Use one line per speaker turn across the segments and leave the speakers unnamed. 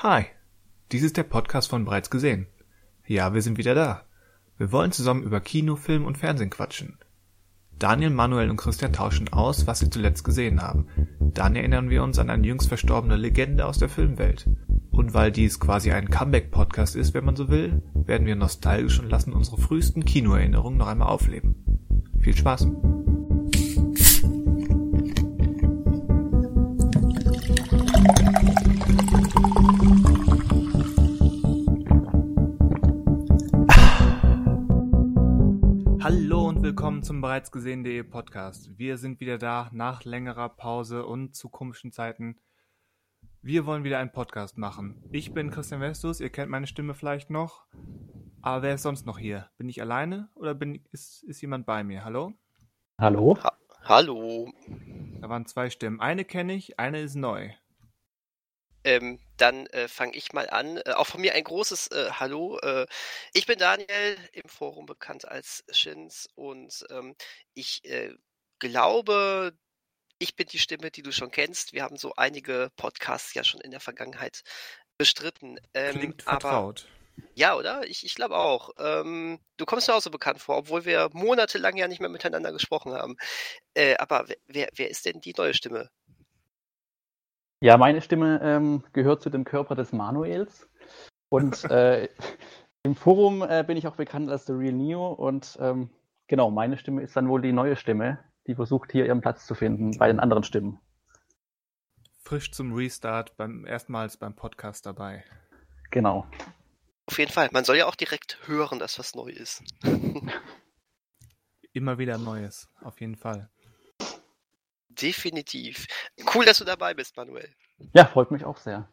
Hi, dies ist der Podcast von Bereits gesehen. Ja, wir sind wieder da. Wir wollen zusammen über Kino, Film und Fernsehen quatschen. Daniel, Manuel und Christian tauschen aus, was sie zuletzt gesehen haben. Dann erinnern wir uns an eine jüngst verstorbene Legende aus der Filmwelt. Und weil dies quasi ein Comeback-Podcast ist, wenn man so will, werden wir nostalgisch und lassen unsere frühesten Kinoerinnerungen noch einmal aufleben. Viel Spaß! Zum bereits gesehen.de Podcast. Wir sind wieder da nach längerer Pause und zu komischen Zeiten. Wir wollen wieder einen Podcast machen. Ich bin Christian Westus, ihr kennt meine Stimme vielleicht noch. Aber wer ist sonst noch hier? Bin ich alleine oder bin, ist, ist jemand bei mir? Hallo?
Hallo?
Ha Hallo.
Da waren zwei Stimmen. Eine kenne ich, eine ist neu.
Ähm, dann äh, fange ich mal an. Äh, auch von mir ein großes äh, Hallo. Äh, ich bin Daniel, im Forum bekannt als Shins und ähm, ich äh, glaube, ich bin die Stimme, die du schon kennst. Wir haben so einige Podcasts ja schon in der Vergangenheit bestritten. Ähm,
Klingt
aber
vertraut.
ja, oder? Ich, ich glaube auch. Ähm, du kommst mir auch so bekannt vor, obwohl wir monatelang ja nicht mehr miteinander gesprochen haben. Äh, aber wer- wer, wer ist denn die neue Stimme?
Ja, meine Stimme ähm, gehört zu dem Körper des Manuels. Und äh, im Forum äh, bin ich auch bekannt als The Real Neo. Und ähm, genau, meine Stimme ist dann wohl die neue Stimme, die versucht hier ihren Platz zu finden bei den anderen Stimmen.
Frisch zum Restart, beim erstmals beim Podcast dabei.
Genau.
Auf jeden Fall. Man soll ja auch direkt hören, dass was neu ist.
Immer wieder Neues, auf jeden Fall.
Definitiv. Cool, dass du dabei bist, Manuel.
Ja, freut mich auch sehr.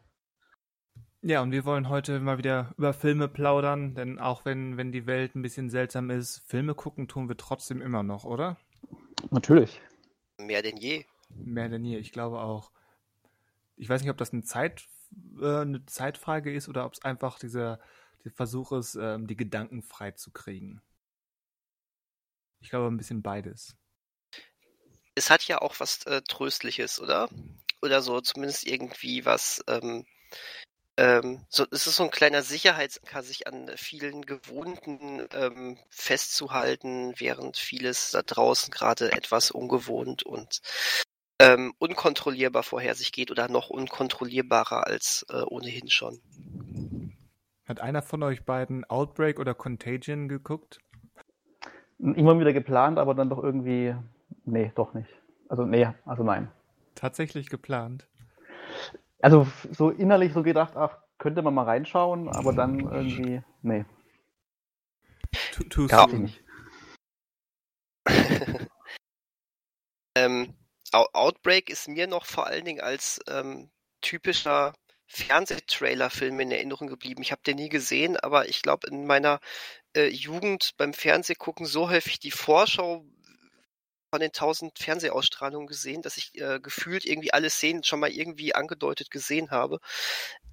Ja, und wir wollen heute mal wieder über Filme plaudern, denn auch wenn, wenn die Welt ein bisschen seltsam ist, Filme gucken tun wir trotzdem immer noch, oder?
Natürlich.
Mehr denn je.
Mehr denn je, ich glaube auch. Ich weiß nicht, ob das eine, Zeit, äh, eine Zeitfrage ist oder ob es einfach dieser, der Versuch ist, ähm, die Gedanken frei zu kriegen. Ich glaube ein bisschen beides.
Es hat ja auch was äh, Tröstliches, oder? Oder so, zumindest irgendwie was. Ähm, ähm, so, es ist so ein kleiner Sicherheitsanker, sich an vielen Gewohnten ähm, festzuhalten, während vieles da draußen gerade etwas ungewohnt und ähm, unkontrollierbar vorher sich geht oder noch unkontrollierbarer als äh, ohnehin schon.
Hat einer von euch beiden Outbreak oder Contagion geguckt?
Immer wieder geplant, aber dann doch irgendwie. Nee, doch nicht. Also, nee, also nein.
Tatsächlich geplant.
Also so innerlich so gedacht, ach, könnte man mal reinschauen, aber dann irgendwie. Nee,
Too, too
Ja.
nicht.
Ähm, Ou- Outbreak ist mir noch vor allen Dingen als ähm, typischer Fernsehtrailer-Film in Erinnerung geblieben. Ich habe den nie gesehen, aber ich glaube in meiner äh, Jugend beim Fernsehgucken so häufig die Vorschau von den tausend Fernsehausstrahlungen gesehen, dass ich äh, gefühlt irgendwie alle Szenen schon mal irgendwie angedeutet gesehen habe.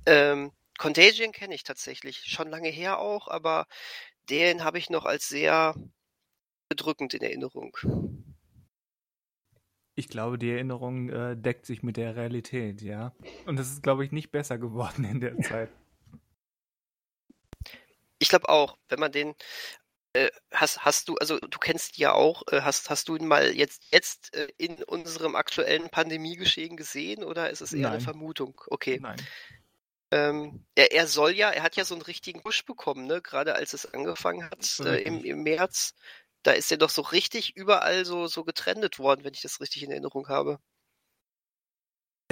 Ähm, Contagion kenne ich tatsächlich, schon lange her auch, aber den habe ich noch als sehr bedrückend in Erinnerung.
Ich glaube, die Erinnerung äh, deckt sich mit der Realität, ja. Und es ist, glaube ich, nicht besser geworden in der Zeit.
Ich glaube auch, wenn man den hast, hast du, also du kennst die ja auch, äh, hast, hast du ihn mal jetzt, jetzt äh, in unserem aktuellen Pandemiegeschehen gesehen oder ist es eher eine
Nein.
Vermutung? Okay.
Nein.
Ähm, er, er soll ja, er hat ja so einen richtigen Push bekommen, ne? Gerade als es angefangen hat äh, im, im März. Da ist er doch so richtig überall so, so getrendet worden, wenn ich das richtig in Erinnerung habe.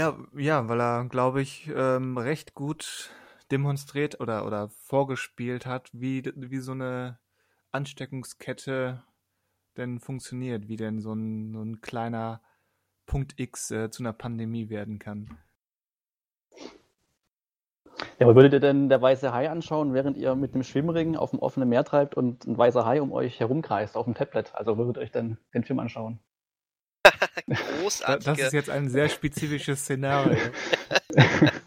Ja, ja, weil er, glaube ich, ähm, recht gut demonstriert oder, oder vorgespielt hat, wie, wie so eine Ansteckungskette denn funktioniert, wie denn so ein, so ein kleiner Punkt X äh, zu einer Pandemie werden kann.
Ja, aber würdet ihr denn der weiße Hai anschauen, während ihr mit dem Schwimmring auf dem offenen Meer treibt und ein weißer Hai um euch herumkreist auf dem Tablet? Also würdet ihr euch dann den Film anschauen?
Da,
Großartige.
das ist jetzt ein sehr spezifisches Szenario.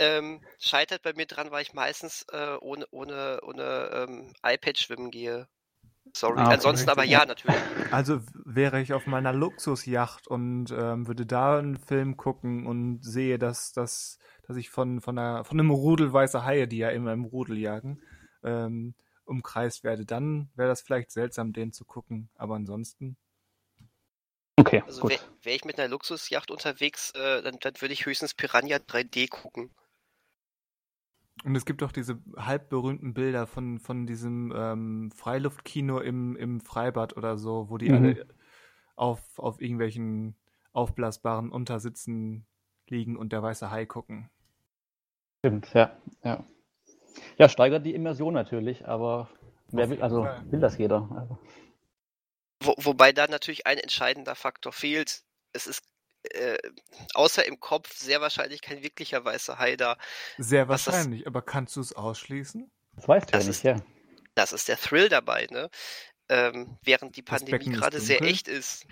ähm, scheitert bei mir dran, weil ich meistens äh, ohne, ohne, ohne ähm, iPad schwimmen gehe. Sorry.
Ah, okay,
Ansonsten aber
richtig.
ja, natürlich.
Also wäre ich auf meiner Luxusjacht und ähm, würde da einen Film gucken und sehe, dass, dass, dass ich von, von, einer, von einem Rudel weißer Haie, die ja immer im Rudel jagen, ähm, umkreist werde. Dann wäre das vielleicht seltsam, den zu gucken, aber ansonsten.
Okay,
also wäre wär ich mit einer Luxusjacht unterwegs, äh, dann, dann würde ich höchstens Piranha 3D gucken.
Und es gibt auch diese halb berühmten Bilder von, von diesem ähm, Freiluftkino im, im Freibad oder so, wo die mhm. alle auf, auf irgendwelchen aufblasbaren Untersitzen liegen und der weiße Hai gucken.
Stimmt, ja, ja. Ja, steigert die Immersion natürlich, aber wer will, also will das jeder. Also.
Wo, wobei da natürlich ein entscheidender Faktor fehlt. Es ist äh, außer im Kopf sehr wahrscheinlich kein wirklicher weißer Hai da.
Sehr wahrscheinlich, das, aber kannst du es ausschließen?
Das weißt du ja nicht, ist, ja.
Das ist der Thrill dabei, ne? Ähm, während die Pandemie gerade sehr echt ist.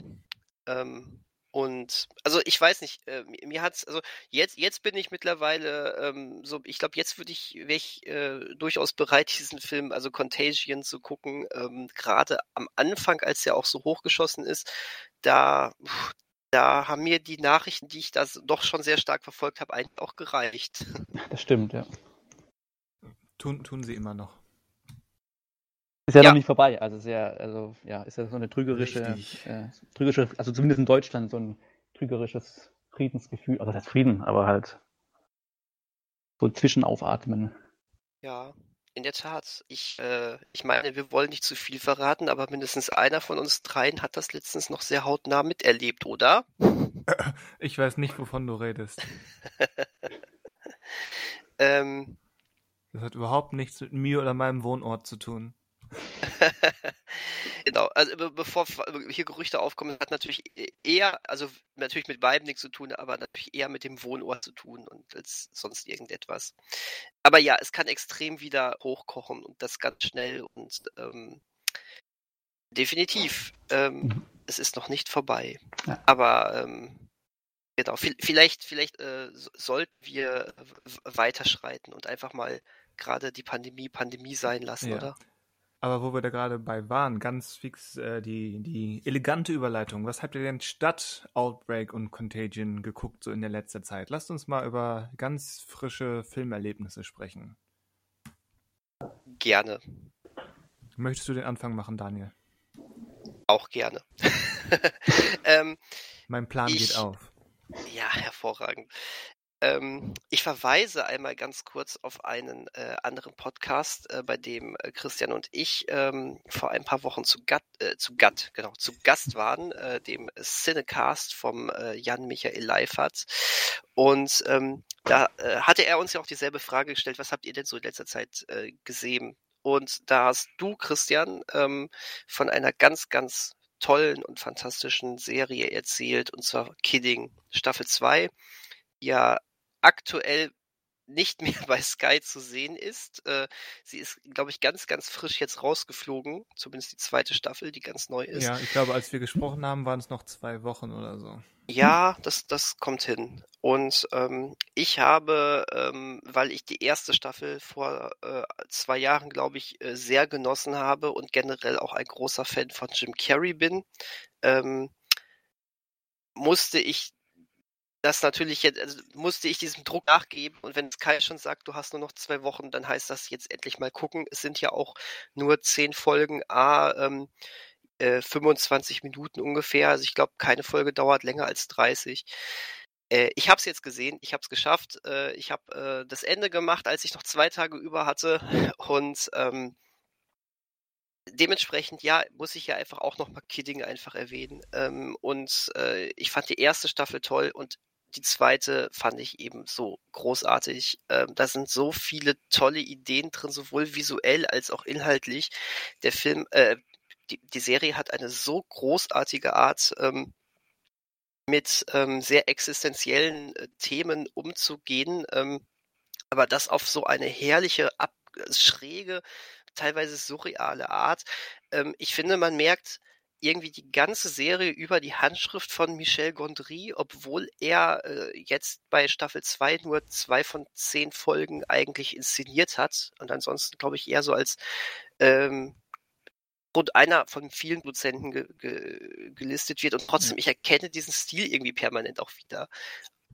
Ähm, und also ich weiß nicht, äh, mir hat's, also jetzt, jetzt bin ich mittlerweile ähm, so, ich glaube, jetzt würde ich, wäre ich äh, durchaus bereit, diesen Film, also Contagion zu gucken. Ähm, Gerade am Anfang, als er auch so hochgeschossen ist, da, da haben mir die Nachrichten, die ich da doch schon sehr stark verfolgt habe, eigentlich auch gereicht.
Das stimmt, ja.
Tun, tun sie immer noch.
Ist ja, ja, noch nicht vorbei. Also sehr, also ja, ist ja so eine trügerische, äh, trügerische, also zumindest in Deutschland so ein trügerisches Friedensgefühl. Also das heißt Frieden, aber halt so Zwischenaufatmen.
Ja, in der Tat. Ich, äh, ich meine, wir wollen nicht zu viel verraten, aber mindestens einer von uns dreien hat das letztens noch sehr hautnah miterlebt, oder?
Ich weiß nicht, wovon du redest.
ähm,
das hat überhaupt nichts mit mir oder meinem Wohnort zu tun.
genau, also bevor hier Gerüchte aufkommen, hat natürlich e-, eher, also natürlich mit beiden nichts zu tun, aber natürlich eher mit dem Wohnort zu tun und als sonst irgendetwas. Aber ja, es kann extrem wieder hochkochen und das ganz schnell und ähm, definitiv, ähm, mhm. es ist noch nicht vorbei. Ja. Aber ähm, genau, vielleicht, vielleicht äh, sollten wir weiterschreiten und einfach mal gerade die Pandemie Pandemie sein lassen, ja. oder?
Aber wo wir da gerade bei waren, ganz fix äh, die, die elegante Überleitung. Was habt ihr denn statt Outbreak und Contagion geguckt so in der letzter Zeit? Lasst uns mal über ganz frische Filmerlebnisse sprechen.
Gerne.
Möchtest du den Anfang machen, Daniel?
Auch gerne. ähm,
mein Plan ich, geht auf.
Ja, hervorragend. Ähm, ich verweise einmal ganz kurz auf einen äh, anderen Podcast, äh, bei dem äh, Christian und ich ähm, vor ein paar Wochen zu, Gat, äh, zu, Gat, genau, zu Gast waren, äh, dem Cinecast vom äh, Jan Michael Leifert. Und ähm, da hatte er uns ja auch dieselbe Frage gestellt, was habt ihr denn so in letzter Zeit gesehen? Und da hast du, Christian, ähm, von einer ganz, ganz tollen und fantastischen Serie erzählt, und zwar Kidding Staffel 2 ja aktuell nicht mehr bei Sky zu sehen ist. Äh, sie ist, glaube ich, ganz, ganz frisch jetzt rausgeflogen. Zumindest die zweite Staffel, die ganz neu ist.
Ja, ich glaube, als wir gesprochen haben, waren es noch zwei Wochen oder so.
Ja, das, das kommt hin. Und ähm, ich habe, ähm, weil ich die erste Staffel vor äh, zwei Jahren, glaube ich, äh, sehr genossen habe und generell auch ein großer Fan von Jim Carrey bin, ähm, musste ich das natürlich jetzt, also musste ich diesem Druck nachgeben. Und wenn Sky schon sagt, du hast nur noch zwei Wochen, dann heißt das jetzt endlich mal gucken. Es sind ja auch nur zehn Folgen, a ähm, äh, 25 Minuten ungefähr. Also ich glaube, keine Folge dauert länger als 30. Äh, ich habe es jetzt gesehen, ich habe es geschafft. Äh, ich habe äh, das Ende gemacht, als ich noch zwei Tage über hatte. Und ähm, dementsprechend, ja, muss ich ja einfach auch nochmal Kidding einfach erwähnen. Ähm, und äh, ich fand die erste Staffel toll und die zweite fand ich eben so großartig. Ähm, da sind so viele tolle Ideen drin, sowohl visuell als auch inhaltlich. Der Film, äh, die, die Serie hat eine so großartige Art, ähm, mit ähm, sehr existenziellen äh, Themen umzugehen, ähm, aber das auf so eine herrliche, ab, schräge, teilweise surreale Art. Ähm, ich finde, man merkt, irgendwie die ganze Serie über die Handschrift von Michel Gondry, obwohl er äh, jetzt bei Staffel 2 nur zwei von zehn Folgen eigentlich inszeniert hat und ansonsten, glaube ich, eher so als ähm, rund einer von vielen Dozenten ge ge gelistet wird und trotzdem, ich erkenne diesen Stil irgendwie permanent auch wieder.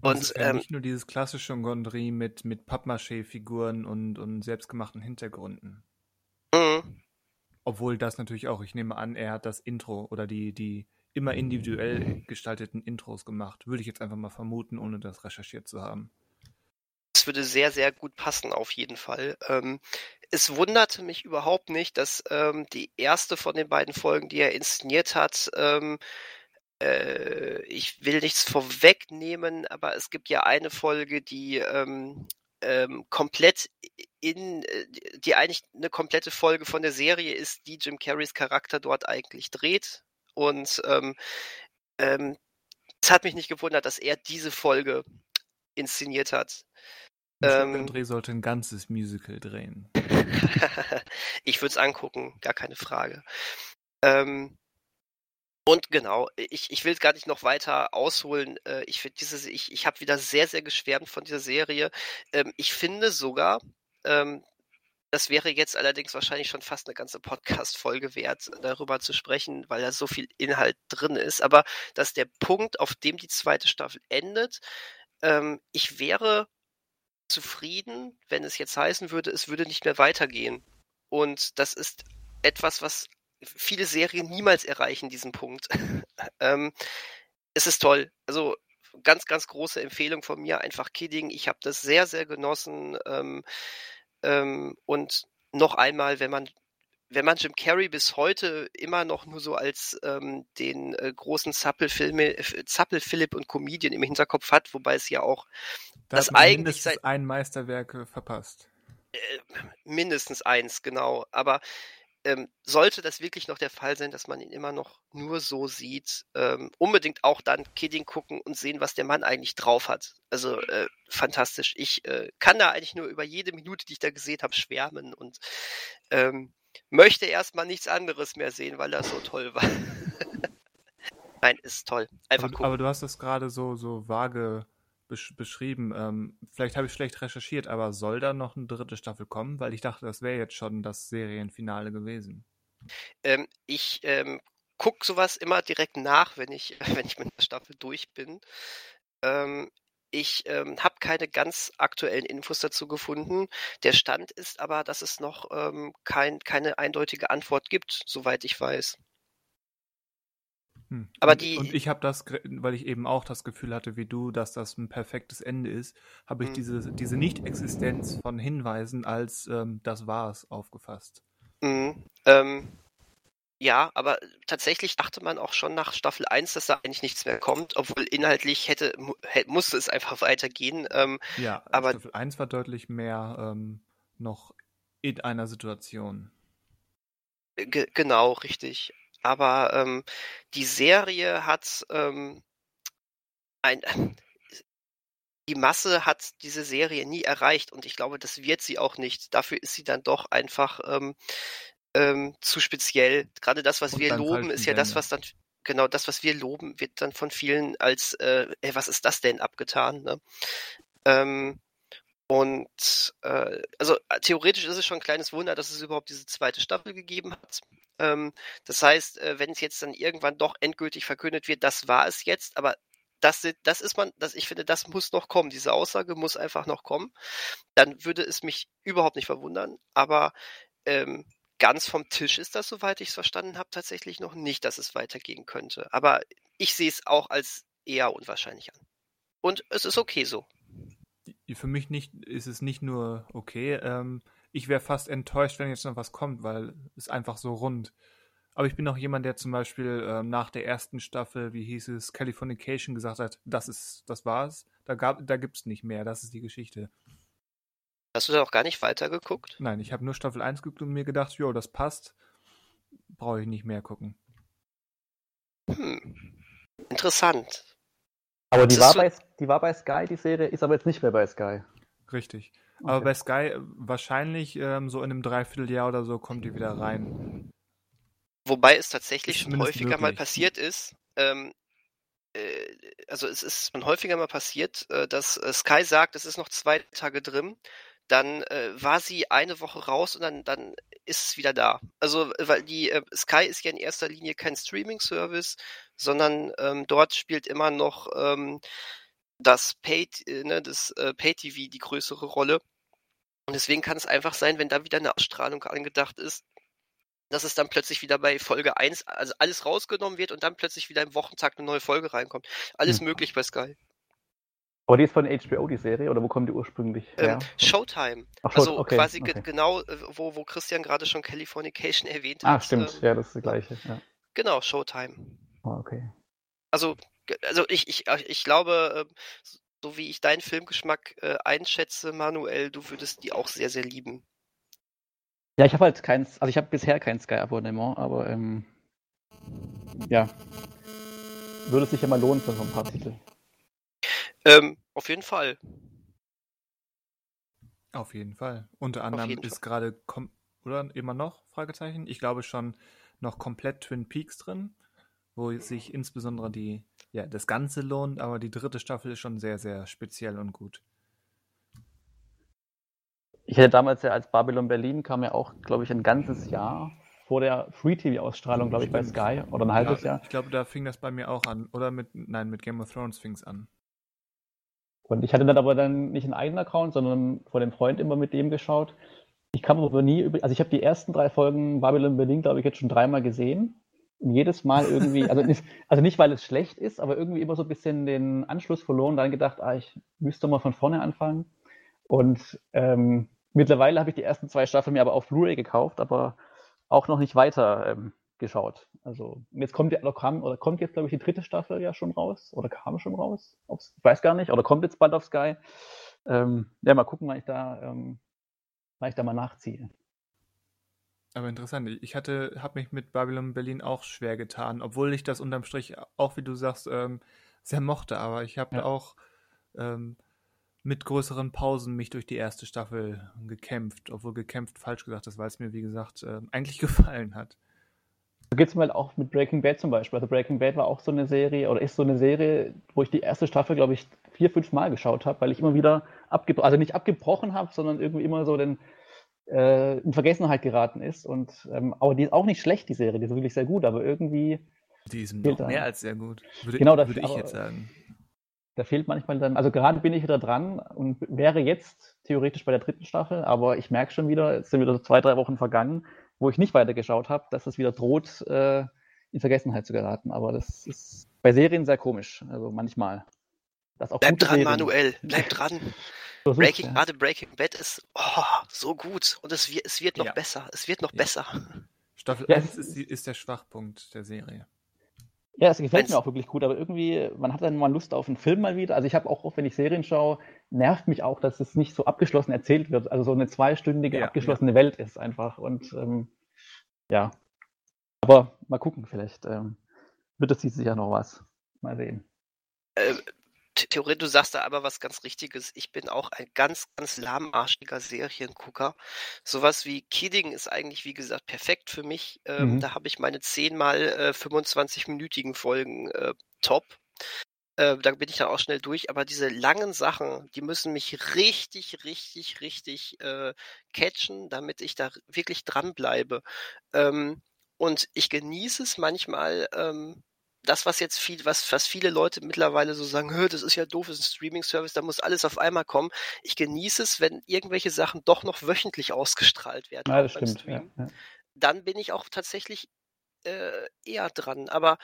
Und, es ist ja ähm, nicht nur dieses klassische Gondry mit, mit Pappmaché-Figuren und, und selbstgemachten Hintergründen. Obwohl das natürlich auch, ich nehme an, er hat das Intro oder die, die immer individuell gestalteten Intros gemacht. Würde ich jetzt einfach mal vermuten, ohne das recherchiert zu haben.
Das würde sehr, sehr gut passen, auf jeden Fall. Ähm, es wunderte mich überhaupt nicht, dass ähm, die erste von den beiden Folgen, die er inszeniert hat, ähm, äh, ich will nichts vorwegnehmen, aber es gibt ja eine Folge, die ähm, ähm, komplett in, äh, die eigentlich eine komplette Folge von der Serie ist, die Jim Carreys Charakter dort eigentlich dreht. Und ähm, ähm, es hat mich nicht gewundert, dass er diese Folge inszeniert hat.
Ähm, André sollte ein ganzes Musical drehen.
ich würde es angucken, gar keine Frage. Ähm, und genau, ich, ich will gar nicht noch weiter ausholen. Äh, ich ich, ich habe wieder sehr, sehr geschwärmt von dieser Serie. Ähm, ich finde sogar, ähm, das wäre jetzt allerdings wahrscheinlich schon fast eine ganze Podcast-Folge wert, darüber zu sprechen, weil da so viel Inhalt drin ist. Aber dass der Punkt, auf dem die zweite Staffel endet, ähm, ich wäre zufrieden, wenn es jetzt heißen würde, es würde nicht mehr weitergehen. Und das ist etwas, was viele Serien niemals erreichen, diesen Punkt. ähm, es ist toll. Also ganz, ganz große Empfehlung von mir, einfach Kidding. Ich habe das sehr, sehr genossen. Ähm, ähm, und noch einmal, wenn man wenn man Jim Carrey bis heute immer noch nur so als ähm, den äh, großen Zappel-Filme, äh, Zappel-Philipp und Comedian im Hinterkopf hat, wobei es ja auch
da das eigentlich seit ein Meisterwerk äh, verpasst.
Äh, mindestens eins, genau. Aber ähm, sollte das wirklich noch der Fall sein, dass man ihn immer noch nur so sieht, ähm, unbedingt auch dann Kidding gucken und sehen, was der Mann eigentlich drauf hat. Also äh, fantastisch. Ich äh, kann da eigentlich nur über jede Minute, die ich da gesehen habe, schwärmen und ähm, möchte erstmal nichts anderes mehr sehen, weil er so toll war. Nein, ist toll. Einfach
aber, aber du hast das gerade so, so vage besch beschrieben. Ähm, vielleicht habe ich schlecht recherchiert, aber soll da noch eine dritte Staffel kommen? Weil ich dachte, das wäre jetzt schon das Serienfinale gewesen.
Ähm, ich ähm, gucke sowas immer direkt nach, wenn ich, wenn ich mit der Staffel durch bin. Ähm, ich ähm, habe keine ganz aktuellen Infos dazu gefunden. Der Stand ist aber, dass es noch ähm, kein, keine eindeutige Antwort gibt, soweit ich weiß.
Hm. Aber und, die. Und ich habe das, weil ich eben auch das Gefühl hatte, wie du, dass das ein perfektes Ende ist, habe ich hm. diese, diese Nicht-Existenz von Hinweisen als ähm, das war's aufgefasst.
Mhm. Ähm, ja, aber tatsächlich dachte man auch schon nach Staffel 1, dass da eigentlich nichts mehr kommt, obwohl inhaltlich hätte, musste es einfach weitergehen. Ähm,
ja, aber Staffel 1 war deutlich mehr ähm, noch in einer Situation.
genau, richtig. Aber ähm, die Serie hat ähm, ein, die Masse hat diese Serie nie erreicht und ich glaube, das wird sie auch nicht. Dafür ist sie dann doch einfach ähm, ähm, zu speziell. Gerade das, was und wir loben, ist ja das, was dann genau das, was wir loben, wird dann von vielen als äh, ey, was ist das denn abgetan. Ne? Ähm, und äh, also theoretisch ist es schon ein kleines Wunder, dass es überhaupt diese zweite Staffel gegeben hat. Ähm, das heißt, äh, wenn es jetzt dann irgendwann doch endgültig verkündet wird, das war es jetzt, aber das, das ist man, das, ich finde, das muss noch kommen. Diese Aussage muss einfach noch kommen. Dann würde es mich überhaupt nicht verwundern. Aber ähm, ganz vom Tisch ist das, soweit ich es verstanden habe, tatsächlich noch nicht, dass es weitergehen könnte. Aber ich sehe es auch als eher unwahrscheinlich an. Und es ist okay so.
Für mich nicht, ist es nicht nur okay. Ähm, ich wäre fast enttäuscht, wenn jetzt noch was kommt, weil es einfach so rund. Aber ich bin auch jemand, der zum Beispiel ähm, nach der ersten Staffel, wie hieß es, Californication gesagt hat, das ist, das war's. Da gab, da gibt's nicht mehr. Das ist die Geschichte.
Hast du da auch gar nicht weitergeguckt?
Nein, ich habe nur Staffel 1 geguckt und mir gedacht, jo, das passt. Brauche ich nicht mehr gucken.
Hm. Interessant.
Aber die war, so... bei, die war bei Sky, die Serie, ist aber jetzt nicht mehr bei Sky.
Richtig. Okay. Aber bei Sky äh, wahrscheinlich ähm, so in einem Dreivierteljahr oder so kommt die wieder rein.
Wobei es tatsächlich schon häufiger möglich. mal passiert ist, ähm, äh, also es ist schon häufiger mal passiert, äh, dass äh, Sky sagt, es ist noch zwei Tage drin, dann äh, war sie eine Woche raus und dann, dann ist es wieder da. Also, weil die äh, Sky ist ja in erster Linie kein Streaming-Service, sondern ähm, dort spielt immer noch ähm, das Pay, äh, ne, das äh, Pay-TV die größere Rolle. Und deswegen kann es einfach sein, wenn da wieder eine Ausstrahlung angedacht ist, dass es dann plötzlich wieder bei Folge 1, also alles rausgenommen wird und dann plötzlich wieder im Wochentag eine neue Folge reinkommt. Alles
Hm.
möglich bei Sky.
Aber die ist von HBO, die Serie, oder wo kommt die ursprünglich her?
Ähm, Showtime.
Ach,
Also
okay,
quasi
okay.
genau, äh, wo, wo Christian gerade schon Californication erwähnt hat.
Ah, stimmt,
Ähm,
ja, das ist das gleiche. Ja.
Genau, Showtime.
Ah, okay.
Also, also ich, ich, äh, ich glaube, ähm, so wie ich deinen Filmgeschmack äh, einschätze, Manuel, du würdest die auch sehr, sehr lieben.
Ja, ich habe halt keins, also ich habe bisher kein Sky-Abonnement, aber ähm, ja, würde sich ja mal lohnen für so ein paar Titel.
Ähm, auf jeden Fall.
Auf jeden Fall. Unter anderem ist gerade, oder immer noch, Fragezeichen, ich glaube schon noch komplett Twin Peaks drin, wo sich insbesondere die, ja, das Ganze lohnt, aber die dritte Staffel ist schon sehr, sehr speziell und gut.
Ich hätte damals ja als Babylon Berlin kam ja auch, glaube ich, ein ganzes Jahr vor der Free-TV-Ausstrahlung, glaube ich, bei. Sky oder ein halbes
ja,
Jahr.
Ich glaube, da fing das bei mir auch an. Oder mit, nein, mit Game of Thrones fing es an.
Und ich hatte dann aber dann nicht einen eigenen Account, sondern von dem Freund immer mit dem geschaut. Ich kam aber nie über, also ich habe die ersten drei Folgen Babylon Berlin, glaube ich, jetzt schon dreimal gesehen. Jedes Mal irgendwie, also nicht, also nicht, weil es schlecht ist, aber irgendwie immer so ein bisschen den Anschluss verloren. Dann gedacht, ah, ich müsste mal von vorne anfangen. Und ähm, mittlerweile habe ich die ersten zwei Staffeln mir aber auf Blu-ray gekauft, aber auch noch nicht weiter ähm, geschaut. Also jetzt kommt ja, kam, oder kommt jetzt, glaube ich, die dritte Staffel ja schon raus. Oder kam schon raus. Ob's, ich weiß gar nicht. Oder kommt jetzt bald auf Sky. Ähm, ja, mal gucken, wann ich da, ähm, wann ich da mal nachziehe.
Aber interessant. Ich hatte, habe mich mit Babylon Berlin auch schwer getan, obwohl ich das unterm Strich auch, wie du sagst, ähm, sehr mochte. Aber ich habe
Ja.
auch ähm, mit größeren Pausen mich durch die erste Staffel gekämpft, obwohl gekämpft falsch gesagt ist, weil es mir, wie gesagt, ähm, eigentlich gefallen hat.
So geht es mir halt auch mit Breaking Bad zum Beispiel. Also Breaking Bad war auch so eine Serie oder ist so eine Serie, wo ich die erste Staffel, glaube ich, vier, fünf Mal geschaut habe, weil ich immer wieder abgebrochen, also nicht abgebrochen habe, sondern irgendwie immer so den, äh, in Vergessenheit geraten ist. Und ähm, aber die ist auch nicht schlecht, die Serie, die ist wirklich sehr gut, aber irgendwie
Die ist
Fehlt
noch mehr als sehr gut, würde,
Genau, das-
würde ich
aber-
jetzt sagen.
da fehlt manchmal dann, also gerade bin ich wieder dran und wäre jetzt theoretisch bei der dritten Staffel, aber ich merke schon wieder, es sind wieder so zwei, drei Wochen vergangen, wo ich nicht weitergeschaut habe, dass es wieder droht, äh, in Vergessenheit zu geraten. Aber das ist bei Serien sehr komisch, also manchmal. Das auch
Bleib dran,
Serien
Manuel. Bleib dran. Breaking,
ja.
gerade Breaking Bad ist oh, so gut und es wird, es wird noch
Ja.
besser. Es wird noch
Ja.
besser.
Staffel
Ja,
1
es
ist, ist der Schwachpunkt der Serie.
Ja, es gefällt
Wenn's-
mir auch wirklich gut, aber irgendwie, man hat dann mal Lust auf einen Film mal wieder. Also ich habe auch, oft, wenn ich Serien schaue, nervt mich auch, dass es nicht so abgeschlossen erzählt wird. Also so eine zweistündige
Ja,
abgeschlossene Welt ist einfach. Und ähm, ja. Aber mal gucken, vielleicht ähm, wird es dieses Jahr noch was. Mal sehen.
Äh, The- Theoretisch, du sagst da aber was ganz Richtiges. Ich bin auch ein ganz, ganz lahmarschiger Seriengucker. Sowas wie Kidding ist eigentlich, wie gesagt, perfekt für mich. Ähm,
Mhm.
Da habe ich meine 10 mal äh, 25-minütigen Folgen äh, top. Äh, da bin ich dann auch schnell durch. Aber diese langen Sachen, die müssen mich richtig, richtig, richtig äh, catchen, damit ich da wirklich dranbleibe. Ähm, und ich genieße es manchmal, ähm, das, was jetzt viel, was, was viele Leute mittlerweile so sagen, "Hö, das ist ja doof, das ist ein Streaming-Service, da muss alles auf einmal kommen. Ich genieße es, wenn irgendwelche Sachen doch noch wöchentlich ausgestrahlt werden.
Ja, das stimmt. Ja, ja.
Dann bin ich auch tatsächlich äh, eher dran. Aber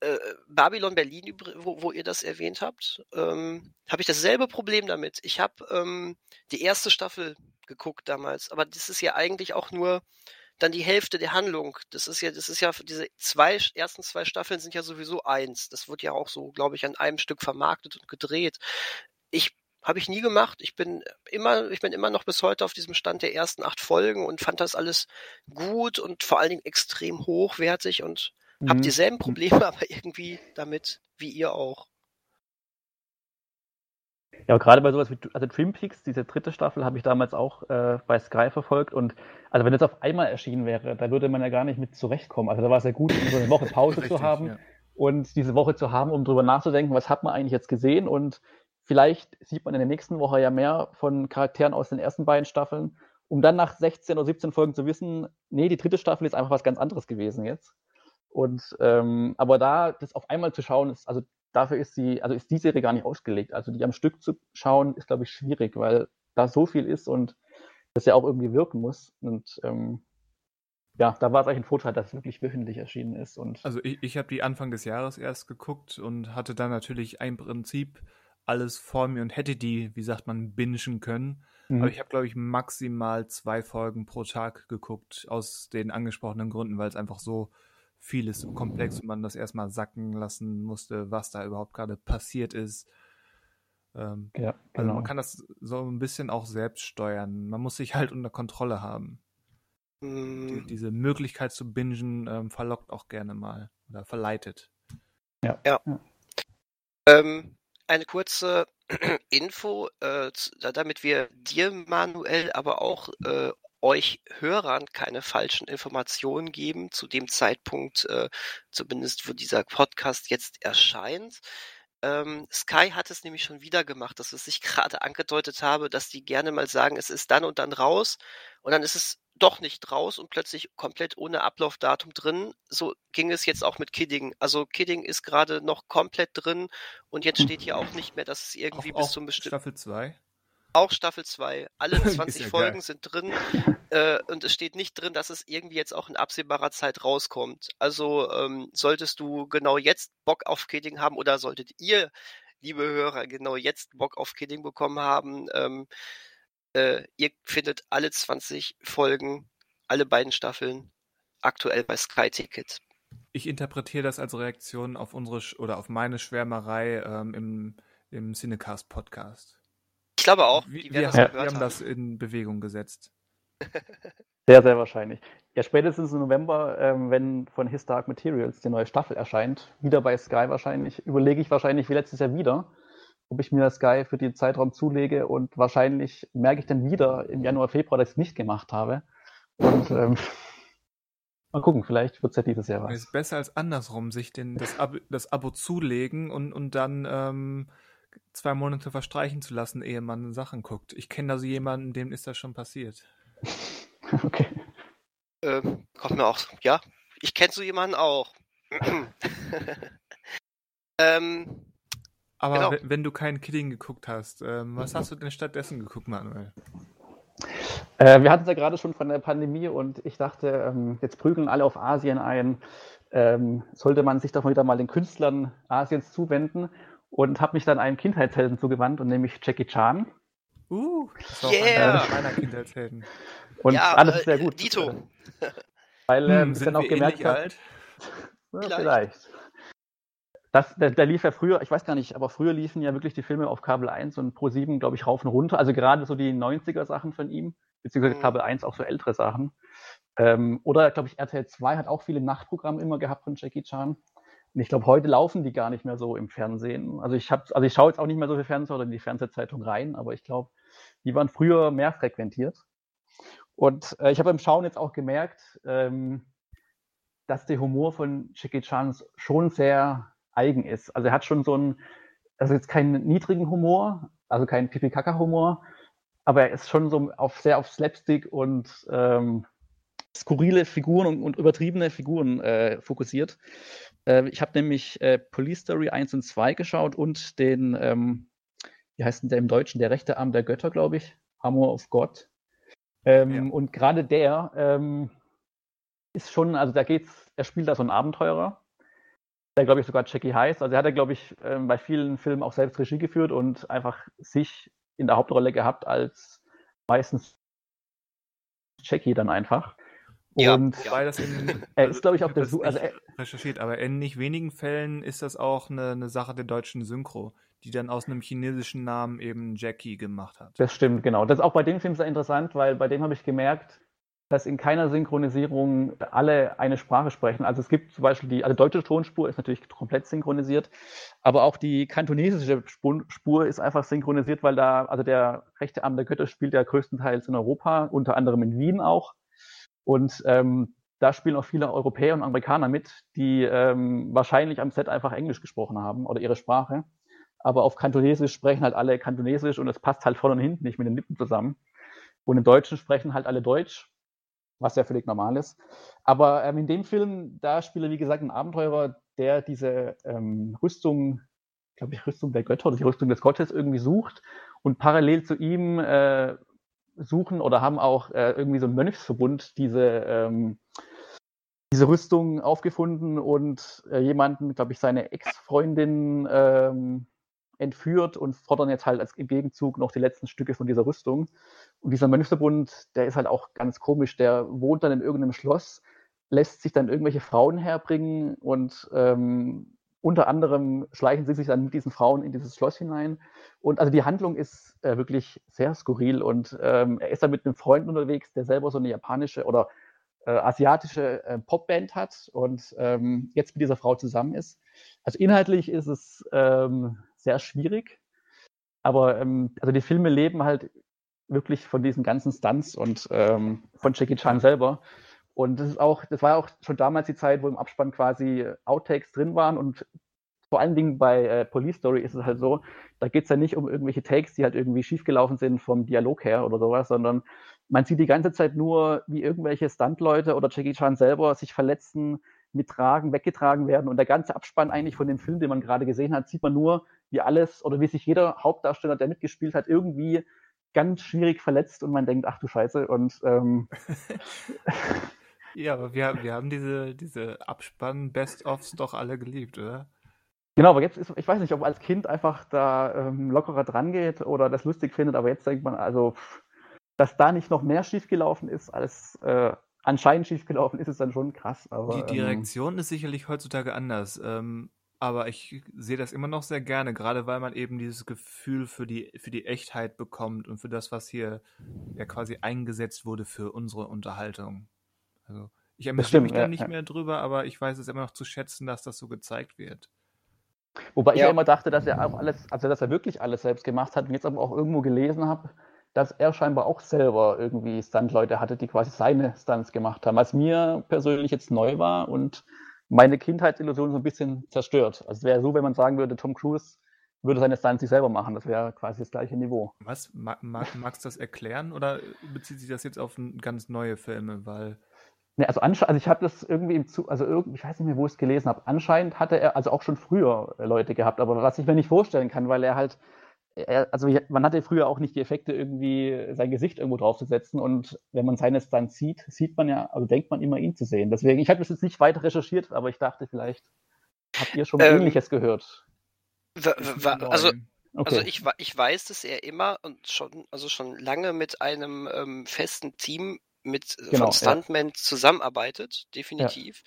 äh, Babylon Berlin, wo, wo ihr das erwähnt habt, ähm, habe ich dasselbe Problem damit. Ich habe ähm, die erste Staffel geguckt damals, aber das ist ja eigentlich auch nur dann die Hälfte der Handlung. Das ist ja, das ist ja, diese zwei ersten zwei Staffeln sind ja sowieso eins. Das wird ja auch so, glaube ich, an einem Stück vermarktet und gedreht. Ich habe ich nie gemacht. Ich bin immer, ich bin immer noch bis heute auf diesem Stand der ersten acht Folgen und fand das alles gut und vor allen Dingen extrem hochwertig und habe
Mhm.
dieselben Probleme, aber irgendwie damit wie ihr auch.
Ja, aber gerade bei sowas wie, also Twin Peaks, diese dritte Staffel, habe ich damals auch äh, bei Sky verfolgt. Und also wenn es auf einmal erschienen wäre, da würde man ja gar nicht mit zurechtkommen. Also da war es ja gut, so eine Woche Pause zu
Richtig,
haben
ja.
und diese Woche zu haben, um drüber nachzudenken, was hat man eigentlich jetzt gesehen. Und vielleicht sieht man in der nächsten Woche ja mehr von Charakteren aus den ersten beiden Staffeln, um dann nach 16 oder 17 Folgen zu wissen, nee, die dritte Staffel ist einfach was ganz anderes gewesen jetzt. Und ähm, aber da das auf einmal zu schauen, ist, also dafür ist die, also ist die Serie gar nicht ausgelegt. Also die am Stück zu schauen, ist, glaube ich, schwierig, weil da so viel ist und das ja auch irgendwie wirken muss. Und ähm, ja, da war es eigentlich ein Vorteil, dass es wirklich wöchentlich erschienen ist. Und
also ich, ich habe die Anfang des Jahres erst geguckt und hatte dann natürlich ein Prinzip alles vor mir und hätte die, wie sagt man, bingen können. Mhm. Aber ich habe, glaube ich, maximal zwei Folgen pro Tag geguckt, aus den angesprochenen Gründen, weil es einfach so viel ist und komplex und man das erstmal sacken lassen musste, was da überhaupt gerade passiert ist. Ähm, ja, genau. Also man kann das so ein bisschen auch selbst steuern. Man muss sich halt unter Kontrolle haben. Die, mm. diese Möglichkeit zu bingen ähm, verlockt auch gerne mal oder verleitet.
Ja. ja. Ähm, eine kurze Info, äh, damit wir dir, Manuel, aber auch äh, euch Hörern keine falschen Informationen geben zu dem Zeitpunkt, äh, zumindest wo dieser Podcast jetzt erscheint. Ähm, Sky hat es nämlich schon wieder gemacht, dass es sich gerade angedeutet habe, dass die gerne mal sagen, es ist dann und dann raus und dann ist es doch nicht raus und plötzlich komplett ohne Ablaufdatum drin. So ging es jetzt auch mit Kidding. Also Kidding ist gerade noch komplett drin und jetzt steht hier auch nicht mehr, dass es irgendwie
auch,
bis zum
bestimmten Staffel 2.
Auch Staffel 2. Alle 20 ja Folgen geil. sind drin äh, und es steht nicht drin, dass es irgendwie jetzt auch in absehbarer Zeit rauskommt. Also ähm, solltest du genau jetzt Bock auf Kidding haben oder solltet ihr, liebe Hörer, genau jetzt Bock auf Kidding bekommen haben, ähm, äh, ihr findet alle 20 Folgen, alle beiden Staffeln aktuell bei Sky Ticket.
Ich interpretiere das als Reaktion auf unsere oder auf meine Schwärmerei ähm, im, im Cinecast Podcast.
Ich glaube auch.
Wir, wir, haben, wir haben das in Bewegung gesetzt.
Sehr, sehr wahrscheinlich. Ja, spätestens im November, ähm, wenn von His Dark Materials die neue Staffel erscheint, wieder bei Sky wahrscheinlich, überlege ich wahrscheinlich wie letztes Jahr wieder, ob ich mir Sky für den Zeitraum zulege und wahrscheinlich merke ich dann wieder im Januar, Februar, dass ich es nicht gemacht habe. Und ähm, mal gucken, vielleicht wird es ja dieses Jahr was.
Es ist besser als andersrum, sich den, das, Abo, das Abo zulegen und, und dann ähm, zwei Monate verstreichen zu lassen, ehe man Sachen guckt. Ich kenne da so jemanden, dem ist das schon passiert.
okay.
Ähm, kommt mir auch, ja, ich kenne so jemanden auch.
ähm, aber genau. wenn, wenn, du kein Kidding geguckt hast, ähm, was hast du denn stattdessen geguckt, Manuel?
Äh, wir hatten es ja gerade schon von der Pandemie und ich dachte, ähm, jetzt prügeln alle auf Asien ein. Ähm, sollte man sich doch wieder mal den Künstlern Asiens zuwenden und habe mich dann einem Kindheitshelden zugewandt und nämlich Jackie Chan.
Uh, das war yeah. einer meiner Kindheitshelden.
Und ja, alles äh, sehr gut.
Dito.
Weil äh, hm, ich dann auch gemerkt habe. Ja, vielleicht. vielleicht. Das, der, der, lief ja früher, ich weiß gar nicht, aber früher liefen ja wirklich die Filme auf Kabel 1 und Pro 7, glaube ich, rauf und runter. Also gerade so die 90er Sachen von ihm, beziehungsweise mhm. Kabel 1 auch so ältere Sachen. Ähm, oder, glaube ich, RTL 2 hat auch viele Nachtprogramme immer gehabt von Jackie Chan. Und ich glaube, heute laufen die gar nicht mehr so im Fernsehen. Also ich habe, also ich schaue jetzt auch nicht mehr so viel Fernsehen oder in die Fernsehzeitung rein, aber ich glaube, die waren früher mehr frequentiert. Und äh, ich habe beim Schauen jetzt auch gemerkt, ähm, dass der Humor von Jackie Chan schon sehr eigen ist. Also er hat schon so einen, also jetzt keinen niedrigen Humor, also keinen Pipi-Kaka-Humor, aber er ist schon so auf, sehr auf Slapstick und ähm, skurrile Figuren und, und übertriebene Figuren äh, fokussiert. Äh, ich habe nämlich äh, Police Story 1 und 2 geschaut und den, ähm, wie heißt denn der im Deutschen, der rechte Arm der Götter, glaube ich, Armor of God. Ähm, ja. Und gerade der ähm, ist schon, also da geht's, er spielt da so einen Abenteurer, der glaube ich sogar Jackie heißt. Also er hat ja, glaube ich, ähm, bei vielen Filmen auch selbst Regie geführt und einfach sich in der Hauptrolle gehabt als meistens Jackie dann einfach.
Ja, und ja. das
in, er ist, glaube ich, auf der
Suche. Also recherchiert, aber in nicht wenigen Fällen ist das auch eine, eine, Sache der deutschen Synchro, die dann aus einem chinesischen Namen eben Jackie gemacht hat.
Das stimmt, genau. Das ist auch bei dem Film sehr interessant, weil bei dem habe ich gemerkt, dass in keiner Synchronisierung alle eine Sprache sprechen. Also es gibt zum Beispiel die, also deutsche Tonspur ist natürlich komplett synchronisiert, aber auch die kantonesische Spur ist einfach synchronisiert, weil da, also der rechte Arm der Götter spielt ja größtenteils in Europa, unter anderem in Wien auch. Und ähm, da spielen auch viele Europäer und Amerikaner mit, die ähm, wahrscheinlich am Set einfach Englisch gesprochen haben oder ihre Sprache. Aber auf Kantonesisch sprechen halt alle Kantonesisch und es passt halt vorne und hinten nicht mit den Lippen zusammen. Und im Deutschen sprechen halt alle Deutsch, was ja völlig normal ist. Aber ähm, in dem Film, da spielt er, wie gesagt, ein Abenteurer, der diese ähm, Rüstung glaube ich, Rüstung der Götter oder die Rüstung des Gottes irgendwie sucht und parallel zu ihm äh, suchen oder haben auch äh, irgendwie so ein Mönchsverbund diese, ähm, diese Rüstung aufgefunden und äh, jemanden, glaube ich, seine Ex-Freundin ähm, entführt und fordern jetzt halt als im Gegenzug noch die letzten Stücke von dieser Rüstung. Und dieser Mönchsverbund, der ist halt auch ganz komisch, der wohnt dann in irgendeinem Schloss, lässt sich dann irgendwelche Frauen herbringen und ähm, unter anderem schleichen sie sich dann mit diesen Frauen in dieses Schloss hinein. Und also die Handlung ist äh, wirklich sehr skurril und ähm, er ist dann mit einem Freund unterwegs, der selber so eine japanische oder äh, asiatische äh, Popband hat und ähm, jetzt mit dieser Frau zusammen ist. Also inhaltlich ist es ähm, sehr schwierig, aber ähm, also die Filme leben halt wirklich von diesen ganzen Stunts und ähm, von Jackie Chan selber. Und das ist auch, das war auch schon damals die Zeit, wo im Abspann quasi Outtakes drin waren und vor allen Dingen bei äh, Police Story ist es halt so, da geht es ja nicht um irgendwelche Takes, die halt irgendwie schiefgelaufen sind vom Dialog her oder sowas, sondern man sieht die ganze Zeit nur, wie irgendwelche Stuntleute oder Jackie Chan selber sich verletzen, mittragen, weggetragen werden. Und der ganze Abspann eigentlich von dem Film, den man gerade gesehen hat, sieht man nur, wie alles oder wie sich jeder Hauptdarsteller, der mitgespielt hat, irgendwie ganz schwierig verletzt und man denkt, ach du Scheiße. Und ähm,
Ja, aber wir, wir haben diese, diese Abspann-Best-Offs doch alle geliebt, oder?
Genau, aber jetzt ist, ich weiß nicht, ob als Kind einfach da ähm, lockerer dran geht oder das lustig findet, aber jetzt denkt man, also, dass da nicht noch mehr schiefgelaufen ist, als äh, anscheinend schiefgelaufen ist, ist dann schon krass. Aber,
Die Direktion ist sicherlich heutzutage anders. Ähm, aber ich sehe das immer noch sehr gerne, gerade weil man eben dieses Gefühl für die, für die Echtheit bekommt und für das, was hier ja quasi eingesetzt wurde für unsere Unterhaltung. Also ich amüsiere mich da
ja,
nicht
ja.
mehr drüber, aber ich weiß es immer noch zu schätzen, dass das so gezeigt wird.
Wobei ich
Ja.
ja immer dachte, dass er auch alles, also dass er wirklich alles selbst gemacht hat und jetzt aber auch irgendwo gelesen habe, dass er scheinbar auch selber irgendwie Stuntleute hatte, die quasi seine Stunts gemacht haben, was mir persönlich jetzt neu war und meine Kindheitsillusion so ein bisschen zerstört. Also es wäre so, wenn man sagen würde, Tom Cruise würde seine Stunts nicht selber machen, das wäre quasi das gleiche Niveau.
Was? Ma ma magst du das erklären oder bezieht sich das jetzt auf ganz neue Filme? Weil
Ne, also, also ich habe das irgendwie im Zu also irgendwie, ich weiß nicht mehr, wo ich es gelesen habe. Anscheinend hatte er also auch schon früher äh, Leute gehabt, aber was ich mir nicht vorstellen kann, weil er halt, er, also man hatte früher auch nicht die Effekte, irgendwie sein Gesicht irgendwo draufzusetzen und wenn man seine Stunts sieht, sieht man ja, also denkt man immer ihn zu sehen. Deswegen, ich habe das jetzt nicht weiter recherchiert, aber ich dachte, vielleicht habt ihr schon
Ähm,
Ähnliches gehört.
Wa- Also,
Okay.
also ich, ich weiß, dass er immer und schon, also schon lange mit einem ähm, festen Team mit äh,
Genau, ja.
von Stuntmen zusammenarbeitet, definitiv.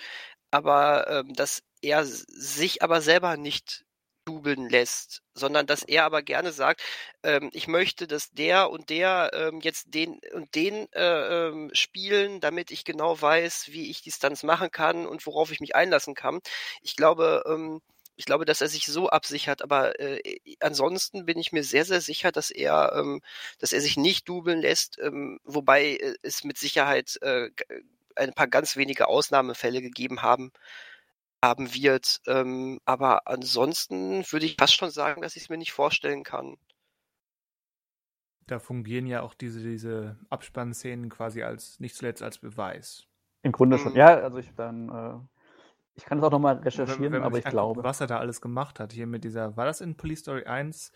Aber ähm, dass er sich aber selber nicht dubeln lässt, sondern dass er aber gerne sagt, ähm, ich möchte, dass der und der ähm, jetzt den und den äh, ähm, spielen, damit ich genau weiß, wie ich die Stunts machen kann und worauf ich mich einlassen kann. Ich glaube, ähm, ich glaube, dass er sich so absichert, aber äh, ansonsten bin ich mir sehr, sehr sicher, dass er, ähm, dass er sich nicht dubeln lässt, ähm, wobei äh, es mit Sicherheit äh, g- ein paar ganz wenige Ausnahmefälle gegeben haben, haben wird. Ähm, aber ansonsten würde ich fast schon sagen, dass ich es mir nicht vorstellen kann.
da fungieren ja auch diese, diese Abspannszenen quasi als, nicht zuletzt als Beweis.
Im Grunde schon.
Mhm.
Ja, also ich dann, äh, ich kann das auch nochmal
Wenn-
recherchieren,
wenn man
aber ich
anguckt,
glaube.
Was er da alles gemacht hat, hier mit dieser, war das in Police Story 1,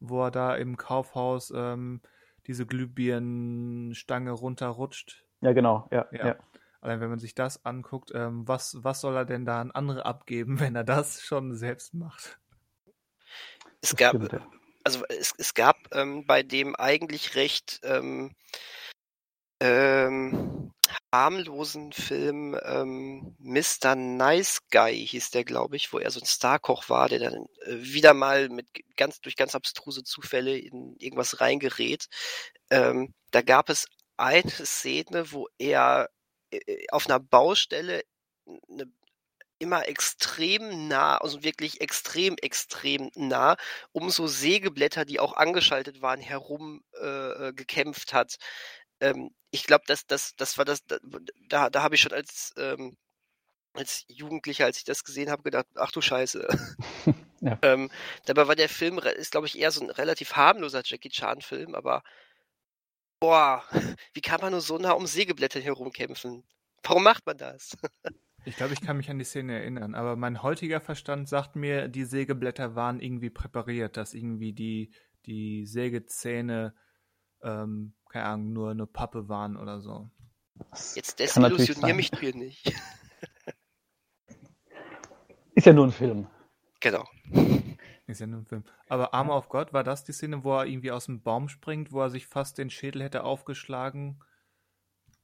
wo er da im Kaufhaus ähm, diese Glühbirnenstange runterrutscht?
Ja, genau, ja,
Ja.
ja.
Allein wenn man sich das anguckt, ähm, was, was soll er denn da an andere abgeben, wenn er das schon selbst macht?
Es
Das
gab,
stimmt, ja.
also es, es gab ähm, bei dem eigentlich recht ähm, ähm, harmlosen Film ähm, Mr. Nice Guy hieß der, glaube ich, wo er so ein Starkoch war, der dann äh, wieder mal mit ganz durch ganz abstruse Zufälle in irgendwas reingerät. Ähm, da gab es eine Szene, wo er äh, auf einer Baustelle eine immer extrem nah, also wirklich extrem, extrem nah, um so Sägeblätter, die auch angeschaltet waren, herum äh, äh, gekämpft hat. Ähm, ich glaube, das, das, das war das, da, da, habe ich schon als, ähm, als Jugendlicher, als ich das gesehen habe, gedacht, ach du Scheiße.
Ja.
ähm, dabei war der Film, ist glaube ich eher so ein relativ harmloser Jackie Chan-Film, aber boah, wie kann man nur so nah um Sägeblätter herumkämpfen? Warum macht man das?
Ich glaube, ich kann mich an die Szene erinnern, aber mein heutiger Verstand sagt mir, die Sägeblätter waren irgendwie präpariert, dass irgendwie die, die Sägezähne, ähm, keine Ahnung, nur eine Pappe waren oder so.
Jetzt desillusionier mich hier nicht.
Ist ja nur ein Film.
Genau.
Ist ja nur ein Film. Aber Armor of God, war das die Szene, wo er irgendwie aus dem Baum springt, wo er sich fast den Schädel hätte aufgeschlagen?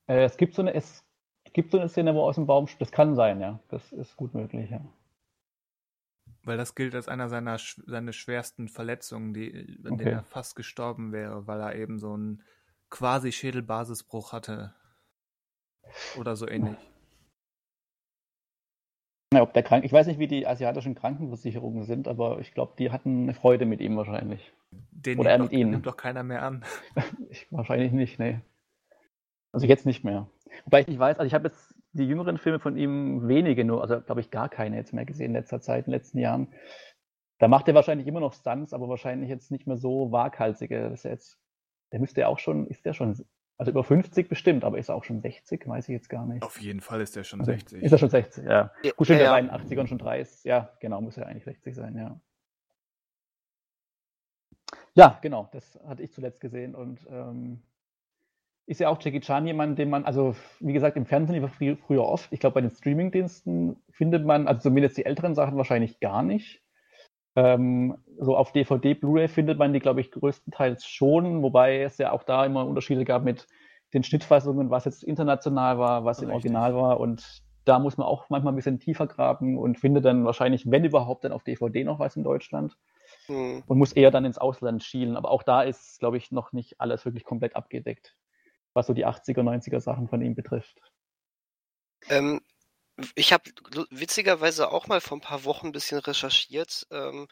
Äh, es gibt so eine, es gibt so eine Szene, wo er aus dem Baum springt. Das kann sein, ja. Das ist gut möglich, ja.
Weil das gilt als einer seiner, seiner schwersten Verletzungen, die, in okay. denen er fast gestorben wäre, weil er eben so einen quasi Schädelbasisbruch hatte. Oder so ähnlich.
Ja, ob der Krank ich weiß nicht, wie die asiatischen Krankenversicherungen sind, aber ich glaube, die hatten eine Freude mit ihm wahrscheinlich.
Den Oder er mit doch, ihnen. nimmt doch keiner mehr an.
ich, wahrscheinlich nicht, nee. Also jetzt nicht mehr. Wobei ich nicht weiß, also ich habe jetzt die jüngeren Filme von ihm wenige nur, also glaube ich gar keine jetzt mehr gesehen in letzter Zeit, in den letzten Jahren. Da macht er wahrscheinlich immer noch Stunts, aber wahrscheinlich jetzt nicht mehr so waghalsige. Das ist jetzt, der müsste ja auch schon, ist der schon also über 50 bestimmt, aber ist er auch schon 60? Weiß ich jetzt gar nicht.
Auf jeden Fall ist er schon
also
60.
Ist er schon 60, ja. ja Gut, stimmt, ja, der 81 und schon 30. Ja, genau, muss er eigentlich 60 sein, ja. Ja, genau, das hatte ich zuletzt gesehen und ähm, ist ja auch Jackie Chan jemand, den man, also wie gesagt, im Fernsehen war frü früher oft. Ich glaube, bei den Streamingdiensten findet man, also zumindest die älteren Sachen wahrscheinlich gar nicht. Ähm, so auf DVD, Blu-ray findet man die, glaube ich, größtenteils schon, wobei es ja auch da immer Unterschiede gab mit den Schnittfassungen, was jetzt international war, was Richtig. im Original war. Und da muss man auch manchmal ein bisschen tiefer graben und findet dann wahrscheinlich, wenn überhaupt, dann auf DVD noch was in Deutschland. Mhm. Und muss eher dann ins Ausland schielen. Aber auch da ist, glaube ich, noch nicht alles wirklich komplett abgedeckt, was so die 80er, 90er Sachen von ihm betrifft.
Ähm, ich habe witzigerweise auch mal vor ein paar Wochen ein bisschen recherchiert, ähm,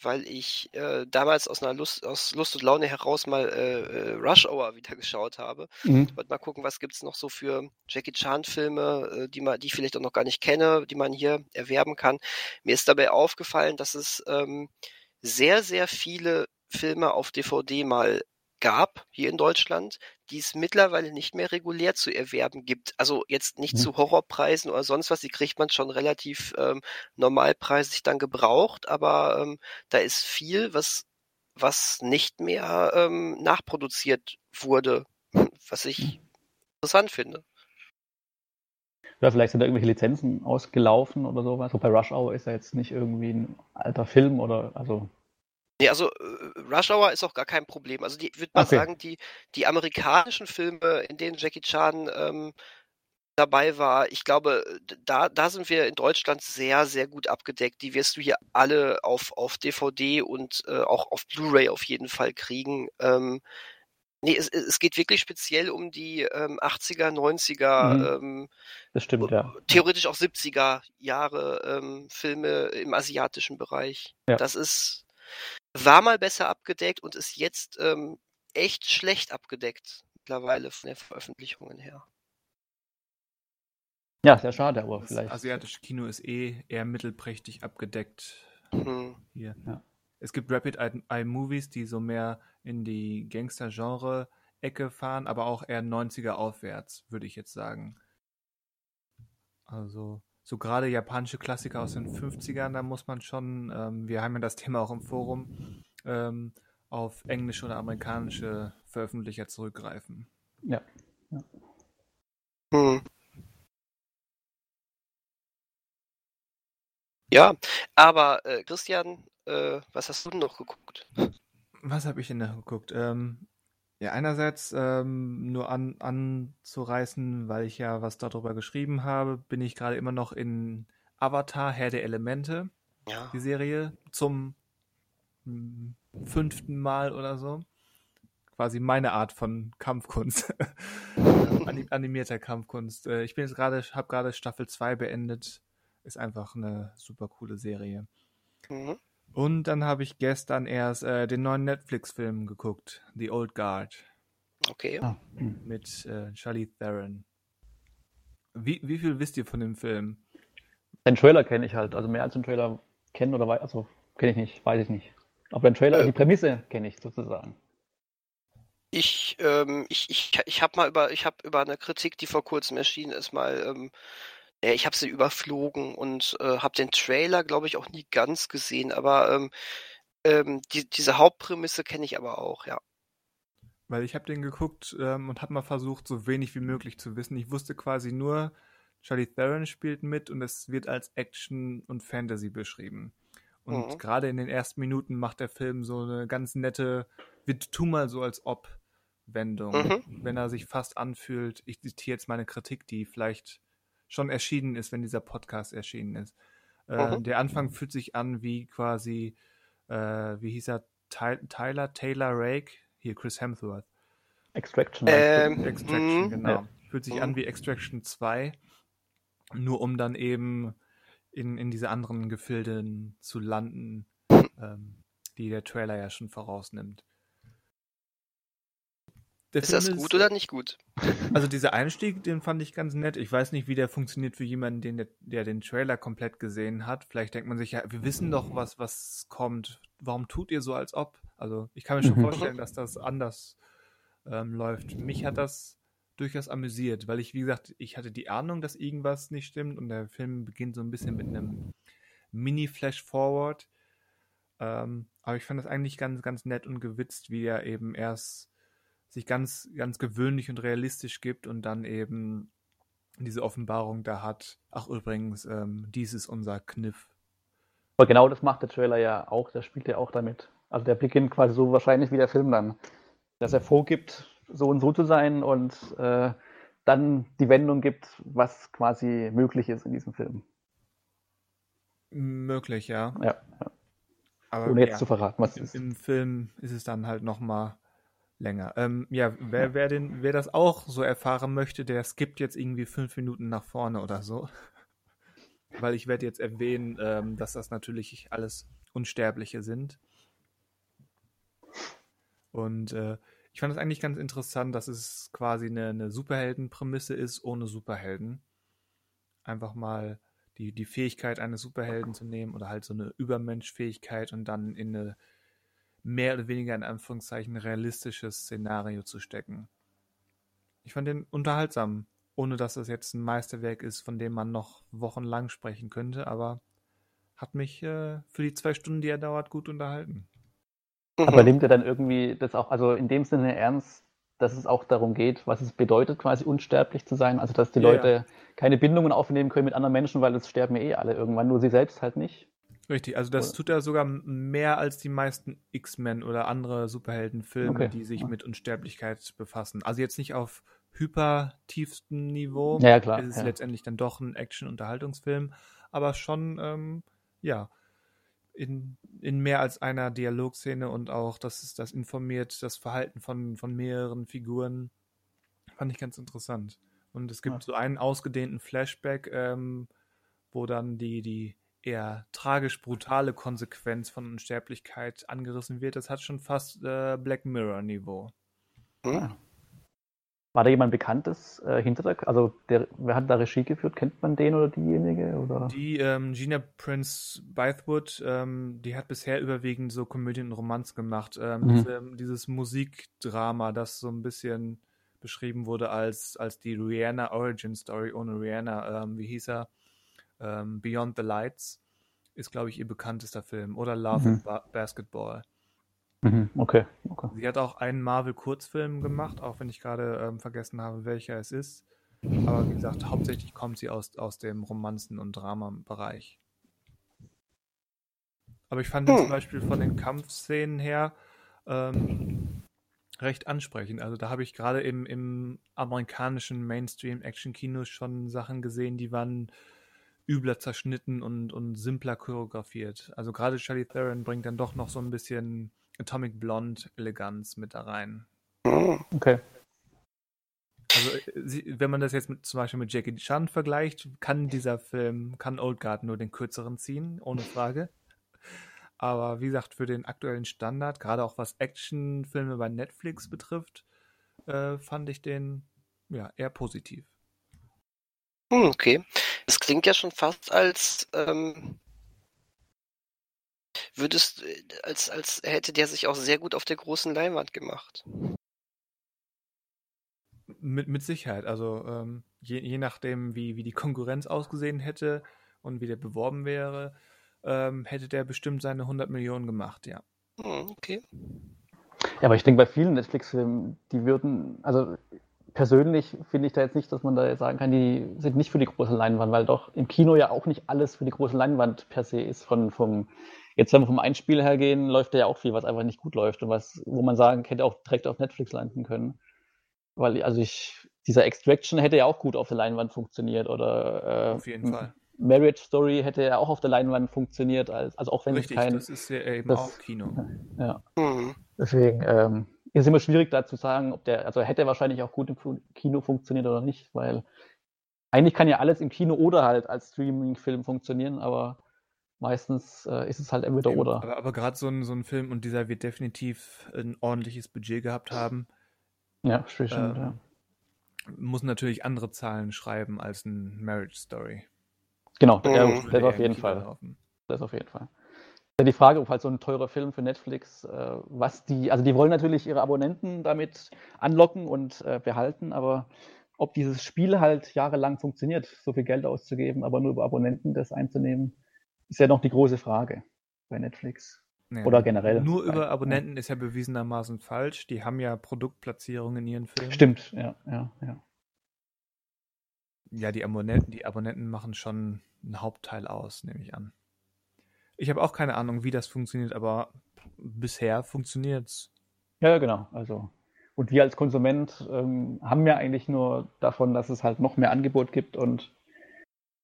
weil ich äh, damals aus einer Lust, aus Lust und Laune heraus mal äh, äh Rush Hour wieder geschaut habe. Mhm. wollte mal gucken, was gibt's noch so für Jackie Chan-Filme, äh, die man, die ich vielleicht auch noch gar nicht kenne, die man hier erwerben kann. Mir ist dabei aufgefallen, dass es ähm, sehr, sehr viele Filme auf DVD mal gab hier in Deutschland, die es mittlerweile nicht mehr regulär zu erwerben gibt. Also jetzt nicht mhm. zu Horrorpreisen oder sonst was, die kriegt man schon relativ ähm, normalpreisig dann gebraucht, aber ähm, da ist viel, was, was nicht mehr ähm, nachproduziert wurde, was ich mhm. interessant finde.
Ja, vielleicht sind da irgendwelche Lizenzen ausgelaufen oder sowas. So bei Rush Hour ist ja jetzt nicht irgendwie ein alter Film oder also
Nee, also äh, Rush Hour ist auch gar kein Problem. Also die, ich würde mal okay. sagen, die, die amerikanischen Filme, in denen Jackie Chan ähm, dabei war, ich glaube, da, da sind wir in Deutschland sehr, sehr gut abgedeckt. Die wirst du hier alle auf, auf DVD und äh, auch auf Blu-ray auf jeden Fall kriegen. Ähm, nee, es, es geht wirklich speziell um die ähm, 80er, 90er, mhm. ähm,
das stimmt, ja.
theoretisch auch 70er Jahre ähm, Filme im asiatischen Bereich. Ja. Das ist war mal besser abgedeckt und ist jetzt ähm, echt schlecht abgedeckt mittlerweile von den Veröffentlichungen her.
Ja, sehr schade, aber
das
vielleicht.
asiatische Kino ist eh eher mittelprächtig abgedeckt. Mhm. Hier. Ja. Es gibt Rapid Eye Movies, die so mehr in die Gangster-Genre-Ecke fahren, aber auch eher 90er aufwärts, würde ich jetzt sagen. Also so gerade japanische Klassiker aus den 50ern, da muss man schon, ähm, wir haben ja das Thema auch im Forum, ähm, auf englische oder amerikanische Veröffentlicher zurückgreifen.
Ja. Ja,
hm. ja aber äh, Christian, äh, was hast du denn noch geguckt?
Was habe ich denn noch geguckt? Ähm, ja, einerseits ähm, nur an, anzureißen, weil ich ja was darüber geschrieben habe, bin ich gerade immer noch in Avatar, Herr der Elemente, ja. die Serie, zum hm, fünften Mal oder so. Quasi meine Art von Kampfkunst. Animierter Kampfkunst. Äh, ich bin jetzt gerade, habe gerade Staffel 2 beendet. Ist einfach eine super coole Serie. Mhm. Und dann habe ich gestern erst äh, den neuen Netflix-Film geguckt, The Old Guard.
Okay. Ah,
hm. Mit äh, Charlie Theron. Wie, wie viel wisst ihr von dem Film?
Den Trailer kenne ich halt. Also mehr als den Trailer kennen oder weiß, also kenne ich nicht, weiß ich nicht. Aber den Trailer, äh, die Prämisse kenne ich sozusagen.
Ich, ähm, ich, ich, ich habe mal über, ich habe über eine Kritik, die vor kurzem erschienen ist, mal ähm, ich habe sie überflogen und äh, habe den Trailer, glaube ich, auch nie ganz gesehen, aber ähm, ähm, die, diese Hauptprämisse kenne ich aber auch, ja.
Weil ich habe den geguckt ähm, und habe mal versucht, so wenig wie möglich zu wissen. Ich wusste quasi nur, Charlie Theron spielt mit und es wird als Action und Fantasy beschrieben. Und mhm. gerade in den ersten Minuten macht der Film so eine ganz nette, wird tu mal so als ob Wendung, mhm. wenn er sich fast anfühlt. Ich zitiere jetzt meine Kritik, die vielleicht schon erschienen ist, wenn dieser Podcast erschienen ist. Äh, mhm. Der Anfang fühlt sich an wie quasi, äh, wie hieß er, Ty Tyler, Taylor Rake, hier Chris Hemsworth.
Extraction.
Ähm, Extraction, mhm. genau. Ja. Fühlt sich an wie Extraction 2, nur um dann eben in, in diese anderen Gefilden zu landen, ähm, die der Trailer ja schon vorausnimmt.
Der ist Film das gut ist, oder nicht gut?
Also dieser Einstieg, den fand ich ganz nett. Ich weiß nicht, wie der funktioniert für jemanden, den, der, den Trailer komplett gesehen hat. Vielleicht denkt man sich ja, wir wissen doch, was, was kommt. Warum tut ihr so, als ob? Also ich kann mir schon mhm. vorstellen, dass das anders ähm, läuft. Mich hat das durchaus amüsiert, weil ich, wie gesagt, ich hatte die Ahnung, dass irgendwas nicht stimmt und der Film beginnt so ein bisschen mit einem Mini-Flash-Forward. Ähm, aber ich fand das eigentlich ganz, ganz nett und gewitzt, wie er eben erst sich ganz, ganz gewöhnlich und realistisch gibt und dann eben diese Offenbarung da hat. Ach übrigens, ähm, dies ist unser Kniff.
Aber genau das macht der Trailer ja auch, der spielt ja auch damit. Also der beginnt quasi so wahrscheinlich wie der Film dann. Dass er vorgibt, so und so zu sein und äh, dann die Wendung gibt, was quasi möglich ist in diesem Film.
Möglich, ja.
Ja. ja. Aber Ohne jetzt ja, zu verraten, was
es ist. Im Film ist es dann halt nochmal länger. Ähm, ja, wer, wer, den, wer das auch so erfahren möchte, der skippt jetzt irgendwie fünf Minuten nach vorne oder so. Weil ich werde jetzt erwähnen, ähm, dass das natürlich alles Unsterbliche sind. Und äh, ich fand es eigentlich ganz interessant, dass es quasi eine, eine Superheldenprämisse ist ohne Superhelden. Einfach mal die, die Fähigkeit eines Superhelden zu nehmen oder halt so eine Übermenschfähigkeit und dann in eine mehr oder weniger in Anführungszeichen realistisches Szenario zu stecken. Ich fand den unterhaltsam, ohne dass es jetzt ein Meisterwerk ist, von dem man noch wochenlang sprechen könnte, aber hat mich äh, für die zwei Stunden, die er dauert, gut unterhalten.
Aber nimmt er dann irgendwie das auch, also in dem Sinne ernst, dass es auch darum geht, was es bedeutet, quasi unsterblich zu sein? Also, dass die ja, Leute ja. keine Bindungen aufnehmen können mit anderen Menschen, weil es sterben eh alle irgendwann, nur sie selbst halt nicht?
Richtig, also das tut er sogar mehr als die meisten X-Men oder andere Superheldenfilme, okay. die sich mit Unsterblichkeit befassen. Also jetzt nicht auf hyper-tiefstem Niveau.
Ja, klar.
Es ist
ja.
letztendlich dann doch ein Action-Unterhaltungsfilm, aber schon, ähm, ja, in, in mehr als einer Dialogszene und auch, dass es das informiert, das Verhalten von, von mehreren Figuren, fand ich ganz interessant. Und es gibt ja. so einen ausgedehnten Flashback, ähm, wo dann die, die eher tragisch brutale Konsequenz von Unsterblichkeit angerissen wird. Das hat schon fast äh, Black Mirror-Niveau.
Hm. War da jemand Bekanntes äh, hinter der, also der, wer hat da Regie geführt? Kennt man den oder diejenige? Oder?
Die ähm, Gina Prince Bythewood, ähm, die hat bisher überwiegend so Komödien und Romanz gemacht. Ähm, mhm. diese, dieses Musikdrama, das so ein bisschen beschrieben wurde als, als die Rihanna Origin Story ohne Rihanna. Ähm, wie hieß er? Ähm, Beyond the Lights ist, glaube ich, ihr bekanntester Film. Oder Love mhm. ba Basketball.
Mhm. Okay. okay.
Sie hat auch einen Marvel-Kurzfilm gemacht, auch wenn ich gerade ähm, vergessen habe, welcher es ist. Aber wie gesagt, hauptsächlich kommt sie aus, aus dem Romanzen- und Drama-Bereich. Aber ich fand hm. zum Beispiel von den Kampfszenen her ähm, recht ansprechend. Also da habe ich gerade im, im amerikanischen Mainstream-Action-Kino schon Sachen gesehen, die waren übler zerschnitten und, und simpler choreografiert. Also gerade Charlie Theron bringt dann doch noch so ein bisschen Atomic Blonde Eleganz mit da rein.
Okay.
Also wenn man das jetzt mit, zum Beispiel mit Jackie Chan vergleicht, kann dieser Film, kann Old Guard nur den kürzeren ziehen, ohne Frage. Aber wie gesagt, für den aktuellen Standard, gerade auch was Actionfilme bei Netflix betrifft, äh, fand ich den ja eher positiv.
Hm, okay. Klingt ja schon fast als ähm, würdest äh, als als hätte der sich auch sehr gut auf der großen Leinwand gemacht.
mit, mit Sicherheit. Also ähm, je, je nachdem, wie, wie die Konkurrenz ausgesehen hätte und wie der beworben wäre, ähm, hätte der bestimmt seine 100 Millionen gemacht, ja.
Hm, okay.
Ja, aber ich denke, bei vielen Netflix-Filmen, die würden, also persönlich finde ich da jetzt nicht, dass man da jetzt sagen kann, die sind nicht für die große Leinwand, weil doch im Kino ja auch nicht alles für die große Leinwand per se ist. Von, vom, jetzt, wenn wir vom Einspiel her gehen, läuft da ja auch viel, was einfach nicht gut läuft und was, wo man sagen, hätte auch direkt auf Netflix landen können. Weil, also ich, dieser Extraction hätte ja auch gut auf der Leinwand funktioniert oder
äh, auf jeden Fall.
Marriage Story hätte ja auch auf der Leinwand funktioniert, als, also auch wenn
Richtig,
es kein.
Das ist ja eben
das,
auch Kino.
Ja.
Mhm.
Deswegen ähm, ist es immer schwierig da zu sagen, ob der, also hätte er wahrscheinlich auch gut im Kino funktioniert oder nicht, weil eigentlich kann ja alles im Kino oder halt als Streaming-Film funktionieren, aber meistens äh, ist es halt entweder
Eben,
oder.
Aber, aber gerade so ein, so ein Film und dieser wird definitiv ein ordentliches Budget gehabt haben.
Ja, stimmt,
Ähm,
ja.
Muss natürlich andere Zahlen schreiben als ein Marriage Story.
Genau,
Mhm.
ja,
Würde
das
Würde
auf jeden Fall.
laufen.
Das auf jeden Fall. Ja, die Frage, ob halt so ein teurer Film für Netflix, äh, was die, also die wollen natürlich ihre Abonnenten damit anlocken und äh, behalten, aber ob dieses Spiel halt jahrelang funktioniert, so viel Geld auszugeben, aber nur über Abonnenten das einzunehmen, ist ja noch die große Frage bei Netflix.
Ja.
Oder generell.
Nur
Bei-
über Abonnenten ist ja bewiesenermaßen falsch. Die haben ja Produktplatzierungen in ihren Filmen.
Stimmt, ja, ja, ja.
Ja, die Abonnenten, die Abonnenten machen schon einen Hauptteil aus, nehme ich an. Ich habe auch keine Ahnung, wie das funktioniert, aber bisher funktioniert's.
Ja, ja, genau. Also, und wir als Konsument ähm, haben ja eigentlich nur davon, dass es halt noch mehr Angebot gibt und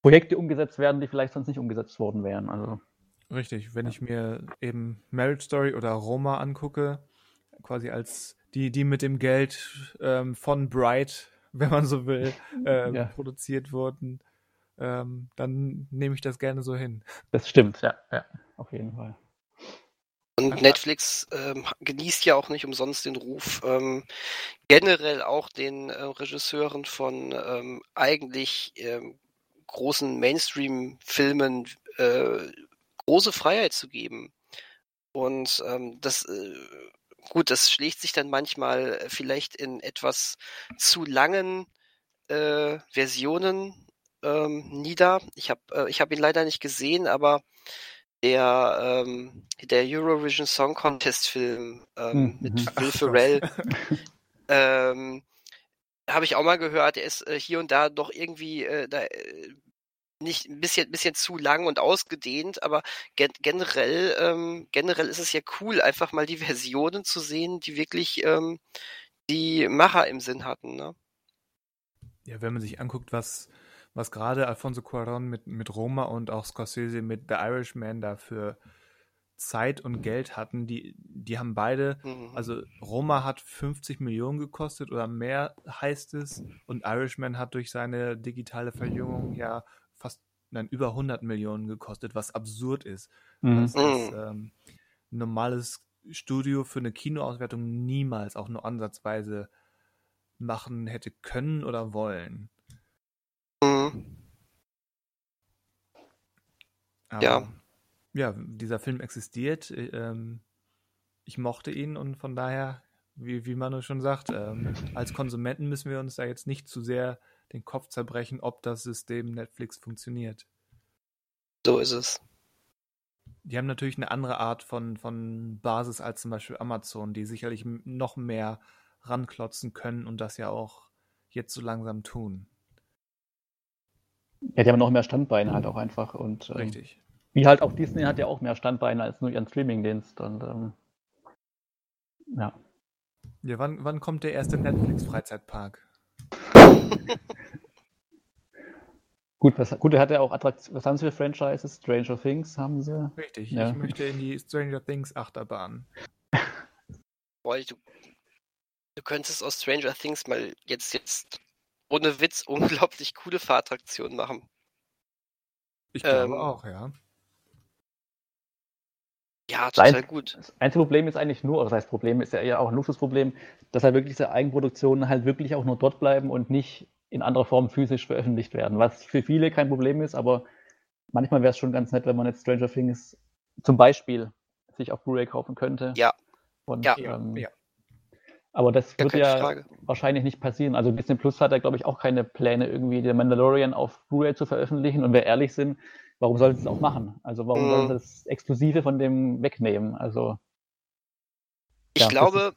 Projekte umgesetzt werden, die vielleicht sonst nicht umgesetzt worden wären. Also,
Richtig, wenn ich mir eben Marriage Story oder Roma angucke, quasi als die, die mit dem Geld ähm, von Bright, wenn man so will, ähm,
Ja.
produziert wurden, ähm, dann nehme ich das gerne so hin.
das stimmt, ja, ja, auf jeden Fall.
Und. Netflix ähm, genießt ja auch nicht umsonst den Ruf, ähm, generell auch den äh, Regisseuren von ähm, eigentlich ähm, großen Mainstream-Filmen äh, große Freiheit zu geben. Und ähm, das, äh, gut, das schlägt sich dann manchmal vielleicht in etwas zu langen äh, Versionen ähm, nieder. Ich habe äh, ich hab ihn leider nicht gesehen, aber der, ähm, der Eurovision Song Contest Film ähm,
Mhm.
mit Will Ferrell, ähm, habe ich auch mal gehört, der ist äh, hier und da doch irgendwie äh, da, äh, nicht ein bisschen, bisschen zu lang und ausgedehnt, aber gen generell, ähm, generell ist es ja cool, einfach mal die Versionen zu sehen, die wirklich ähm, die Macher im Sinn hatten. Ne?
Ja, wenn man sich anguckt, was, was gerade Alfonso Cuarón mit, mit Roma und auch Scorsese mit The Irishman da für Zeit und Geld hatten, die, die haben beide,
Mhm.
also Roma hat 50 Millionen gekostet oder mehr, heißt es, und Irishman hat durch seine digitale Verjüngung ja fast, nein, über 100 Millionen gekostet, was absurd ist.
Mhm.
Was das
Mhm.
ähm, ein normales Studio für eine Kinoauswertung niemals auch nur ansatzweise machen hätte können oder wollen.
Mhm.
Aber,
Ja.
Ja, dieser Film existiert. äh, Ähm, ich mochte ihn und von daher, wie, wie Manu schon sagt, ähm, als Konsumenten müssen wir uns da jetzt nicht zu sehr den Kopf zerbrechen, ob das System Netflix funktioniert.
So ist es.
Die haben natürlich eine andere Art von, von Basis als zum Beispiel Amazon, die sicherlich noch mehr ranklotzen können und das ja auch jetzt so langsam tun.
Ja, die haben noch mehr Standbeine halt auch einfach. Und ähm,
Richtig.
wie halt auch Disney hat ja auch mehr Standbeine als nur ihren Streamingdienst. Und ähm, ja.
Ja, wann, wann kommt der erste Netflix-Freizeitpark?
Gut, was, gut, er hat ja auch Attraktion. Was haben sie für Franchises? Stranger Things haben sie.
Richtig,
Ja.
ich möchte in die Stranger Things Achterbahn.
Boah, du, du könntest aus Stranger Things mal jetzt, jetzt ohne Witz unglaublich coole Fahrattraktionen machen.
Ich glaube
Ähm,
auch, ja.
Ja, total gut.
Das einzige Problem ist eigentlich nur, oder das heißt Problem ist ja eher auch ein Luxusproblem, dass halt wirklich diese Eigenproduktionen halt wirklich auch nur dort bleiben und nicht in anderer Form physisch veröffentlicht werden. Was für viele kein Problem ist, aber manchmal wäre es schon ganz nett, wenn man jetzt Stranger Things zum Beispiel sich auf Blu-ray kaufen könnte.
Ja.
Und
Ja.
ähm,
Ja.
Aber das
Gar
wird ja
Frage.
wahrscheinlich nicht passieren. Also Disney Plus hat ja, glaube ich, auch keine Pläne, irgendwie den Mandalorian auf Blu-ray zu veröffentlichen. Und wir ehrlich sind, warum sollten sie es auch machen? Also warum
Mhm.
sollen sie das Exklusive von dem wegnehmen? Also
Ich
Ja,
glaube,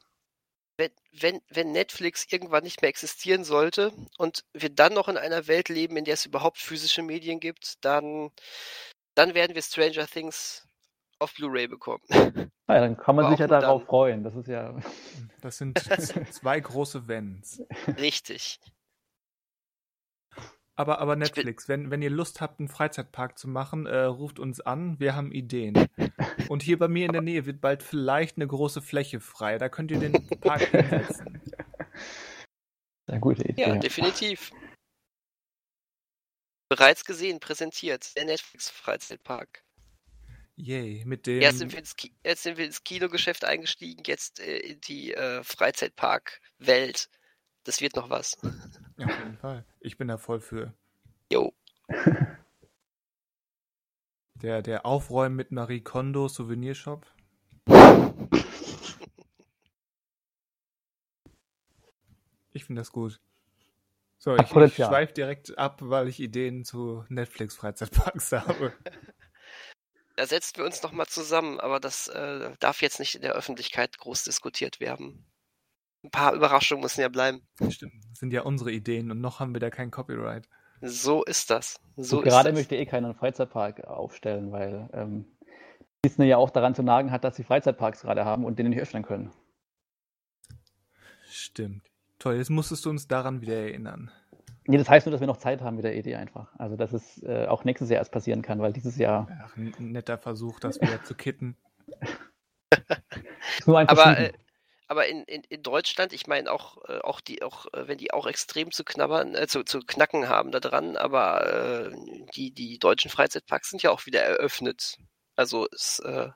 wenn, wenn, wenn Netflix irgendwann nicht mehr existieren sollte und wir dann noch in einer Welt leben, in der es überhaupt physische Medien gibt, dann, dann werden wir Stranger Things auf Blu-ray bekommen.
naja, dann kann man
Aber
sich ja darauf
dann.
freuen. Das ist ja.
Das sind zwei große Wenns.
Richtig.
Aber, aber Netflix, wenn, wenn ihr Lust habt, einen Freizeitpark zu machen, äh, ruft uns an, wir haben Ideen. Und hier bei mir in der Nähe wird bald vielleicht eine große Fläche frei. Da könnt ihr den Park hinsetzen.
Eine gute Idee.
Ja, definitiv. Bereits gesehen, präsentiert, der Netflix-Freizeitpark.
Yay, mit dem.
Erst sind wir ins, Ki jetzt sind wir ins Kinogeschäft eingestiegen, jetzt äh, in die äh, Freizeitpark-Welt. Das wird noch was.
Ja, auf jeden Fall. Ich bin da voll für.
Jo.
Der, der Aufräumen mit Marie Kondo Souvenirshop. Ich finde das gut. So, ich, ich schweife direkt ab, weil ich Ideen zu Netflix-Freizeitparks habe.
Da setzen wir uns nochmal zusammen, aber das äh, darf jetzt nicht in der Öffentlichkeit groß diskutiert werden. Ein paar Überraschungen müssen ja bleiben.
Stimmt, das sind ja unsere Ideen und noch haben wir da kein Copyright.
So ist das. So ist
gerade
das.
möchte eh keinen Freizeitpark aufstellen, weil ähm, Disney ja auch daran zu nagen hat, dass sie Freizeitparks gerade haben und den nicht öffnen können.
Stimmt. Toll, jetzt musstest du uns daran wieder erinnern.
Nee, das heißt nur, dass wir noch Zeit haben mit der Idee einfach. Also, dass es äh, auch nächstes Jahr erst passieren kann, weil dieses Jahr
Ach, ein netter Versuch, das wieder zu kitten.
nur ein
Aber, äh, aber in, in, in Deutschland, ich meine auch, äh, auch die, auch äh, wenn die auch extrem zu knabbern, äh, zu, zu knacken haben da dran, aber äh, die, die deutschen Freizeitparks sind ja auch wieder eröffnet. Also es, äh,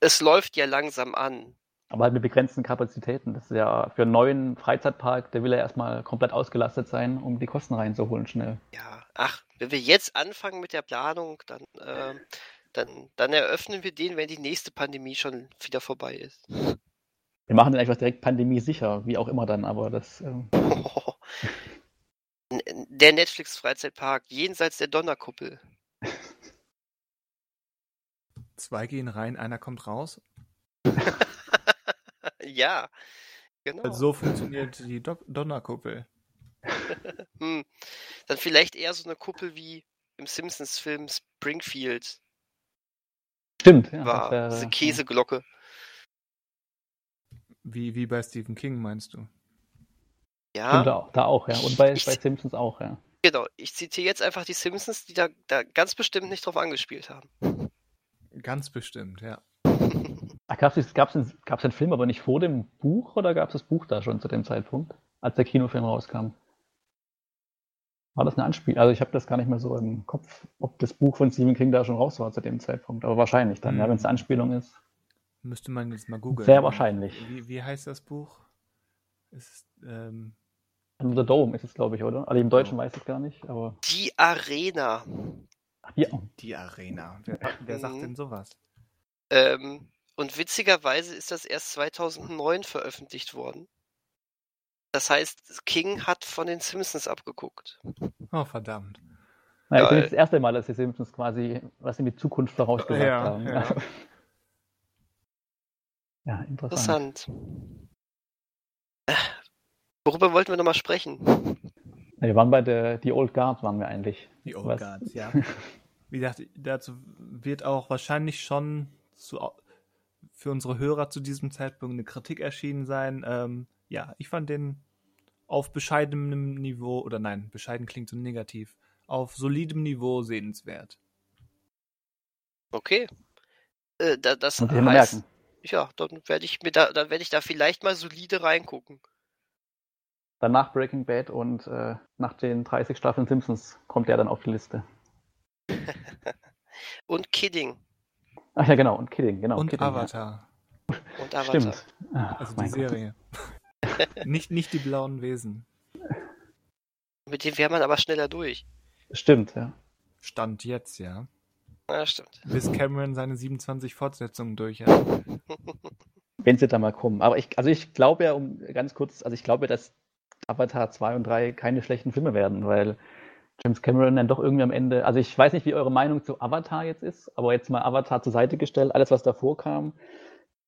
es läuft ja langsam an.
Aber halt mit begrenzten Kapazitäten. Das ist ja für einen neuen Freizeitpark, der will ja erstmal komplett ausgelastet sein, um die Kosten reinzuholen schnell.
Ja, ach, wenn wir jetzt anfangen mit der Planung, dann, äh, dann, dann eröffnen wir den, wenn die nächste Pandemie schon wieder vorbei ist.
Wir machen den einfach direkt pandemiesicher, wie auch immer dann, aber das. Ähm,
Der Netflix-Freizeitpark jenseits der Donnerkuppel.
Zwei gehen rein, einer kommt raus.
Ja, genau.
Also so funktioniert die Do Donnerkuppel.
Hm. Dann vielleicht eher so eine Kuppel wie im Simpsons-Film Springfield
stimmt, ja.
war.
das
Diese
wäre-
Käseglocke.
Wie, wie bei Stephen King, meinst du?
Ja, stimmt, da, auch- da auch, ja. Und bei,
Ich-
bei Simpsons auch, ja.
genau. Ich zitiere jetzt einfach die Simpsons, die da, da ganz bestimmt nicht drauf angespielt haben.
Ganz bestimmt, ja.
Ach, gab es gab's den, gab's den Film aber nicht vor dem Buch oder gab es das Buch da schon zu dem Zeitpunkt, als der Kinofilm rauskam? War das eine Anspielung? Also ich habe das gar nicht mehr so im Kopf, ob das Buch von Stephen King da schon raus war zu dem Zeitpunkt. Aber wahrscheinlich dann, ja,
Hm.
wenn es eine Anspielung ist.
Müsste man jetzt mal googeln.
Sehr wahrscheinlich.
Wie, wie heißt das Buch? Es Ist, ähm,
Under the Dome ist es, glaube ich, oder? Also im Deutschen weiß ich gar nicht, aber.
Die Arena.
Ja,
die Arena. Wer, wer sagt
Mhm.
denn sowas?
Ähm, und witzigerweise ist das erst 2009 veröffentlicht worden. Das heißt, King hat von den Simpsons abgeguckt.
Oh, verdammt.
Geil.
nicht das erste Mal, dass die Simpsons quasi was in die Zukunft vorausgesagt
Ja,
haben.
ja.
ja, interessant.
Interessant. Worüber wollten wir nochmal sprechen?
Ja, wir waren bei der die Old Guard, waren wir eigentlich.
Die
Was?
Old Guards, ja. Wie gesagt, dazu wird auch wahrscheinlich schon zu, für unsere Hörer zu diesem Zeitpunkt eine Kritik erschienen sein. Ähm, ja, ich fand den auf bescheidenem Niveau, oder nein, bescheiden klingt so negativ, auf solidem Niveau sehenswert.
Okay. Äh, da, das
Und wir merken.
heißt, ja, dann werde ich mir da, dann werde ich da vielleicht mal solide reingucken.
Danach Breaking Bad und äh, nach den 30 Staffeln Simpsons kommt der dann auf die Liste.
Und Kidding
Ach ja, genau, und Kidding, genau.
Und
Kidding,
Avatar,
und
Ja.
Avatar.
Stimmt. Ach,
also die. Serie. nicht, nicht die blauen Wesen.
Mit dem wäre man aber schneller durch.
Stimmt, ja.
Stand jetzt, ja.
Ja, stimmt.
Bis Cameron seine 27 Fortsetzungen durch hat.
wenn sie da mal kommen. Aber ich, also ich glaube ja, um ganz kurz, also ich glaube, dass Avatar 2 und 3 keine schlechten Filme werden, weil James Cameron dann doch irgendwie am Ende, also ich weiß nicht, wie eure Meinung zu Avatar jetzt ist, aber jetzt mal Avatar zur Seite gestellt, alles, was davor kam,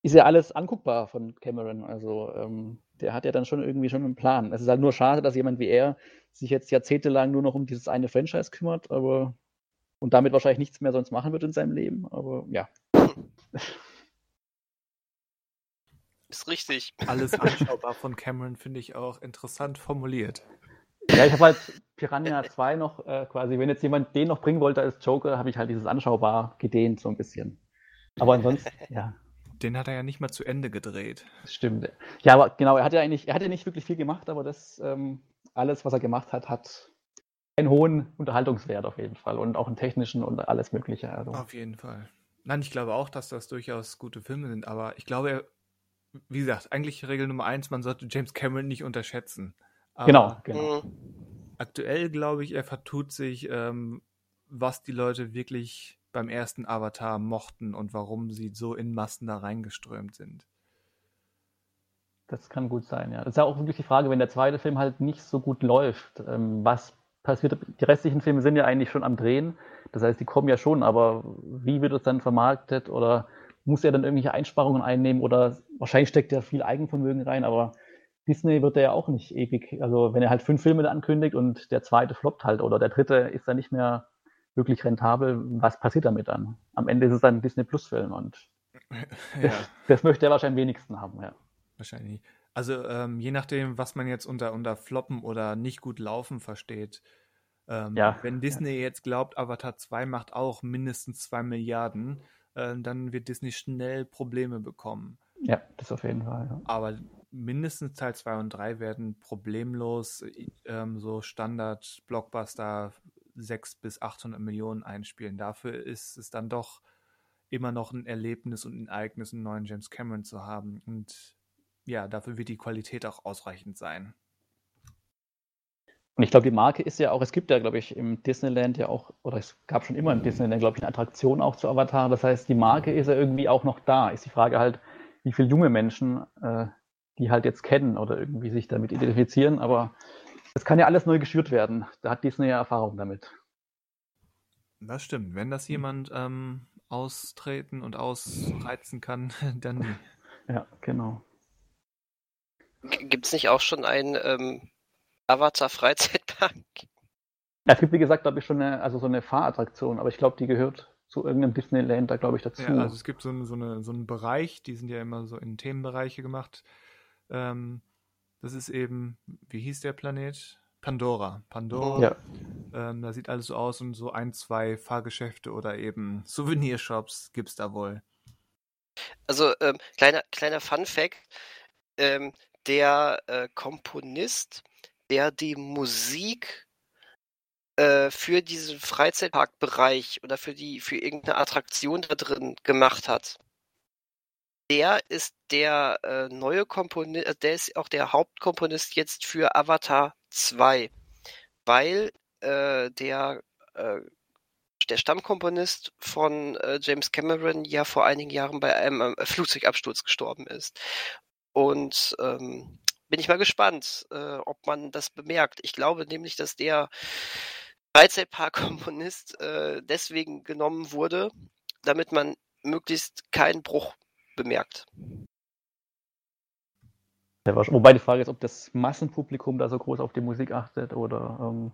ist ja alles anguckbar von Cameron. Also ähm, der hat ja dann schon irgendwie schon einen Plan. Es ist halt nur schade, dass jemand wie er sich jetzt jahrzehntelang nur noch um dieses eine Franchise kümmert, aber und damit wahrscheinlich nichts mehr sonst machen wird in seinem Leben. Aber ja.
Ist richtig.
Alles anschaubar von Cameron finde ich auch interessant formuliert.
Ja, ich habe halt Piranha 2 noch äh, quasi, wenn jetzt jemand den noch bringen wollte als Joker, habe ich halt dieses anschaubar gedehnt so ein bisschen. Aber ansonsten, ja.
Den hat er ja nicht mal zu Ende gedreht.
Das stimmt. Ja, aber genau, er hat ja eigentlich, er hat ja nicht wirklich viel gemacht, aber das ähm, alles, was er gemacht hat, hat einen hohen Unterhaltungswert auf jeden Fall und auch einen technischen und alles Mögliche. Also.
Auf jeden Fall. Nein, ich glaube auch, dass das durchaus gute Filme sind, aber ich glaube, wie gesagt, eigentlich Regel Nummer eins, man sollte James Cameron nicht unterschätzen. Aber
genau, genau.
Mhm.
Aktuell glaube ich, er vertut sich, ähm, was die Leute wirklich beim ersten Avatar mochten und warum sie so in Massen da reingeströmt sind.
Das kann gut sein, ja. Das ist ja auch wirklich die Frage, wenn der zweite Film halt nicht so gut läuft, ähm, was passiert? Die restlichen Filme sind ja eigentlich schon am Drehen. Das heißt, die kommen ja schon, aber wie wird es dann vermarktet oder muss er dann irgendwelche Einsparungen einnehmen oder wahrscheinlich steckt er viel Eigenvermögen rein, aber Disney wird er ja auch nicht ewig. Also wenn er halt fünf Filme ankündigt und der zweite floppt halt oder der dritte ist dann nicht mehr wirklich rentabel, was passiert damit dann? Am Ende ist es dann ein Disney Plus Film und
ja,
das, das möchte er wahrscheinlich am wenigsten haben, ja.
wahrscheinlich. Also ähm, je nachdem, was man jetzt unter, unter Floppen oder nicht gut laufen versteht. Ähm,
Ja.
Wenn Disney jetzt glaubt, Avatar 2 macht auch mindestens 2 Milliarden, äh, dann wird Disney schnell Probleme bekommen.
Ja, das auf jeden Fall. Ja.
Aber mindestens Teil 2 und 3 werden problemlos ähm, so Standard-Blockbuster 6 bis 800 Millionen einspielen. Dafür ist es dann doch immer noch ein Erlebnis und ein Ereignis, einen neuen James Cameron zu haben. Und ja, dafür wird die Qualität auch ausreichend sein.
Und ich glaube, die Marke ist ja auch, es gibt ja, glaube ich, im Disneyland ja auch, oder es gab schon immer im Disneyland, glaube ich, eine Attraktion auch zu Avatar. Das heißt, die Marke ist ja irgendwie auch noch da. Ist die Frage halt, wie viele junge Menschen äh, die halt jetzt kennen oder irgendwie sich damit identifizieren. Aber das kann ja alles neu geschürt werden. Da hat Disney ja Erfahrung damit.
Das stimmt. Wenn das jemand ähm, austreten und ausreizen kann, dann nie.
Ja, genau.
Gibt es nicht auch schon einen ähm, Avatar-Freizeitpark?
Ja, es gibt, wie gesagt, glaube ich, schon eine, also so eine Fahrattraktion, aber ich glaube, die gehört zu irgendeinem Disneyland da, glaube ich, dazu.
Ja, also es gibt so, ein, so, eine, so einen Bereich, die sind ja immer so in Themenbereiche gemacht. Ähm, das ist eben, wie hieß der Planet? Pandora. Pandora.
ja.
Ähm, da sieht alles so aus und so ein, zwei Fahrgeschäfte oder eben Souvenirshops gibt's da wohl.
Also, ähm, kleiner, kleiner Fun-Fact: ähm, Der äh, Komponist, der die Musik äh, für diesen Freizeitparkbereich oder für die für irgendeine Attraktion da drin gemacht hat, der ist der äh, neue Komponist, der ist auch der Hauptkomponist jetzt für Avatar 2, weil äh, der äh, der Stammkomponist von äh, James Cameron ja vor einigen Jahren bei einem äh, Flugzeugabsturz gestorben ist. Und ähm, bin ich mal gespannt, äh, ob man das bemerkt. Ich glaube nämlich, dass der Freizeitpark-Komponist äh, deswegen genommen wurde, damit man möglichst keinen Bruch bemerkt.
Wobei die Frage ist, ob das Massenpublikum da so groß auf die Musik achtet oder ähm,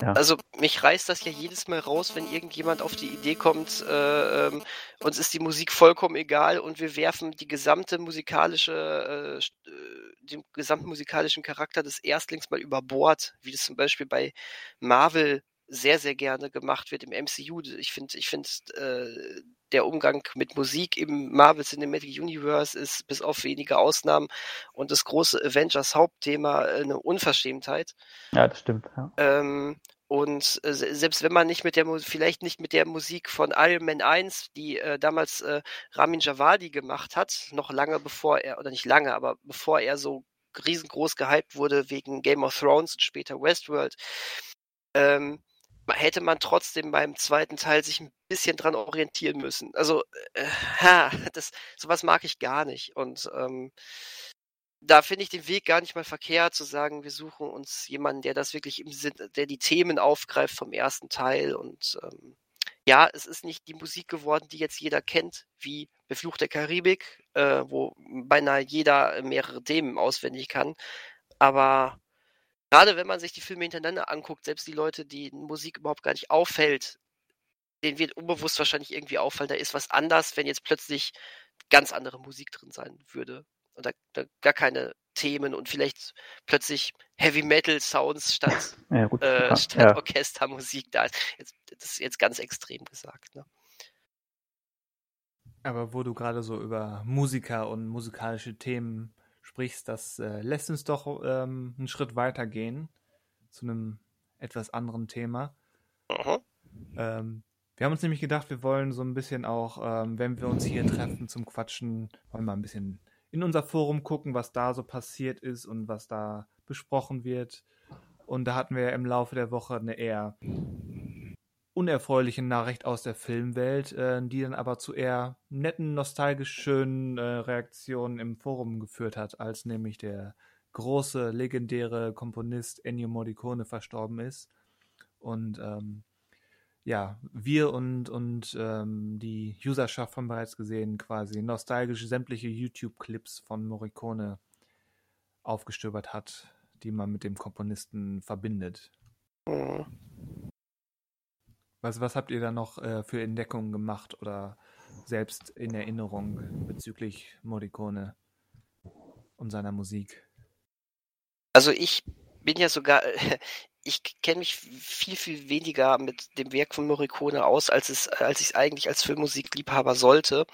Ja.
Also mich reißt das ja jedes Mal raus, wenn irgendjemand auf die Idee kommt, äh, ähm, uns ist die Musik vollkommen egal und wir werfen die gesamte musikalische, äh, äh, den gesamten musikalischen Charakter des Erstlings mal über Bord, wie das zum Beispiel bei Marvel sehr, sehr gerne gemacht wird im MCU. Ich finde, ich finde, äh, der Umgang mit Musik im Marvel Cinematic Universe ist bis auf wenige Ausnahmen und das große Avengers Hauptthema äh, eine Unverschämtheit.
Ja, das stimmt. Ja.
Ähm, und äh, se- selbst wenn man nicht mit der vielleicht nicht mit der Musik von Iron Man 1, die äh, damals äh, Ramin Javadi gemacht hat, noch lange bevor er, oder nicht lange, aber bevor er so riesengroß gehypt wurde wegen Game of Thrones und später Westworld, ähm, hätte man trotzdem beim zweiten Teil sich ein bisschen dran orientieren müssen. Also, äh, ha, das, sowas mag ich gar nicht. Und ähm, da finde ich den Weg gar nicht mal verkehrt, zu sagen, wir suchen uns jemanden, der das wirklich im Sinn, der die Themen aufgreift vom ersten Teil. Und ähm, ja, es ist nicht die Musik geworden, die jetzt jeder kennt, wie Befluch der Karibik, äh, wo beinahe jeder mehrere Themen auswendig kann. Aber gerade wenn man sich die Filme hintereinander anguckt, selbst die Leute, die Musik überhaupt gar nicht auffällt, denen wird unbewusst wahrscheinlich irgendwie auffallen, da ist was anders, wenn jetzt plötzlich ganz andere Musik drin sein würde. Und da, da gar keine Themen und vielleicht plötzlich Heavy Metal Sounds statt, ja, gut, äh, statt ja. Orchestermusik da ist. Jetzt, das ist jetzt ganz extrem gesagt. Ne?
Aber wo du gerade so über Musiker und musikalische Themen sprichst, das äh, lässt uns doch ähm, einen Schritt weiter gehen zu einem etwas anderen Thema. Ähm, wir haben uns nämlich gedacht, wir wollen so ein bisschen auch, ähm, wenn wir uns hier treffen zum Quatschen, wollen wir ein bisschen in unser Forum gucken, was da so passiert ist und was da besprochen wird. Und da hatten wir im Laufe der Woche eine eher unerfreuliche Nachricht aus der Filmwelt, äh, die dann aber zu eher netten, nostalgisch schönen äh, Reaktionen im Forum geführt hat, als nämlich der große, legendäre Komponist Ennio Morricone verstorben ist. Und ähm, ja, wir und, und ähm, die Userschaft haben bereits gesehen, quasi nostalgisch sämtliche YouTube-Clips von Morricone aufgestöbert hat, die man mit dem Komponisten verbindet. Mhm. Was, was habt ihr da noch äh, für Entdeckungen gemacht oder selbst in Erinnerung bezüglich Morricone und seiner Musik?
Also ich bin ja sogar, ich kenne mich viel, viel weniger mit dem Werk von Morricone aus, als es, als ich es eigentlich als Filmmusikliebhaber sollte.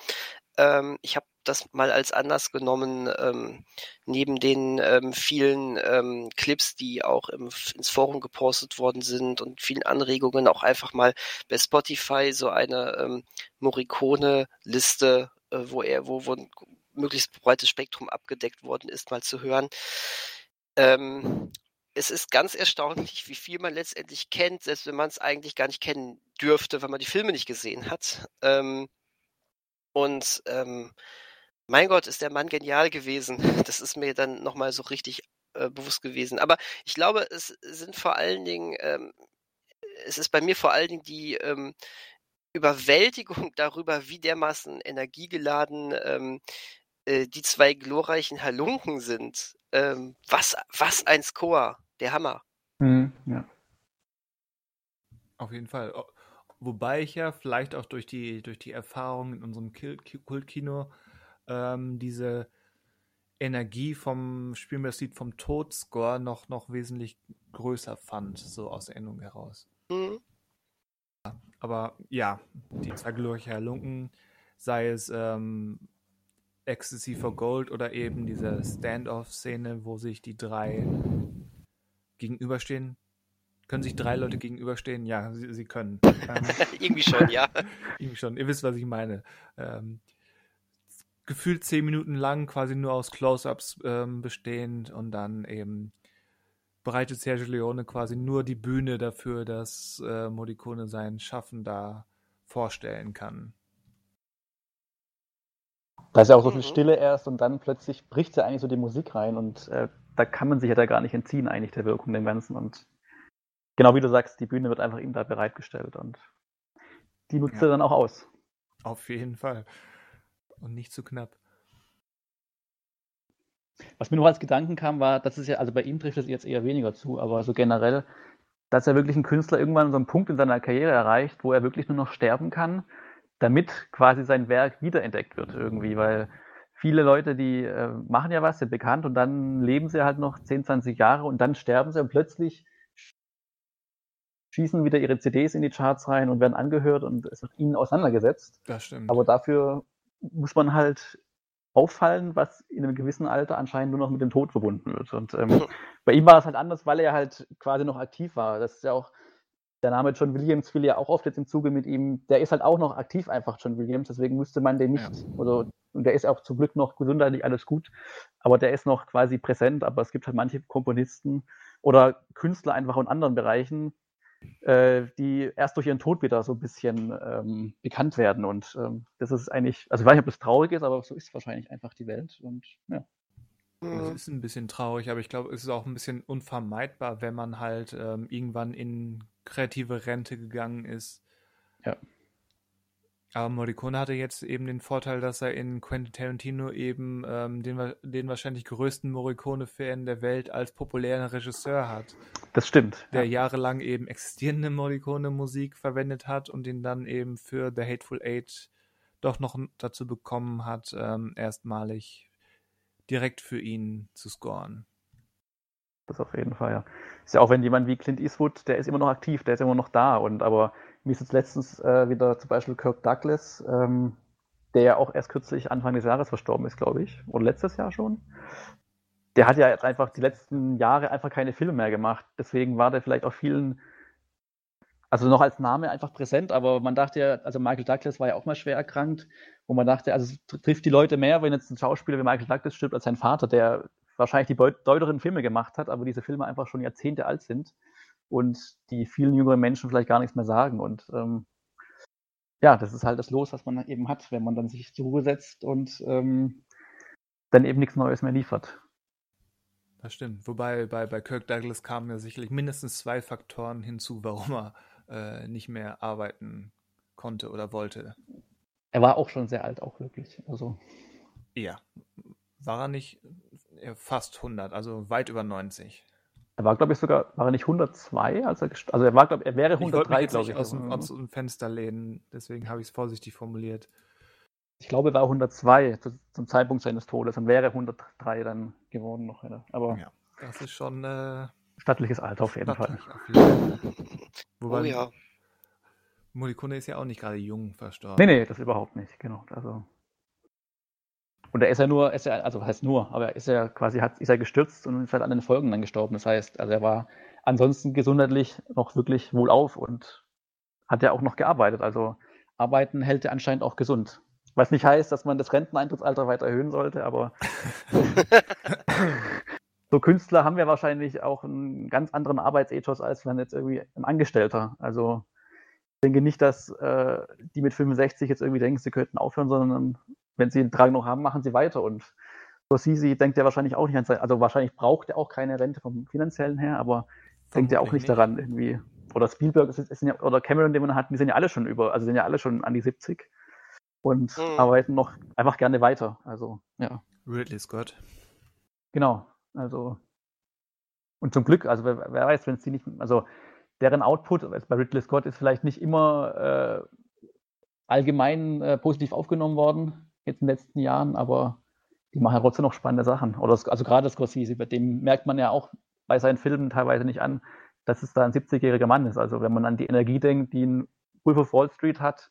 Ähm, ich habe das mal als Anlass genommen, ähm, neben den ähm, vielen ähm, Clips, die auch im, ins Forum gepostet worden sind und vielen Anregungen, auch einfach mal bei Spotify so eine ähm, Morricone-Liste, äh, wo er, wo, wo ein möglichst breites Spektrum abgedeckt worden ist, mal zu hören. Ähm, es ist ganz erstaunlich, wie viel man letztendlich kennt, selbst wenn man es eigentlich gar nicht kennen dürfte, wenn man die Filme nicht gesehen hat. Ähm, und ähm, mein Gott, ist der Mann genial gewesen. Das ist mir dann nochmal so richtig äh, bewusst gewesen. Aber ich glaube, es sind vor allen Dingen, ähm, es ist bei mir vor allen Dingen die ähm, Überwältigung darüber, wie dermaßen energiegeladen ähm, äh, die zwei glorreichen Halunken sind. Ähm, was, was ein Score. Der Hammer. Mhm, ja.
Auf jeden Fall. Wobei ich ja vielleicht auch durch die, durch die Erfahrung in unserem Kultkino ähm, diese Energie vom Spiel mir das Lied vom Todscore noch, noch wesentlich größer fand, so aus Erinnerung heraus. Mhm. Aber ja, die zwei glorreichen Lunken, sei es ähm, Ecstasy for Gold oder eben diese Standoff-Szene, wo sich die drei gegenüberstehen. Können sich drei Leute gegenüberstehen? Ja, sie, sie können.
Ähm, irgendwie schon, ja.
irgendwie schon. Ihr wisst, was ich meine. Ähm, gefühlt zehn Minuten lang quasi nur aus Close-ups ähm, bestehend und dann eben bereitet Sergio Leone quasi nur die Bühne dafür, dass äh, Morricone sein Schaffen da vorstellen kann.
Da ist ja auch so viel mhm. Stille erst und dann plötzlich bricht ja eigentlich so die Musik rein und äh, da kann man sich ja da gar nicht entziehen eigentlich der Wirkung dem Ganzen und genau wie du sagst, die Bühne wird einfach ihm da bereitgestellt und die nutzt ja. er dann auch aus.
Auf jeden Fall und nicht zu knapp.
Was mir noch als Gedanken kam, war, dass es ja, also bei ihm trifft es jetzt eher weniger zu, aber so generell, dass er wirklich ein Künstler irgendwann so einen Punkt in seiner Karriere erreicht, wo er wirklich nur noch sterben kann, damit quasi sein Werk wiederentdeckt wird irgendwie, weil viele Leute, die äh, machen ja was, sind bekannt und dann leben sie halt noch 10, 20 Jahre und dann sterben sie und plötzlich schießen wieder ihre CDs in die Charts rein und werden angehört und es wird ihnen auseinandergesetzt.
Das stimmt.
Aber dafür muss man halt auffallen, was in einem gewissen Alter anscheinend nur noch mit dem Tod verbunden wird. Und ähm, bei ihm war es halt anders, weil er halt quasi noch aktiv war. Das ist ja auch, der Name John Williams fiel ja auch oft jetzt im Zuge mit ihm. Der ist halt auch noch aktiv einfach, John Williams, deswegen müsste man den nicht, ja. oder, und der ist auch zum Glück noch gesundheitlich alles gut, aber der ist noch quasi präsent, aber es gibt halt manche Komponisten oder Künstler einfach in anderen Bereichen, die erst durch ihren Tod wieder so ein bisschen ähm, bekannt werden. Und ähm, das ist eigentlich, also ich weiß nicht, ob das traurig ist, aber so ist wahrscheinlich einfach die Welt. Und ja.
Es
Mhm.
ist ein bisschen traurig, aber ich glaube, es ist auch ein bisschen unvermeidbar, wenn man halt ähm, irgendwann in kreative Rente gegangen ist.
Ja.
Aber Morricone hatte jetzt eben den Vorteil, dass er in Quentin Tarantino eben ähm, den, den wahrscheinlich größten Morricone-Fan der Welt als populären Regisseur hat,
Das stimmt.
der
ja.
jahrelang eben existierende Morricone-Musik verwendet hat und ihn dann eben für The Hateful Eight doch noch dazu bekommen hat, ähm, erstmalig direkt für ihn zu scoren.
Das auf jeden Fall, ja. Ist ja auch, wenn jemand wie Clint Eastwood, der ist immer noch aktiv, der ist immer noch da. Und aber mir ist jetzt letztens äh, wieder zum Beispiel Kirk Douglas, ähm, der ja auch erst kürzlich Anfang des Jahres verstorben ist, glaube ich. Oder letztes Jahr schon. Der hat ja jetzt einfach die letzten Jahre einfach keine Filme mehr gemacht. Deswegen war der vielleicht auch vielen, also noch als Name einfach präsent, aber man dachte ja, also Michael Douglas war ja auch mal schwer erkrankt, wo man dachte, also es tr- trifft die Leute mehr, wenn jetzt ein Schauspieler wie Michael Douglas stirbt, als sein Vater, der wahrscheinlich die deuteren Filme gemacht hat, aber diese Filme einfach schon Jahrzehnte alt sind und die vielen jüngeren Menschen vielleicht gar nichts mehr sagen. Und ähm, ja, das ist halt das Los, was man eben hat, wenn man dann sich zur Ruhe setzt und ähm, dann eben nichts Neues mehr liefert.
Das stimmt. Wobei bei, bei Kirk Douglas kamen ja sicherlich mindestens zwei Faktoren hinzu, warum er äh, nicht mehr arbeiten konnte oder wollte.
Er war auch schon sehr alt, auch wirklich. Also
Ja. War er nicht fast 100, also weit über 90.
er war, glaube ich, sogar, war er nicht 102, als er also er war, glaube er wäre
Ich wollte mich
103,
jetzt
glaube ich.
aus dem, aus dem Fenster lehnen, deswegen habe ich es vorsichtig formuliert.
Ich glaube, er war 102 zu, zum Zeitpunkt seines Todes und wäre 103 dann geworden noch. ja. Aber
Ja. Das ist schon äh,
stattliches Alter auf jeden Fall.
auf jeden Fall. Wobei
Oh ja.
Morricone ist ja auch nicht gerade jung verstorben.
Nee, nee, das überhaupt nicht, genau. Also. Und er ist ja nur, ist ja, also heißt nur, aber er ist ja quasi, hat, ist er gestürzt und ist halt an den Folgen dann gestorben. Das heißt, also er war ansonsten gesundheitlich noch wirklich wohlauf und hat ja auch noch gearbeitet. Also arbeiten hält er anscheinend auch gesund. Was nicht heißt, dass man das Renteneintrittsalter weiter erhöhen sollte, aber so Künstler haben ja wahrscheinlich auch einen ganz anderen Arbeitsethos als wenn jetzt irgendwie ein Angestellter. Also ich denke nicht, dass äh, die mit 65 jetzt irgendwie denken, sie könnten aufhören, sondern wenn sie den Drang noch haben, machen sie weiter. Und Scorsese denkt ja wahrscheinlich auch nicht an sein, also wahrscheinlich braucht er auch keine Rente vom finanziellen her, aber denkt ja auch
Vermutlich
nicht daran irgendwie. Oder Spielberg ist, es sind ja, oder Cameron, den man hat, die sind ja alle schon über, also sind ja alle schon an die 70 und
Mhm.
arbeiten noch einfach gerne weiter. Also ja.
Ridley Scott.
Genau, also und zum Glück, also wer, wer weiß, wenn es die nicht, also deren Output also bei Ridley Scott ist vielleicht nicht immer äh, allgemein äh, positiv aufgenommen worden jetzt in den letzten Jahren, aber die machen ja trotzdem noch spannende Sachen. Oder das, also gerade Scorsese, bei dem merkt man ja auch bei seinen Filmen teilweise nicht an, dass es da ein 70-jähriger Mann ist. Also wenn man an die Energie denkt, die ein Wolf of Wall Street hat,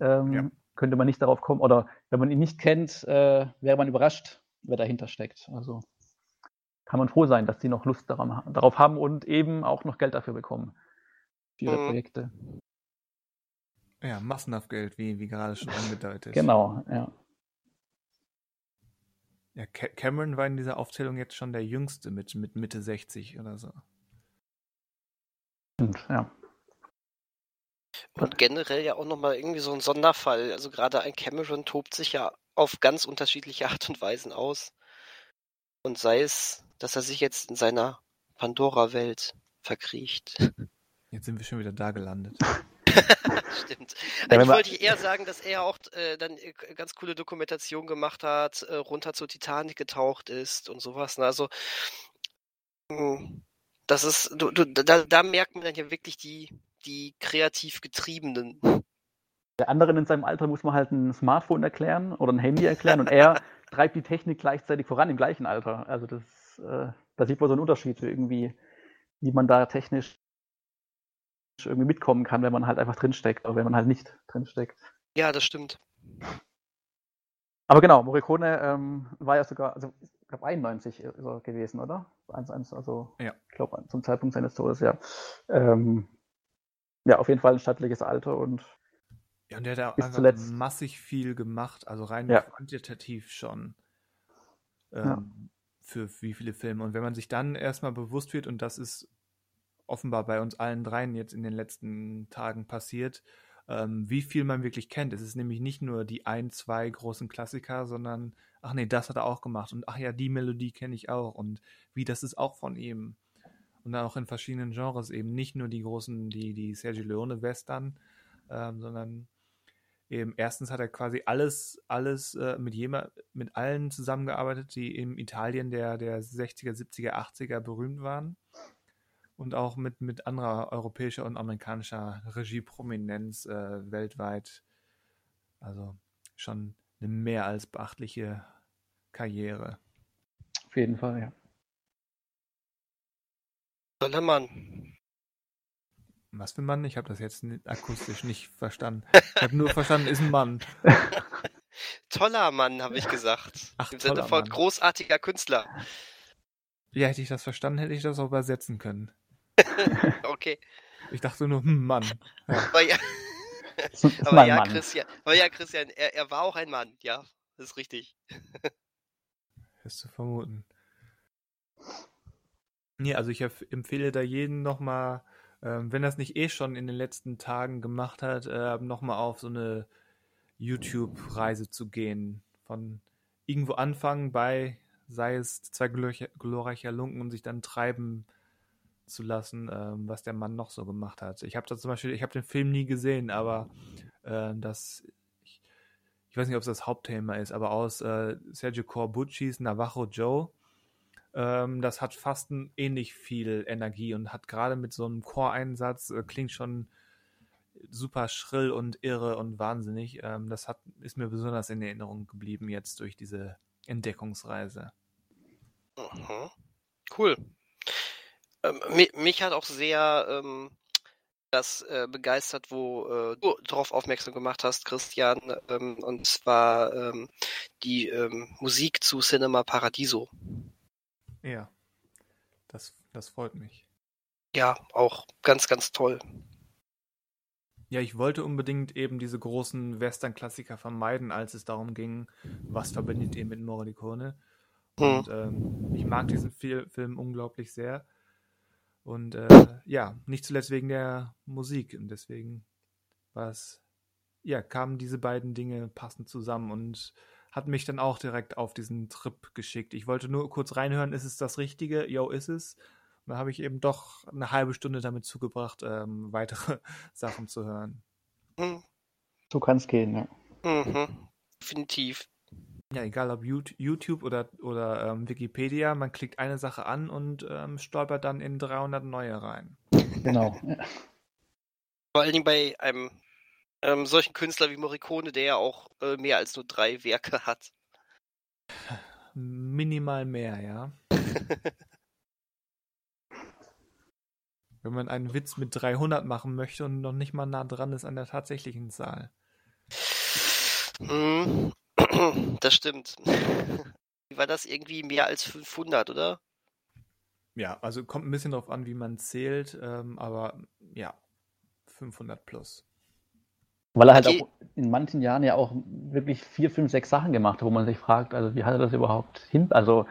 ähm,
Ja.
könnte man nicht darauf kommen. Oder wenn man ihn nicht kennt, äh, wäre man überrascht, wer dahinter steckt. Also kann man froh sein, dass die noch Lust daran, darauf haben und eben auch noch Geld dafür bekommen. Für ihre
Mhm.
Projekte.
Ja, massenhaft Geld, wie, wie gerade schon angedeutet.
Genau, ja.
Ja, Ca Cameron war in dieser Aufzählung jetzt schon der Jüngste mit, mit Mitte 60 oder so.
Und, ja.
Und generell ja auch nochmal irgendwie so ein Sonderfall. Also gerade ein Cameron tobt sich ja auf ganz unterschiedliche Art und Weisen aus. Und sei es, dass er sich jetzt in seiner Pandora-Welt verkriecht.
Jetzt sind wir schon wieder da gelandet.
Stimmt. Eigentlich
wir-
wollte ich eher sagen, dass er auch äh, dann äh, ganz coole Dokumentation gemacht hat, äh, runter zur Titanic getaucht ist und sowas. Ne? Also mh, das ist, du, du, da, da merkt man dann ja wirklich die, die kreativ Getriebenen.
Der anderen in seinem Alter muss man halt ein Smartphone erklären oder ein Handy erklären und er treibt die Technik gleichzeitig voran im gleichen Alter. Also das, äh, da sieht man so einen Unterschied irgendwie, wie man da technisch irgendwie mitkommen kann, wenn man halt einfach drinsteckt, oder wenn man halt nicht drinsteckt.
Ja, das stimmt.
Aber genau, Morricone ähm, war ja sogar, also ich glaube 91 ist er gewesen, oder? 1, also
Ja.
ich glaube zum Zeitpunkt seines Todes, ja. Ähm, ja, auf jeden Fall ein stattliches Alter und
Ja, und der hat ja auch
zuletzt.
massig viel gemacht, also rein
Ja.
quantitativ schon. Ähm,
Ja.
für, für wie viele Filme. Und wenn man sich dann erstmal bewusst wird, und das ist offenbar bei uns allen dreien jetzt in den letzten Tagen passiert, ähm, wie viel man wirklich kennt. Es ist nämlich nicht nur die ein, zwei großen Klassiker, sondern, ach nee, das hat er auch gemacht und ach ja, die Melodie kenne ich auch und wie, das ist auch von ihm. Und dann auch in verschiedenen Genres eben, nicht nur die großen, die, die Sergio Leone Western, ähm, sondern eben erstens hat er quasi alles, alles äh, mit jemand, mit allen zusammengearbeitet, die in Italien der, der 60er, 70er, 80er berühmt waren. Und auch mit, mit anderer europäischer und amerikanischer Regieprominenz äh, weltweit. Also schon eine mehr als beachtliche Karriere.
Auf jeden Fall, ja.
Toller Mann.
Was für ein Mann? Ich habe das jetzt akustisch nicht verstanden. Ich habe nur verstanden, ist ein Mann.
toller Mann, habe ich gesagt.
Ach,
Im Sinne von
Mann.
großartiger Künstler.
Ja, hätte ich das verstanden, hätte ich das auch übersetzen können.
okay.
Ich dachte nur, hm, Mann. Ja.
Aber ja,
Das
aber
mein
ja
Mann.
Christian, aber ja, Christian, er, er war auch ein Mann, ja. Das ist richtig.
Ist zu vermuten. Nee, also ich empf- empfehle da jeden nochmal, ähm, wenn er es nicht eh schon in den letzten Tagen gemacht hat, äh, nochmal auf so eine YouTube-Reise zu gehen. Von irgendwo anfangen bei, sei es zwei glorreicher Lunken und sich dann treiben zu lassen, ähm, was der Mann noch so gemacht hat. Ich habe da zum Beispiel, ich habe den Film nie gesehen, aber äh, das, ich, ich weiß nicht, ob es das Hauptthema ist, aber aus äh, Sergio Corbucci's Navajo Joe, ähm, das hat fast ähnlich viel Energie und hat gerade mit so einem Choreinsatz, äh, klingt schon super schrill und irre und wahnsinnig. Ähm, das hat, ist mir besonders in Erinnerung geblieben jetzt durch diese Entdeckungsreise.
Mhm. Cool. Ähm, mi- mich hat auch sehr ähm, das äh, begeistert, wo äh, du darauf aufmerksam gemacht hast, Christian, ähm, und zwar ähm, die ähm, Musik zu Cinema Paradiso.
Ja, das, das freut mich.
Ja, auch ganz, ganz toll.
Ja, ich wollte unbedingt eben diese großen Western-Klassiker vermeiden, als es darum ging, was verbindet ihr mit Morricone.
Hm.
Und ähm, ich mag diesen Fil Film unglaublich sehr. Und äh, ja, nicht zuletzt wegen der Musik. Und deswegen war es, ja, kamen diese beiden Dinge passend zusammen und hat mich dann auch direkt auf diesen Trip geschickt. Ich wollte nur kurz reinhören, ist es das Richtige? Jo, ist es. Und da habe ich eben doch eine halbe Stunde damit zugebracht, ähm, weitere Sachen zu hören.
Hm.
So kann es gehen, ja.
Mhm. Definitiv.
Ja, egal ob Yout- YouTube oder, oder ähm, Wikipedia, man klickt eine Sache an und ähm, stolpert dann in 300 neue rein.
Genau.
Vor allen Dingen bei einem ähm, solchen Künstler wie Morricone, der ja auch äh, mehr als nur drei Werke hat.
Minimal mehr, ja. Wenn man einen Witz mit 300 machen möchte und noch nicht mal nah dran ist an der tatsächlichen Zahl.
Hm. Das stimmt. Wie war das irgendwie mehr als 500, oder?
Ja, also kommt ein bisschen drauf an, wie man zählt, ähm, aber ja, 500 plus.
Weil er halt
Okay.
auch in manchen Jahren ja auch wirklich vier, fünf, sechs Sachen gemacht hat, wo man sich fragt, also wie hat er das überhaupt hin? Also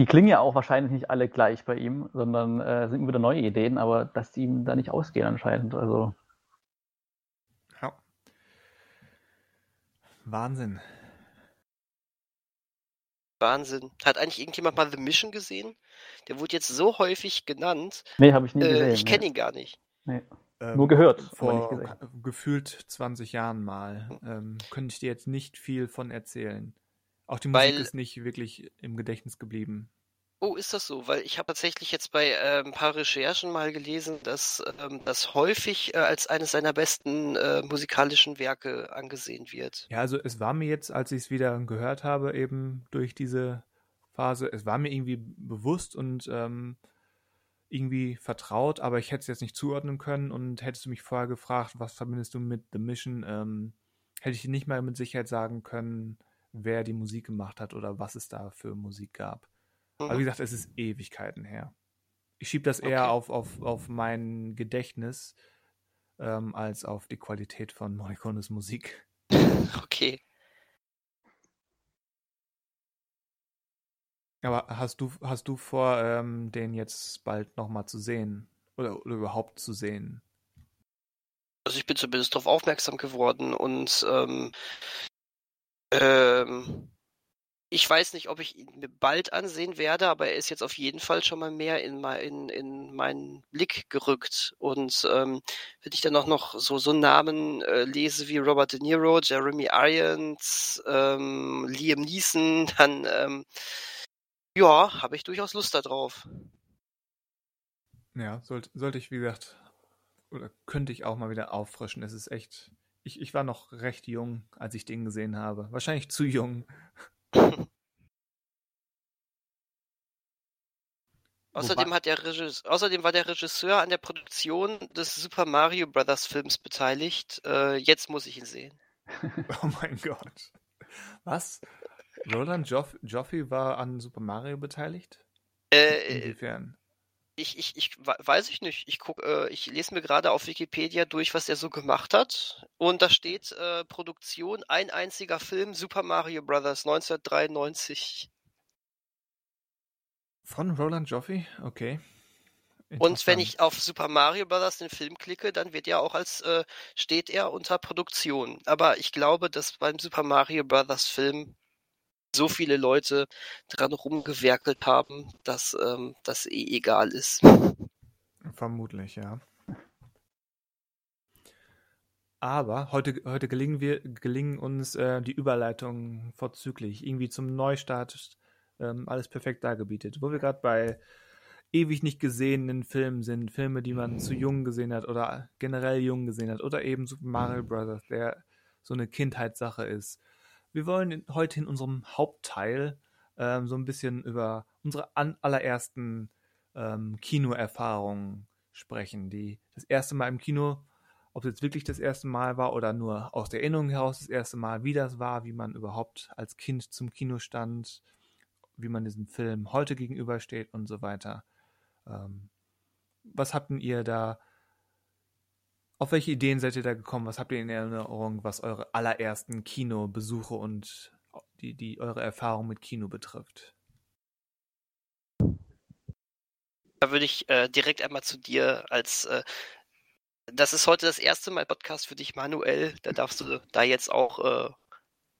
die klingen ja auch wahrscheinlich nicht alle gleich bei ihm, sondern äh, sind immer wieder neue Ideen, aber dass die ihm da nicht ausgehen anscheinend. Also
Ja. Wahnsinn.
Wahnsinn. Hat eigentlich irgendjemand mal The Mission gesehen? Der wurde jetzt so häufig genannt.
nee, habe ich nie
Äh,
gesehen.
ich kenne
nee.
ihn gar nicht.
Nee.
Ähm,
Nur gehört, aber
Vor
nicht gesehen.
ka- gefühlt 20 Jahren mal. Ähm, könnte ich dir jetzt nicht viel von erzählen. Auch die Musik
Weil-
ist nicht wirklich im Gedächtnis geblieben.
Oh, ist das so? Weil ich habe tatsächlich jetzt bei äh, ein paar Recherchen mal gelesen, dass ähm, das häufig äh, als eines seiner besten äh, musikalischen Werke angesehen wird.
Ja, also es war mir jetzt, als ich es wieder gehört habe, eben durch diese Phase, es war mir irgendwie bewusst und ähm, irgendwie vertraut, aber ich hätte es jetzt nicht zuordnen können und hättest du mich vorher gefragt, was verbindest du mit The Mission, ähm, hätte ich nicht mal mit Sicherheit sagen können, wer die Musik gemacht hat oder was es da für Musik gab. Aber wie
Mhm.
gesagt, es ist Ewigkeiten her. Ich schiebe das eher
Okay.
auf, auf, auf mein Gedächtnis ähm, als auf die Qualität von Morricones Musik.
Okay.
Aber hast du, hast du vor, ähm, den jetzt bald nochmal zu sehen? oder, oder überhaupt zu sehen?
Also ich bin zumindest darauf aufmerksam geworden und ähm, ähm, ich weiß nicht, ob ich ihn mir bald ansehen werde, aber er ist jetzt auf jeden Fall schon mal mehr in, in, in meinen Blick gerückt. Und ähm, wenn ich dann auch noch so, so Namen äh, lese wie Robert De Niro, Jeremy Irons, ähm, Liam Neeson, dann ähm, ja, habe ich durchaus Lust darauf.
Ja, sollte, sollte ich, wie gesagt, oder könnte ich auch mal wieder auffrischen. Es ist echt. Ich, ich war noch recht jung, als ich den gesehen habe. Wahrscheinlich zu jung.
Außerdem, hat der Außerdem war der Regisseur an der Produktion des Super Mario Brothers Films beteiligt. Äh, jetzt muss ich ihn sehen.
oh mein Gott. Was? Roland Joff Joffe war an Super Mario beteiligt?
Äh, Inwiefern? Ich, ich, ich weiß ich nicht. Ich guck, äh, ich lese mir gerade auf Wikipedia durch, was er so gemacht hat. Und da steht äh, Produktion ein einziger Film, Super Mario Brothers 1993.
Von Roland Joffe? Okay.
Und wenn ich auf Super Mario Bros. den Film klicke, dann wird ja auch als äh, steht er unter Produktion. Aber ich glaube, dass beim Super Mario Bros. Film so viele Leute dran rumgewerkelt haben, dass ähm, das eh egal ist.
Vermutlich, ja. Aber heute, heute gelingen, wir, gelingen uns äh, die Überleitungen vorzüglich. Irgendwie zum Neustart ähm, alles perfekt dargebietet. Wo wir gerade bei ewig nicht gesehenen Filmen sind, Filme, die man zu jung gesehen hat oder generell jung gesehen hat oder eben Super Mario Bros., der so eine Kindheitssache ist. Wir wollen heute in unserem Hauptteil ähm, so ein bisschen über unsere allerersten ähm, Kinoerfahrungen sprechen, die das erste Mal im Kino, ob es jetzt wirklich das erste Mal war oder nur aus der Erinnerung heraus das erste Mal, wie das war, wie man überhaupt als Kind zum Kino stand, wie man diesem Film heute gegenübersteht und so weiter. Ähm, was habt ihr da, auf welche Ideen seid ihr da gekommen? Was habt ihr in Erinnerung, was eure allerersten Kinobesuche und die, die eure Erfahrung mit Kino betrifft?
Da würde ich äh, direkt einmal zu dir als äh, das ist heute das erste Mal Podcast für dich, Manuel. Da darfst du da jetzt auch äh,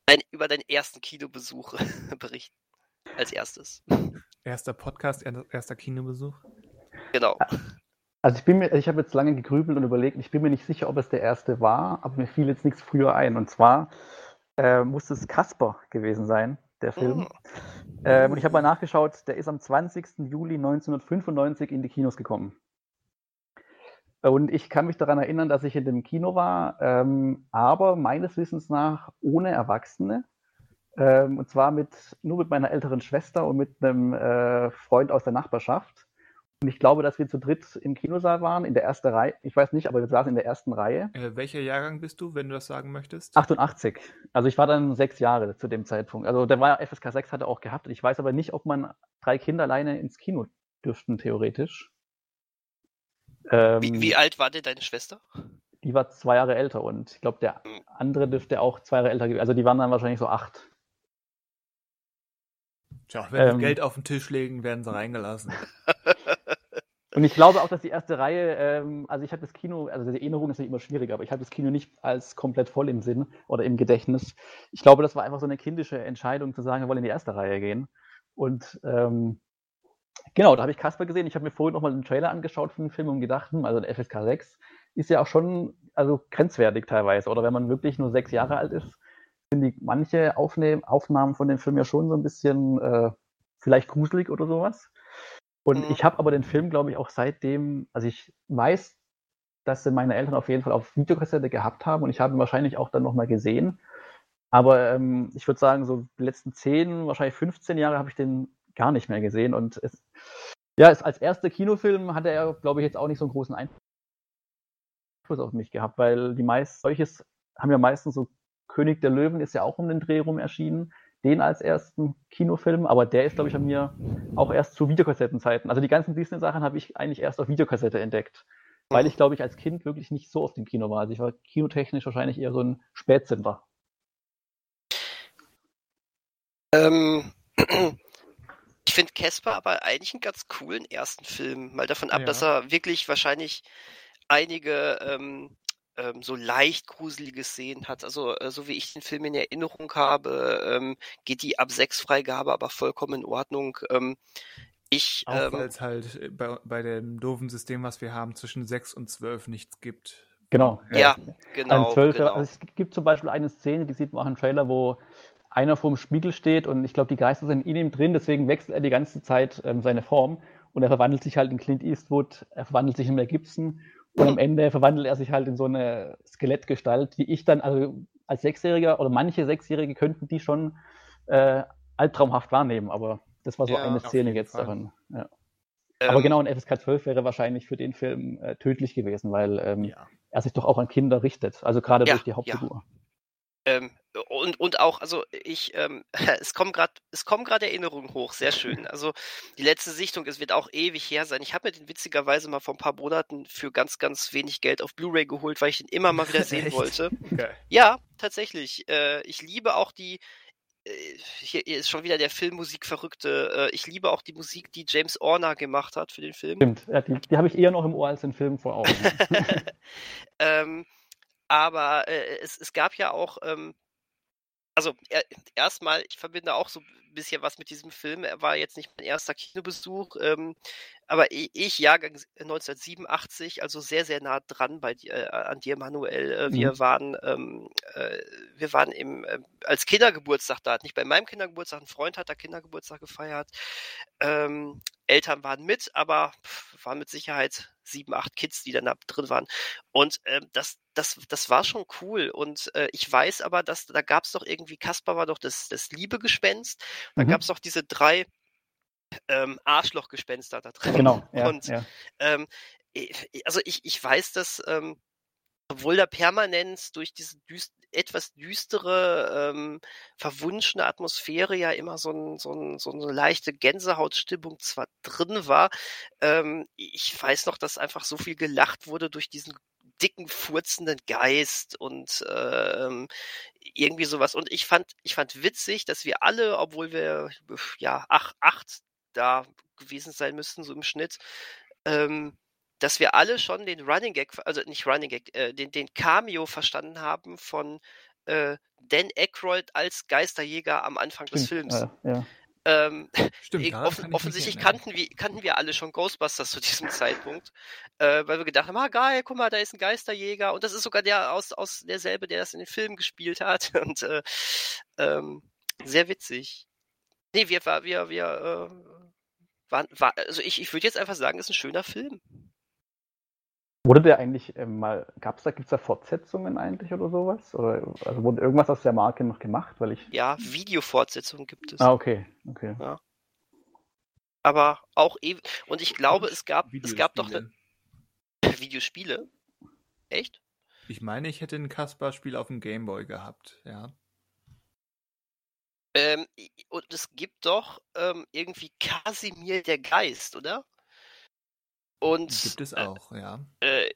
ein, über deinen ersten Kinobesuch berichten als erstes.
Erster Podcast, erster Kinobesuch?
Genau.
Also ich bin mir, ich habe jetzt lange gegrübelt und überlegt, ich bin mir nicht sicher, ob es der erste war, aber mir fiel jetzt nichts früher ein. Und zwar äh, muss es Casper gewesen sein, der Film. Oh. Ähm, und ich habe mal nachgeschaut, der ist am 20. Juli 1995 in die Kinos gekommen. Und ich kann mich daran erinnern, dass ich in dem Kino war, ähm, aber meines Wissens nach ohne Erwachsene. Ähm, und zwar mit, nur mit meiner älteren Schwester und mit einem äh, Freund aus der Nachbarschaft. Und ich glaube, dass wir zu dritt im Kinosaal waren, in der ersten Reihe. Ich weiß nicht, aber wir saßen in der ersten Reihe.
Äh, welcher Jahrgang bist du, wenn du das sagen möchtest?
88. Also ich war dann sechs Jahre zu dem Zeitpunkt. Also der war FSK 6 hatte auch gehabt. Ich weiß aber nicht, ob man drei Kinder alleine ins Kino dürften, theoretisch.
Ähm, wie, wie alt war denn deine Schwester?
Die war zwei Jahre älter und ich glaube, der hm. andere dürfte auch zwei Jahre älter gewesen. Also die waren dann wahrscheinlich so acht.
Tja, wenn ähm, sie Geld auf den Tisch legen, werden sie reingelassen.
Und ich glaube auch, dass die erste Reihe, ähm, also ich habe das Kino, also die Erinnerung ist nicht immer schwierig, aber ich habe das Kino nicht als komplett voll im Sinn oder im Gedächtnis. Ich glaube, das war einfach so eine kindische Entscheidung zu sagen, wir wollen in die erste Reihe gehen. Und ähm, genau, da habe ich Kasper gesehen. Ich habe mir vorhin nochmal den Trailer angeschaut von dem Film und gedacht, hm, also der FSK 6 ist ja auch schon also grenzwertig teilweise. Oder wenn man wirklich nur sechs Jahre alt ist, finde ich manche Aufnahmen von dem Film ja schon so ein bisschen äh, vielleicht gruselig oder sowas. Und mhm. ich habe aber den Film, glaube ich, auch seitdem, also ich weiß, dass meine Eltern auf jeden Fall auf Videokassette gehabt haben und ich habe ihn wahrscheinlich auch dann nochmal gesehen. Aber ähm, ich würde sagen, so die letzten 10, wahrscheinlich 15 Jahre habe ich den gar nicht mehr gesehen. Und es, ja, es, als erster Kinofilm hatte er, glaube ich, jetzt auch nicht so einen großen Einfluss auf mich gehabt, weil die meist solches haben ja meistens so König der Löwen ist ja auch um den Dreh rum erschienen. Den als ersten Kinofilm, aber der ist, glaube ich, an mir auch erst zu Videokassettenzeiten. Also die ganzen Disney-Sachen habe ich eigentlich erst auf Videokassette entdeckt. Weil ich, glaube ich, als Kind wirklich nicht so oft im Kino war. Also ich war kinotechnisch wahrscheinlich eher so ein Spätzünder.
Ähm, ich finde Casper aber eigentlich einen ganz coolen ersten Film. Mal davon ab,
Ja.
dass er wirklich wahrscheinlich einige ähm, ähm, so leicht gruselige Szenen hat. Also äh, so wie ich den Film in Erinnerung habe, ähm, geht die ab 6 Freigabe aber vollkommen in Ordnung. Ähm, ich
Auch
ähm,
weil es halt äh, bei, bei dem doofen System, was wir haben, zwischen 6 und 12 nichts gibt.
Genau.
ja,
Ein
genau,
Zwölfer,
genau.
also es gibt zum Beispiel eine Szene, die sieht man auch im Trailer, wo einer vor dem Spiegel steht und ich glaube, die Geister sind in ihm drin, deswegen wechselt er die ganze Zeit ähm, seine Form und er verwandelt sich halt in Clint Eastwood, er verwandelt sich in Mel Gibson und am Ende verwandelt er sich halt in so eine Skelettgestalt, die ich dann, also als Sechsjähriger oder manche Sechsjährige könnten die schon äh, albtraumhaft wahrnehmen, aber das war so
Ja,
eine Szene jetzt
Fall.
daran. Ja. Aber
Ähm,
genau, ein FSK 12 wäre wahrscheinlich für den Film äh, tödlich gewesen, weil ähm,
Ja.
er sich doch auch an Kinder richtet. Also gerade durch die. Hauptfigur.
Ähm, und, und auch, also ich, ähm, es kommen gerade, es kommen gerade Erinnerungen hoch, sehr schön. Also die letzte Sichtung, es wird auch ewig her sein. Ich habe mir den witzigerweise mal vor ein paar Monaten für ganz, ganz wenig Geld auf Blu-ray geholt, weil ich den immer mal wieder sehen
Echt?
wollte.
Geil.
Ja, tatsächlich. Äh, ich liebe auch die, äh, hier, hier ist schon wieder der Filmmusikverrückte. Äh, ich liebe auch die Musik, die James Orner gemacht hat für den Film.
Stimmt, ja, die, die habe ich eher noch im Ohr als den Film vor Augen.
ähm, aber äh, es, es gab ja auch, ähm, also er, erstmal, ich verbinde auch so ein bisschen was mit diesem Film. Er war jetzt nicht mein erster Kinobesuch, ähm, aber ich, Jahrgang 1987, also sehr, sehr nah dran bei dir, äh, an dir, Manuel. Äh, wir
Mhm.
waren, ähm, äh, wir waren im, äh, als Kindergeburtstag da, nicht bei meinem Kindergeburtstag, ein Freund hat da Kindergeburtstag gefeiert. Ähm, Eltern waren mit, aber pff, waren mit Sicherheit sieben, acht Kids, die dann da drin waren. Und ähm, das, das, das war schon cool. Und äh, ich weiß aber, dass da gab es doch irgendwie, Kaspar war doch das, das Liebegespenst. Da
Mhm.
gab es doch diese drei ähm, Arschlochgespenster da drin.
genau, ja,
Und
ja.
ähm, also ich, ich weiß, dass ähm, obwohl da permanent durch diese düst etwas düstere, ähm, verwunschene Atmosphäre ja immer so, ein, so, ein, so eine leichte Gänsehautstimmung zwar drin war, ähm, ich weiß noch, dass einfach so viel gelacht wurde durch diesen dicken, furzenden Geist und ähm, irgendwie sowas. Und ich fand, ich fand witzig, dass wir alle, obwohl wir ja acht, acht da gewesen sein müssten, so im Schnitt, ähm, dass wir alle schon den Running Gag, also nicht Running Gag, äh, den, den Cameo verstanden haben von äh, Dan Aykroyd als Geisterjäger am Anfang des Films.
äh, ja.
Ähm,
Stimmt,
offen, offensichtlich kannten wir, kannten wir alle schon Ghostbusters zu diesem Zeitpunkt, äh, weil wir gedacht haben, ah geil, guck mal, da ist ein Geisterjäger und das ist sogar der aus, aus derselbe, der das in den Film gespielt hat und äh, ähm, sehr witzig. Nee, wir, wir, wir äh, waren, war, also ich, ich würde jetzt einfach sagen, ist ein schöner Film.
Wurde der eigentlich ähm, mal, gab's da, gibt's da Fortsetzungen eigentlich oder sowas? Oder also wurde irgendwas aus der Marke noch gemacht? Weil ich.
Ja, Videofortsetzungen gibt es.
Ah, okay, okay.
Aber auch ewig. Und ich glaube, es gab, es gab doch
Videospiele.
eine Videospiele. Echt?
Ich meine, ich hätte ein Kaspar-Spiel auf dem Gameboy gehabt, ja.
Ähm, und es gibt doch ähm, irgendwie Kasimir der Geist, oder? Und
Gibt es auch, ja.
äh,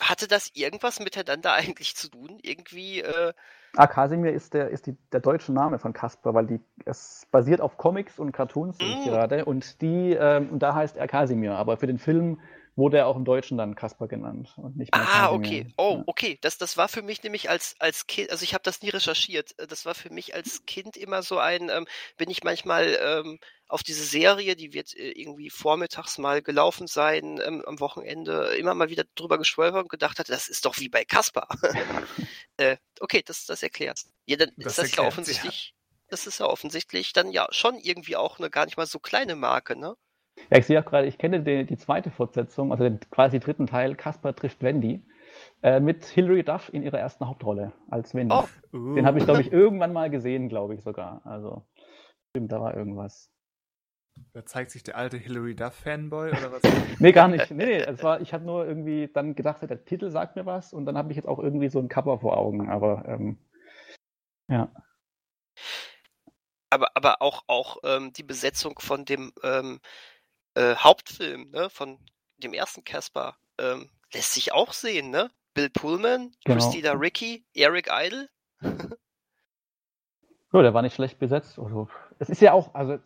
hatte das irgendwas miteinander eigentlich zu tun? Irgendwie, äh,
Ah, Kasimir ist der, ist die, der deutsche Name von Kasper, weil die, es basiert auf Comics und Cartoons sehe ich
Mm.
gerade und die, ähm, und da heißt er Kasimir, aber für den Film wurde er auch im Deutschen dann Kasper genannt und nicht mehr
Ah, okay. Oh,
Ja.
okay. Das, das war für mich nämlich als, als Kind, also ich habe das nie recherchiert. Das war für mich als Kind immer so ein, ähm, bin ich manchmal ähm, auf diese Serie, die wird äh, irgendwie vormittags mal gelaufen sein, ähm, am Wochenende, immer mal wieder drüber gestolpert und gedacht hatte, das ist doch wie bei Kaspar. äh, okay, das, das erklärt. Ja, dann
Das
ist das ja
erklärt's, ja.
offensichtlich, das ist ja offensichtlich dann ja schon irgendwie auch eine gar nicht mal so kleine Marke, ne?
Ja, ich sehe auch gerade, ich kenne die, die zweite Fortsetzung, also den quasi dritten Teil, Kasper trifft Wendy, äh, mit Hilary Duff in ihrer ersten Hauptrolle als Wendy.
Oh.
Den habe ich, glaube ich, irgendwann mal gesehen, glaube ich sogar. Also, stimmt, da war irgendwas.
Da zeigt sich der alte Hilary Duff-Fanboy oder was?
Nee, gar nicht. Nee, nee, es war, ich habe nur irgendwie dann gedacht, der Titel sagt mir was und dann habe ich jetzt auch irgendwie so ein Cover vor Augen, aber ähm, ja.
aber, aber auch, auch ähm, die Besetzung von dem ähm, äh, Hauptfilm, ne, von dem ersten Casper, ähm, lässt sich auch sehen, ne? Bill Pullman,
Genau.
Christina Ricci, Eric Idle.
Ja, der war nicht schlecht besetzt. Also, es ist ja auch, also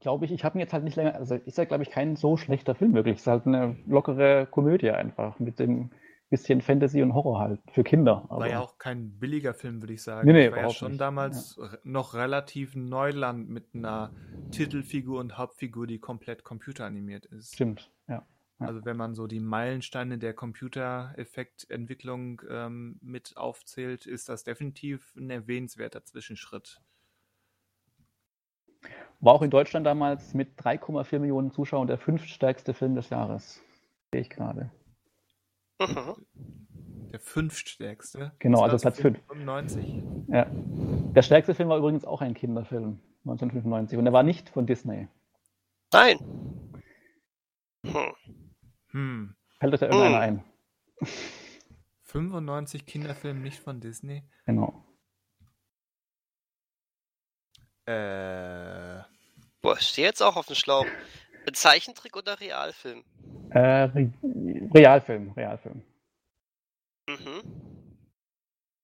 glaube ich, ich habe ihn jetzt halt nicht länger, also ist ja, glaube ich, kein so schlechter Film wirklich. Es ist halt eine lockere Komödie einfach mit dem bisschen Fantasy und Horror halt für Kinder.
War
aber-
ja auch kein billiger Film, würde ich sagen.
Nee, nee,
war ja schon
nicht.
damals re- noch relativ Neuland mit einer Titelfigur und Hauptfigur, die komplett computeranimiert ist.
Stimmt, ja. ja.
Also wenn man so die Meilensteine der Computereffektentwicklung ähm, mit aufzählt, ist das definitiv ein erwähnenswerter Zwischenschritt.
War auch in Deutschland damals mit 3,4 Millionen Zuschauern der fünftstärkste Film des Jahres. Sehe ich gerade.
Mhm.
Der fünftstärkste.
Genau, also Platz fünf.
95.
Ja. Der stärkste Film war übrigens auch ein Kinderfilm, 1995. Und er war nicht von Disney.
Nein. Hm.
Hm.
Fällt euch da irgendeiner
Hm.
ein?
95 Kinderfilme nicht von Disney.
Genau.
Äh,
Boah, ich stehe jetzt auch auf dem Schlauch. Ein Zeichentrick oder Realfilm?
Äh, Re Realfilm, Realfilm.
Mhm.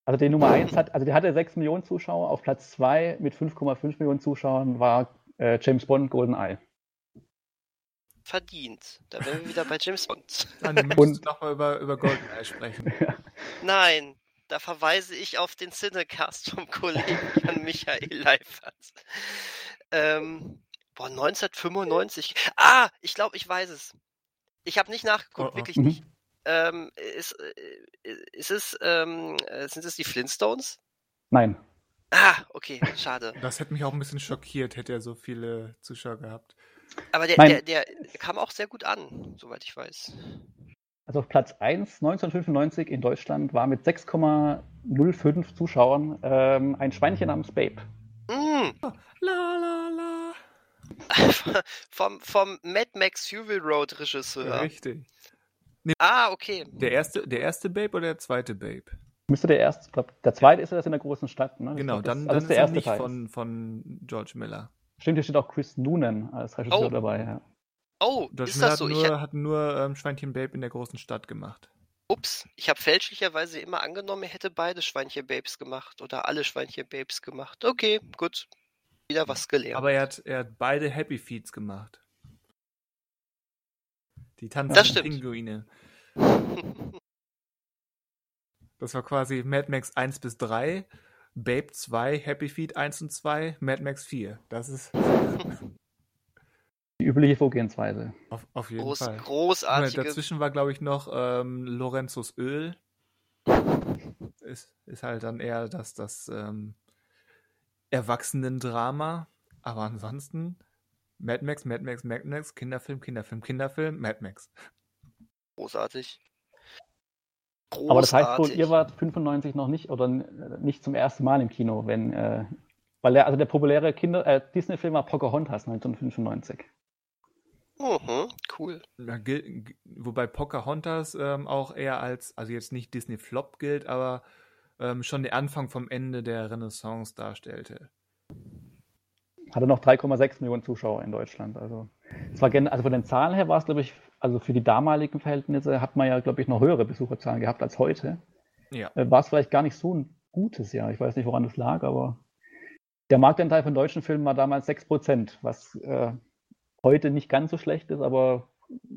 Also die Nummer 1 hat, also die hatte 6 Millionen Zuschauer. Auf Platz 2 mit 5,5 Millionen Zuschauern war äh, James Bond GoldenEye.
Verdient. Da wären wir wieder bei James Bond.
dann müsstest
Und-
du doch mal über, über GoldenEye sprechen.
Nein, da verweise ich auf den Cinecast vom Kollegen Jan Michael Leifert. Ähm, boah, 1995. Ah, ich glaube, ich weiß es. Ich habe nicht nachgeguckt,
Oh, oh.
wirklich
Mhm.
nicht. Ähm, ist, äh, ist es, ähm, äh, sind es die Flintstones?
Nein.
Ah, okay, schade.
Das hätte mich auch ein bisschen schockiert, hätte er so viele Zuschauer gehabt.
Aber der,
Mein-
der, der kam auch sehr gut an, soweit ich weiß.
Also auf Platz 1 1995 in Deutschland war mit 6,05 Zuschauern ähm, ein Schweinchen namens Babe.
Mm.
La la.
vom, vom Mad Max Fury Road Regisseur.
Richtig.
Ah, okay.
Der erste, der erste Babe oder der zweite Babe?
Müsste der erste, ich glaub, der zweite ist ja das in der großen Stadt. Ne?
Genau,
das,
dann,
also
dann
das
ist
der
er
erste
nicht
Teil.
von, von George Miller.
Stimmt, hier steht auch Chris Noonan als Regisseur
Oh.
dabei. Ja.
Oh,
George
ist
Miller
das
hat
so? Ich
nur,
hab,
hat nur ähm, Schweinchen Babe in der großen Stadt gemacht.
ups, ich habe fälschlicherweise immer angenommen, er hätte beide Schweinchen-Babes gemacht oder alle Schweinchen-Babes gemacht. Okay, gut. Wieder was gelernt.
Aber er hat, er hat beide Happy Feets gemacht. Die tanzenden. Pinguine. Das war quasi Mad Max 1 bis 3, Babe 2, Happy Feet 1 und 2, Mad Max 4. Das ist
Die übliche Vorgehensweise.
auf, auf jeden
Groß,
Fall.
großartige.
Dazwischen war, glaube ich, noch ähm, Lorenzos Öl. Ist, ist halt dann eher das, das ähm, Erwachsenen-Drama. Aber ansonsten Mad Max, Mad Max, Mad Max, Kinderfilm, Kinderfilm, Kinderfilm, Mad Max.
Großartig.
Aber das heißt wohl,
Großartig.
ihr wart 95 noch nicht oder n- nicht zum ersten Mal im Kino, wenn, äh, weil der, also der populäre Kinder, äh, Disney-Film war Pocahontas 1995.
Mhm, cool.
Ja, wobei Pocahontas ähm, auch eher als, also jetzt nicht Disney Flop gilt, aber ähm, schon der Anfang vom Ende der Renaissance darstellte.
Hatte noch 3,6 Millionen Zuschauer in Deutschland. Also, es war also von den Zahlen her war es, glaube ich, also für die damaligen Verhältnisse hat man ja, glaube ich, noch höhere Besucherzahlen gehabt als heute.
Ja.
Äh, war es vielleicht gar nicht so ein gutes Jahr. Ich weiß nicht, woran das lag, aber der Marktanteil von deutschen Filmen war damals 6%, was äh, heute nicht ganz so schlecht ist, aber